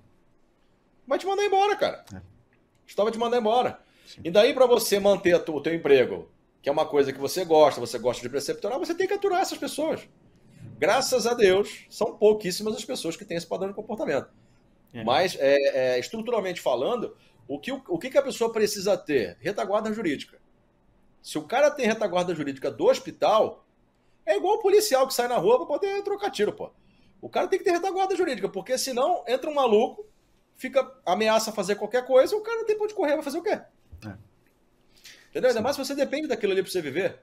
Vai te mandar embora, cara. É. O hospital vai te mandar embora. Sim. E daí, para você manter o teu emprego, que é uma coisa que você gosta, você gosta de preceptorar, você tem que aturar essas pessoas. Graças a Deus, são pouquíssimas as pessoas que têm esse padrão de comportamento. É. Mas, é, é, estruturalmente falando, o que, o, que que a pessoa precisa ter? Retaguarda jurídica. Se o cara tem retaguarda jurídica do hospital, é igual o policial que sai na rua para poder trocar tiro, pô. O cara tem que ter retaguarda jurídica, porque senão entra um maluco, fica ameaça fazer qualquer coisa, o cara não tem pra onde correr, vai fazer o quê? É. Entendeu? Ainda Sim. mais se você depende daquilo ali pra você viver.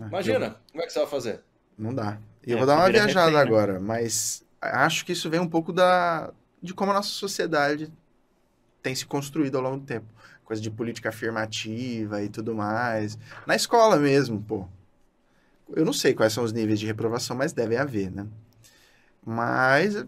É, Imagina, como é que você vai fazer? eu- não dá. E eu É, vou dar uma viajada refém, né? agora, mas acho que isso vem um pouco da de como a nossa sociedade tem se construído ao longo do tempo. Coisa de política afirmativa e tudo mais. Na escola mesmo, pô. Eu não sei quais são os níveis de reprovação, mas deve haver, né? Mas é,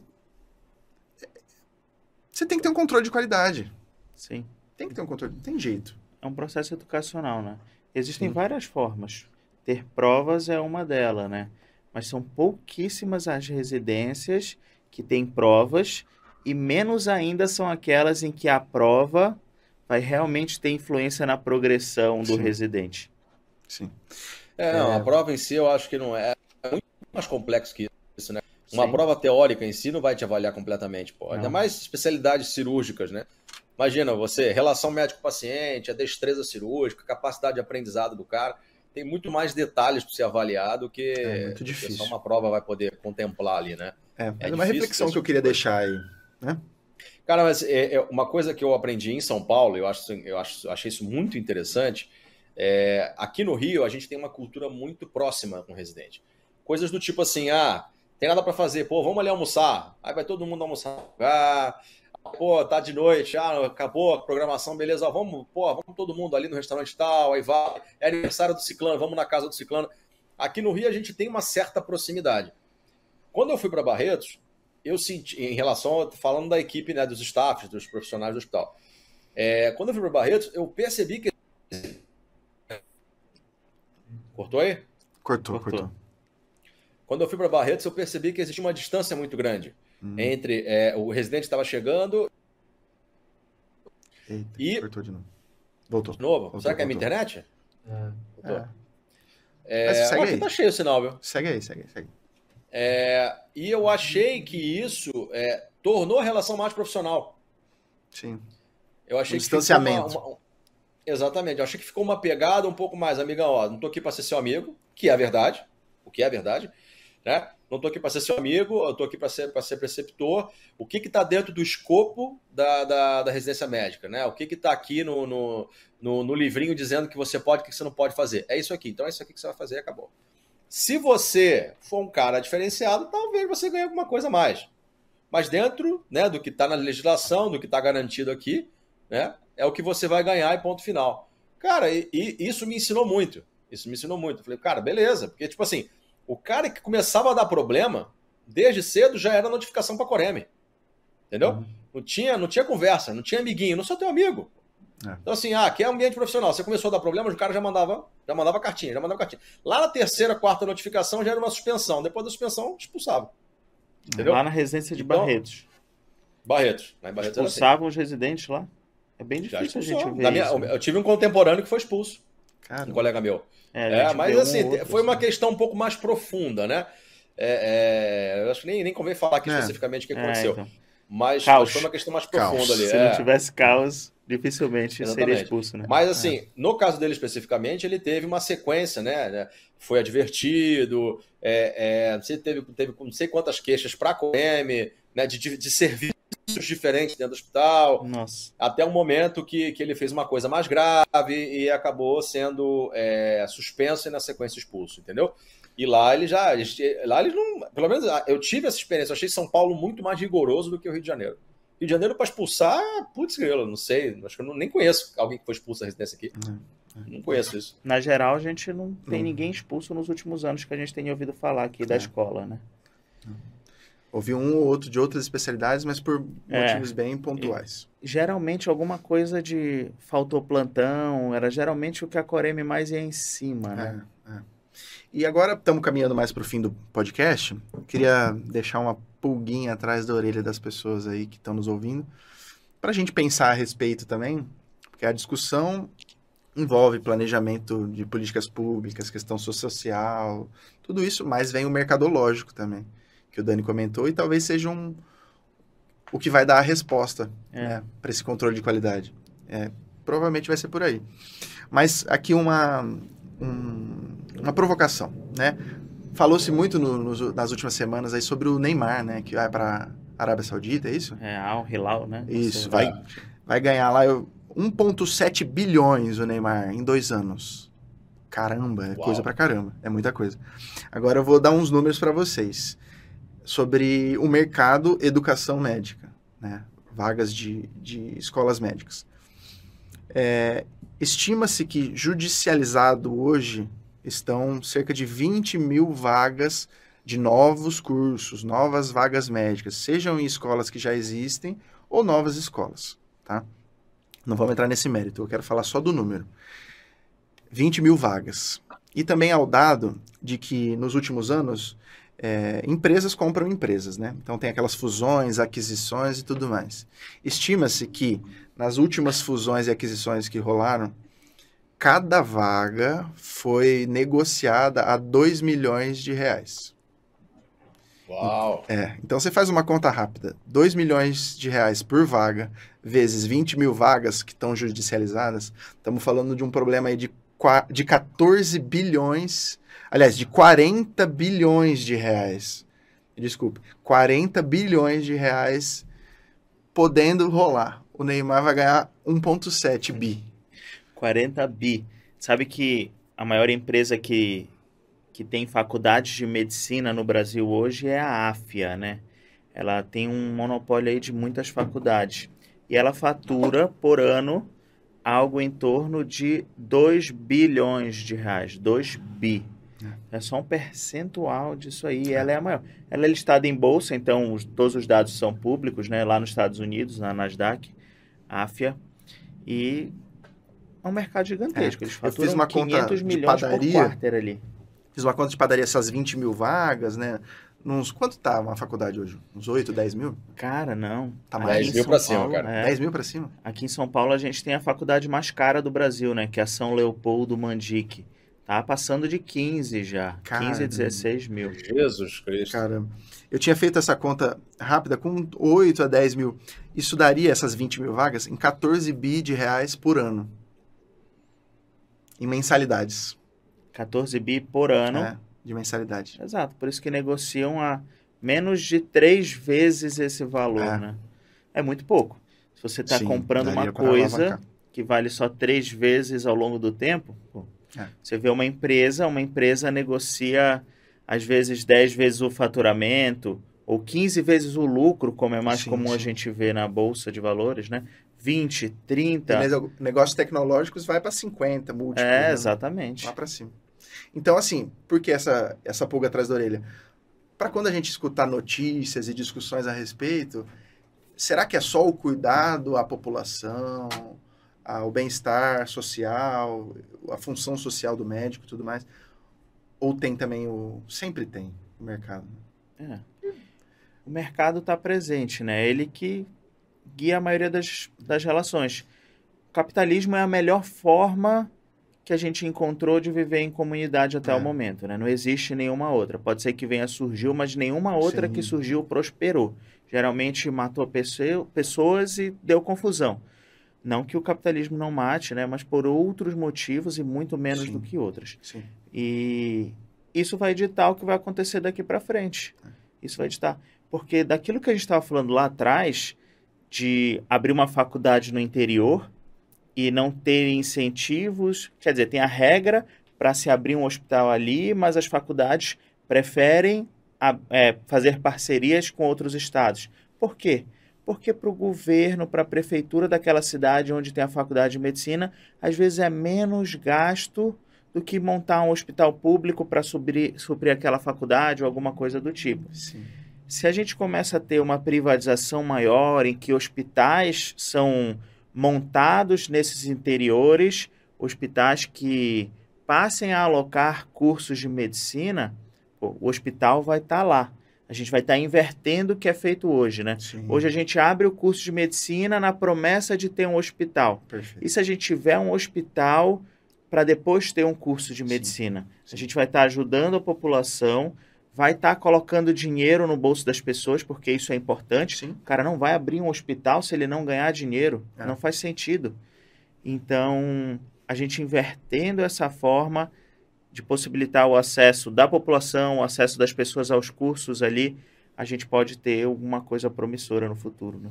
você tem que ter um controle de qualidade. Sim. Tem que ter um controle, não tem jeito. É um processo educacional, né? Existem Sim. várias formas. Ter provas é uma delas, né? Mas são pouquíssimas as residências que têm provas e menos ainda são aquelas em que a prova vai realmente ter influência na progressão do Sim. residente. Sim. É, não, a prova em si eu acho que não é, é muito mais complexo que isso, né? Uma Sim. prova teórica em si não vai te avaliar completamente, pô. Ainda mais especialidades cirúrgicas, né? Imagina você, relação médico-paciente, a destreza cirúrgica, capacidade de aprendizado do cara. Tem muito mais detalhes para ser avaliado do que, É muito difícil. só uma prova vai poder contemplar ali, né? É, mas É uma reflexão que eu queria deixar aí. Cara, mas é, é uma coisa que eu aprendi em São Paulo, eu acho, eu acho, achei isso muito interessante. é, aqui no Rio, a gente tem uma cultura muito próxima com o residente. Coisas do tipo assim, ah, tem nada para fazer, pô, vamos ali almoçar. Aí vai todo mundo almoçar. Ah, pô, tá de noite, ah, acabou a programação, beleza, vamos, pô, vamos todo mundo ali no restaurante tal, aí vai, é aniversário do ciclano, vamos na casa do ciclano. Aqui no Rio a gente tem uma certa proximidade. Quando eu fui para Barretos, eu senti, em relação, falando da equipe, né, dos staffs, dos profissionais do hospital, é, quando eu fui para Barretos, eu percebi que. Cortou aí? Cortou, Cortou. cortou. Quando eu fui para Barretos, eu percebi que existia uma distância muito grande Hum, entre é, o residente estava chegando eita, e- cortou de novo. Voltou. de novo. Voltou, Será que é a minha internet? Voltou. É. É, Mas segue aí. tá cheio o sinal, viu? Segue aí, segue aí, segue. É, e eu achei que isso é, tornou a relação mais profissional. Sim. Eu achei Um que ficou distanciamento. uma- uma- Exatamente, eu achei que ficou uma pegada um pouco mais, amigão, ó, não tô aqui para ser seu amigo, que é a verdade, o que é a verdade, né? Não tô aqui para ser seu amigo, eu tô aqui para ser, ser preceptor. O que que tá dentro do escopo da, da, da residência médica, né? O que que tá aqui no, no, no, no livrinho dizendo que você pode, o que você não pode fazer. É isso aqui, então é isso aqui que você vai fazer e acabou. Se você for um cara diferenciado, talvez você ganhe alguma coisa a mais. mas dentro né, do que está na legislação, do que está garantido aqui, né, é o que você vai ganhar e ponto final. Cara, e, e isso me ensinou muito. Isso me ensinou muito. Eu falei, cara, beleza. Porque, tipo assim, o cara que começava a dar problema, desde cedo já era notificação para Coreme. Entendeu? Uhum. Não, tinha, não tinha conversa, não tinha amiguinho, não sou teu amigo. É. Então, assim, ah, aqui é ambiente profissional. Você começou a dar problemas, o cara já mandava, já mandava cartinha, já mandava cartinha. Lá na terceira, quarta notificação já era uma suspensão. Depois da suspensão, expulsava. Entendeu? Lá na residência de então, Barretos. Barretos. Lá Barretos assim. Expulsavam assim. os residentes lá? É bem difícil a gente ver minha, Eu tive um contemporâneo que foi expulso. Um colega meu. É, é mas assim, um outro, foi uma assim. questão um pouco mais profunda, né? É, é, eu acho que nem, nem convém falar aqui é. especificamente o que é, aconteceu. Então. Mas, mas, foi uma questão mais profunda caos. ali. Se não tivesse caos, dificilmente Exatamente. seria expulso, né? Mas assim, no caso dele especificamente, ele teve uma sequência, né? foi advertido, é, é, você teve, teve não sei quantas queixas para a COEM, né? De, de, de serviços diferentes dentro do hospital. Nossa. Até um momento que, que ele fez uma coisa mais grave e acabou sendo é, suspenso e na sequência expulso, entendeu? E lá ele já. Lá eles não. Pelo menos eu tive essa experiência. Eu achei São Paulo muito mais rigoroso do que o Rio de Janeiro. Rio de Janeiro, para expulsar, putz, grilo, não sei. Acho que eu não, nem conheço alguém que foi expulso da residência aqui. Uhum. Não conheço isso. Na geral, a gente não tem uhum. ninguém expulso nos últimos anos que a gente tem ouvido falar aqui da é. escola, né? Ouvi um ou outro de outras especialidades, mas por é. motivos bem pontuais. Geralmente alguma coisa de faltou plantão, era geralmente o que a Coreme mais ia em cima, né? É, é. E agora estamos caminhando mais para o fim do podcast. Queria deixar uma pulguinha atrás da orelha das pessoas aí que estão nos ouvindo, para a gente pensar a respeito também, porque a discussão envolve planejamento de políticas públicas, questão social, tudo isso, mas vem o mercadológico também que o Dani comentou, e talvez seja um, o que vai dar a resposta é. né, para esse controle de qualidade. É, provavelmente vai ser por aí. Mas aqui uma, um, uma provocação, né? Falou-se muito no, no, nas últimas semanas aí sobre o Neymar, né? Que vai para Arábia Saudita, é isso? É, Al Hilal, né? Isso, vai, vai ganhar lá 1,7 bilhões o Neymar em dois anos. Caramba, é Uau. coisa pra caramba. É muita coisa. Agora eu vou dar uns números para vocês sobre o mercado educação médica, né? vagas de, de escolas médicas. É, Estima-se que judicializado hoje estão cerca de 20 mil vagas de novos cursos, novas vagas médicas, sejam em escolas que já existem ou novas escolas, tá? Não vamos entrar nesse mérito, eu quero falar só do número. 20 mil vagas. E também ao dado de que nos últimos anos é, empresas compram empresas, né? Então tem aquelas fusões, aquisições e tudo mais. Estima-se que nas últimas fusões e aquisições que rolaram, cada vaga foi negociada a 2 milhões de reais. Uau! É, então você faz uma conta rápida. 2 milhões de reais por vaga, vezes 20 mil vagas que estão judicializadas, estamos falando de um problema aí de, de 14 bilhões Aliás, de 40 bilhões de reais. Desculpe, 40 bilhões de reais podendo rolar. O Neymar vai ganhar 1,7 bi. 40 bi. Sabe que a maior empresa que, que tem faculdades de medicina no Brasil hoje é a AFIA, né? Ela tem um monopólio aí de muitas faculdades. E ela fatura por ano algo em torno de 2 bilhões de reais. 2 bi. É só um percentual disso aí. Ela é a maior. Ela é listada em bolsa, então os, todos os dados são públicos, né? Lá nos Estados Unidos, na Nasdaq, AFIA. E é um mercado gigantesco. É. Eles faturam Eu fiz uma 500 conta milhões de padaria, por quarter ali. Fiz uma conta de padaria, essas 20 mil vagas, né? Nos, quanto tá uma faculdade hoje? Uns 8, 10 mil? Cara, não. Tá mais 10 mil pra cima, cara. É, 10 mil pra cima? Aqui em São Paulo a gente tem a faculdade mais cara do Brasil, né? Que é a São Leopoldo Mandique. Tá passando de 15 já. Caramba. 15 a 16 mil. Jesus Cristo. Caramba. Eu tinha feito essa conta rápida com 8 a 10 mil. Isso daria essas 20 mil vagas em 14 bi de reais por ano. Em mensalidades. 14 bi por ano. É, de mensalidade. Exato. Por isso que negociam a menos de três vezes esse valor, é. né? É muito pouco. Se você está comprando uma coisa que vale só três vezes ao longo do tempo, pô, é. Você vê uma empresa, uma empresa negocia às vezes 10 vezes o faturamento, ou 15 vezes o lucro, como é mais sim, comum sim. a gente ver na bolsa de valores, né? 20, 30. E negócios tecnológicos vai para 50, múltiplo. É, né? exatamente. Lá para cima. Então, assim, por que essa, essa pulga atrás da orelha? Para quando a gente escutar notícias e discussões a respeito, será que é só o cuidado à população, ao bem-estar social, a função social do médico e tudo mais? Ou tem também o. Sempre tem o mercado? É. O mercado está presente, né? Ele que guia a maioria das, das relações. O capitalismo é a melhor forma que a gente encontrou de viver em comunidade até é. o momento, né? Não existe nenhuma outra. Pode ser que venha surgiu, mas nenhuma outra Sim. que surgiu prosperou. Geralmente matou pessoas e deu confusão. Não que o capitalismo não mate, né? Mas por outros motivos e muito menos Sim. do que outros. Sim. E isso vai ditar o que vai acontecer daqui para frente. É. Isso vai ditar. Porque daquilo que a gente estava falando lá atrás, de abrir uma faculdade no interior, e não ter incentivos. Quer dizer, tem a regra para se abrir um hospital ali, mas as faculdades preferem a, é, fazer parcerias com outros estados. Por quê? Porque para o governo, para a prefeitura daquela cidade onde tem a faculdade de medicina, às vezes é menos gasto do que montar um hospital público para suprir, suprir aquela faculdade ou alguma coisa do tipo. Sim. Se a gente começa a ter uma privatização maior em que hospitais são montados nesses interiores, hospitais que passem a alocar cursos de medicina, o hospital vai estar tá lá. A gente vai estar tá invertendo o que é feito hoje, né? Sim. Hoje a gente abre o curso de medicina na promessa de ter um hospital. Perfeito. E se a gente tiver um hospital para depois ter um curso de medicina? Sim. Sim. A gente vai estar tá ajudando a população vai estar tá colocando dinheiro no bolso das pessoas, porque isso é importante. O cara não vai abrir um hospital se ele não ganhar dinheiro. É. Não faz sentido. Então, a gente invertendo essa forma de possibilitar o acesso da população, o acesso das pessoas aos cursos ali, a gente pode ter alguma coisa promissora no futuro. Né?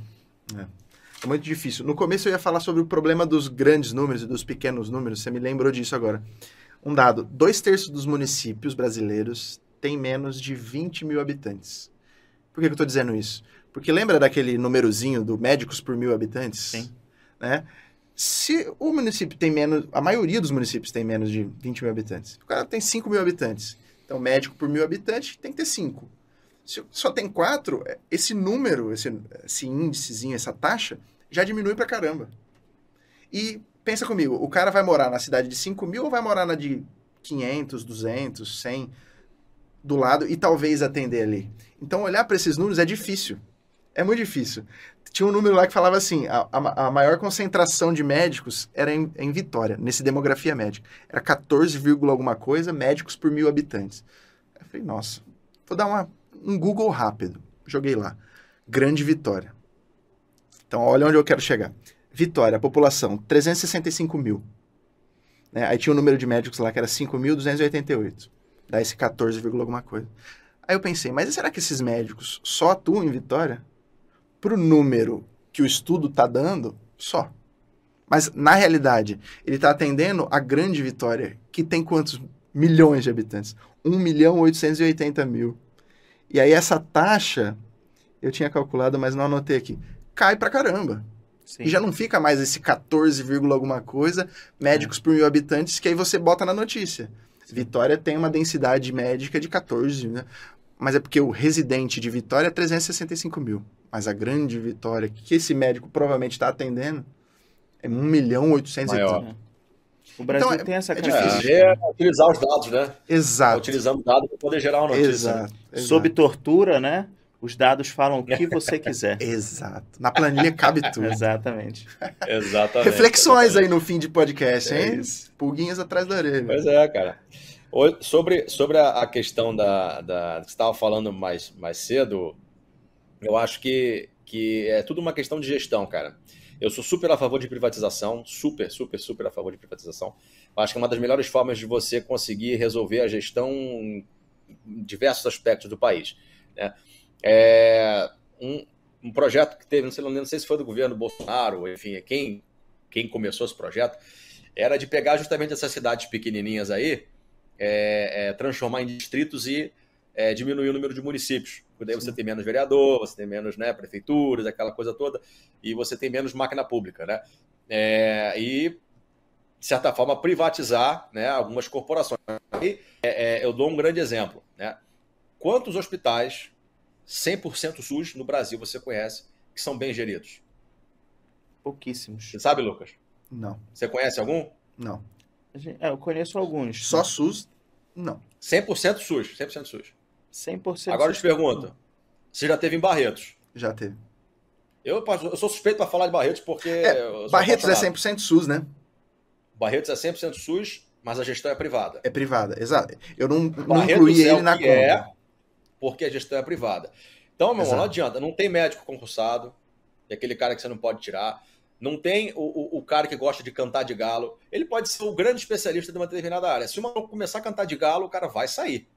É. é muito difícil. No começo eu ia falar sobre o problema dos grandes números e dos pequenos números. Você me lembrou disso agora. Um dado: dois terços dos municípios brasileiros tem menos de 20 mil habitantes. Por que, que eu estou dizendo isso? Porque lembra daquele númerozinho do médicos por mil habitantes? Sim. Né? Se o município tem menos, a maioria dos municípios tem menos de 20 mil habitantes, o cara tem 5 mil habitantes. Então, médico por mil habitantes tem que ter 5. Se só tem 4, é, esse número, esse, esse índicezinho, essa taxa, já diminui pra caramba. E pensa comigo, o cara vai morar na cidade de 5 mil ou vai morar na de 500, 200, 100? do lado e talvez atender ali. Então, olhar para esses números é difícil. É muito difícil. Tinha um número lá que falava assim: a, a, a maior concentração de médicos era em, em, Vitória, nesse demografia médica. Era 14, alguma coisa médicos por mil habitantes. Eu falei, nossa, vou dar uma, um Google rápido. Joguei lá. Grande Vitória. Então, olha onde eu quero chegar. Vitória, população, 365 mil. Né? Aí tinha um número de médicos lá que era 5.288 dá esse 14, alguma coisa. Aí eu pensei, mas será que esses médicos só atuam em Vitória? Pro número que o estudo tá dando, só. Mas, na realidade, ele está atendendo a grande Vitória, que tem quantos milhões de habitantes? 1 milhão 880 mil. E aí essa taxa, eu tinha calculado, mas não anotei aqui, cai pra caramba. Sim. E já não fica mais esse 14, alguma coisa, médicos é. por mil habitantes, que aí você bota na notícia. Vitória tem uma densidade médica de 14, né? Mas é porque o residente de Vitória é 365 mil. Mas a grande Vitória, que esse médico provavelmente está atendendo, é 1 milhão 880. O Brasil então, tem essa é. É, é utilizar os dados, né? Exato. Utilizando dados para poder gerar uma notícia. Exato, exato. Sob tortura, né? Os dados falam o que você quiser. Exato. Na planilha cabe tudo. Exatamente. Exatamente. Reflexões exatamente. aí no fim de podcast, hein? É Pulguinhas atrás da orelha. Pois é, cara. Sobre, sobre a questão da, da que você estava falando mais, mais cedo, eu acho que, que é tudo uma questão de gestão, cara. Eu sou super a favor de privatização, super, super, super a favor de privatização. Eu acho que é uma das melhores formas de você conseguir resolver a gestão em diversos aspectos do país. Né? É, um, um, projeto que teve, não sei, não sei se foi do governo Bolsonaro, enfim, quem, quem começou esse projeto, era de pegar justamente essas cidades pequenininhas aí, é, é, transformar em distritos e é, diminuir o número de municípios. Porque daí você tem menos vereador, você tem menos né, prefeituras, aquela coisa toda, e você tem menos máquina pública. Né? É, e, de certa forma, privatizar né, algumas corporações. E, é, é eu dou um grande exemplo. Né? Quantos hospitais 100% SUS no Brasil você conhece que são bem geridos? Pouquíssimos. Você sabe, Lucas? Não. Você conhece algum? Não. É, eu conheço alguns. Só SUS? Não. 100% SUS. 100% SUS. 100% Agora eu te pergunto. Você já teve em Barretos? Já teve. Eu, eu sou suspeito para falar de Barretos porque. É, Barretos é 100% SUS, né? Barretos é 100% SUS, mas a gestão é privada. É privada, exato. Eu não, não incluí é ele na conta. É porque a gestão é privada. Então, meu irmão, não adianta. Não tem médico concursado, é aquele cara que você não pode tirar. Não tem o, o, o, cara que gosta de cantar de galo. Ele pode ser o grande especialista de uma determinada área. Se o maluco começar a cantar de galo, o cara vai sair.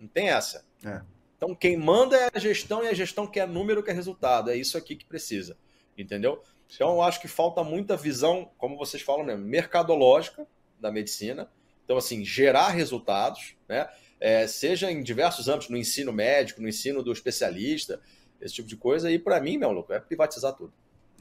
Não tem essa. É. Então, quem manda é a gestão e a gestão quer número, quer resultado. É isso aqui que precisa. Entendeu? Então, eu acho que falta muita visão, como vocês falam mesmo, mercadológica da medicina. Então, assim, gerar resultados, né? É, seja em diversos âmbitos, no ensino médico, no ensino do especialista, esse tipo de coisa. E para mim, meu louco, é privatizar tudo.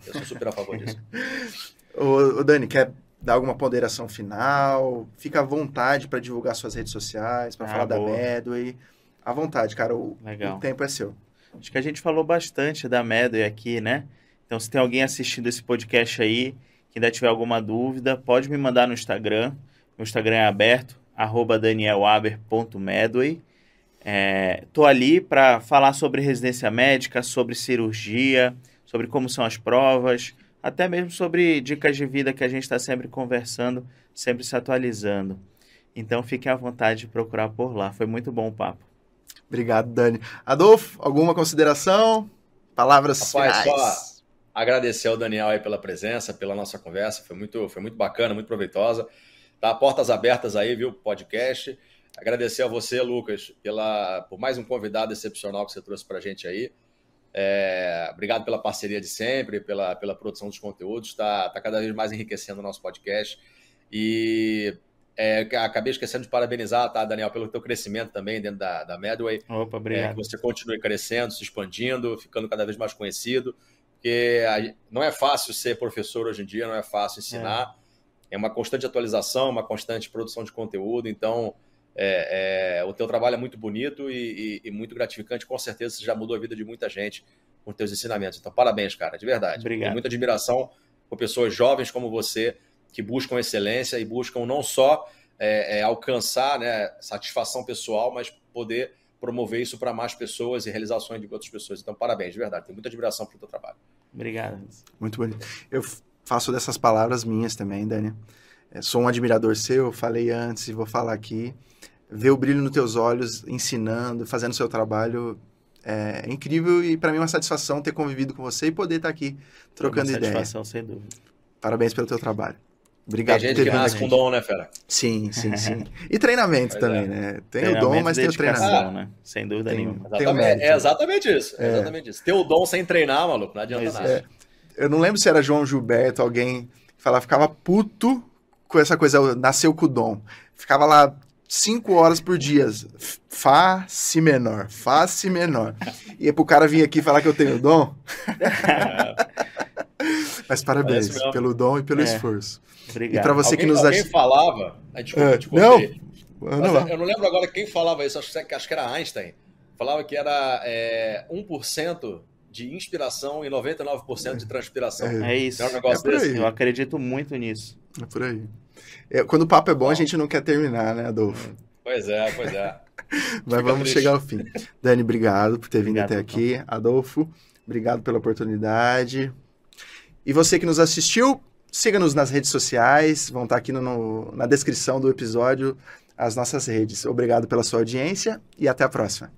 Eu sou super a favor disso. ô, ô, Dani, quer dar alguma ponderação final? Fica à vontade para divulgar suas redes sociais, para ah, falar boa. da Medway. À vontade, cara. O, o, tempo é seu. Acho que a gente falou bastante da Medway aqui, né? Então, se tem alguém assistindo esse podcast aí, que ainda tiver alguma dúvida, pode me mandar no Instagram. Meu Instagram é aberto, arroba danielaber.medway. É, tô ali para falar sobre residência médica, sobre cirurgia, sobre como são as provas, até mesmo sobre dicas de vida que a gente está sempre conversando, sempre se atualizando. Então fiquem à vontade de procurar por lá. Foi muito bom o papo. Obrigado, Dani. Adolfo, alguma consideração? Palavras Rapaz, finais. Só agradecer ao Daniel aí pela presença, pela nossa conversa. Foi muito, foi muito bacana, muito proveitosa. Tá portas abertas aí, viu, podcast. Agradecer a você, Lucas, pela, por mais um convidado excepcional que você trouxe para a gente aí. É, obrigado pela parceria de sempre, pela, pela produção dos conteúdos, está tá cada vez mais enriquecendo o nosso podcast. E é, acabei esquecendo de parabenizar, tá, Daniel, pelo teu crescimento também dentro da, da Medway. Opa, obrigado. É, que você continue crescendo, se expandindo, ficando cada vez mais conhecido. Porque não é fácil ser professor hoje em dia, não é fácil ensinar. É, é uma constante atualização, uma constante produção de conteúdo. Então, é, é, o teu trabalho é muito bonito e, e, e, muito gratificante. Com certeza você já mudou a vida de muita gente com teus ensinamentos. Então, parabéns, cara, de verdade. Obrigado. Tenho muita admiração por pessoas jovens como você que buscam excelência e buscam não só é, é alcançar né, satisfação pessoal, mas poder promover isso para mais pessoas e realizações de outras pessoas. Então, parabéns, de verdade. Tenho muita admiração pelo teu trabalho. Obrigado. Muito bonito. Eu faço dessas palavras minhas também, Dani. É, sou um admirador seu, falei antes e vou falar aqui ver o brilho nos teus olhos, ensinando, fazendo o seu trabalho é incrível e para mim é uma satisfação ter convivido com você e poder estar tá aqui trocando ideia. Satisfação, sem dúvida. Parabéns pelo teu trabalho. Obrigado tem gente que nasce com dom, né, Fera? Sim, sim, sim. E treinamento também, é. né? Tem o dom, mas tem o treinamento. Né? Sem dúvida tem, nenhuma. Mérito. É exatamente isso. É. exatamente isso. Ter o dom sem treinar, maluco, não adianta mas, nada. É. Eu não lembro se era João Gilberto, alguém que falava, ficava puto com essa coisa, nasceu com o dom. Ficava lá cinco horas por dia. Fá, si menor, Fá, si menor. E é pro cara vir aqui falar que eu tenho dom. Mas parabéns pelo dom e pelo é. esforço. Obrigado. E para você alguém, que nos Alguém falava. Desculpa, é, não, eu não lembro agora quem falava isso, acho que, acho que era Einstein. Falava que era é, 1% de inspiração e 99% de transpiração. É, é isso. É um negócio é desse. Eu acredito muito nisso. É por aí. É, quando o papo é bom, bom, a gente não quer terminar, né, Adolfo? Pois é, pois é. Mas Fica vamos triste. chegar ao fim. Dani, obrigado por ter vindo obrigado, até aqui. Então. Adolfo, obrigado pela oportunidade. E você que nos assistiu, siga-nos nas redes sociais, vão estar aqui no, no, na descrição do episódio as nossas redes. Obrigado pela sua audiência e até a próxima.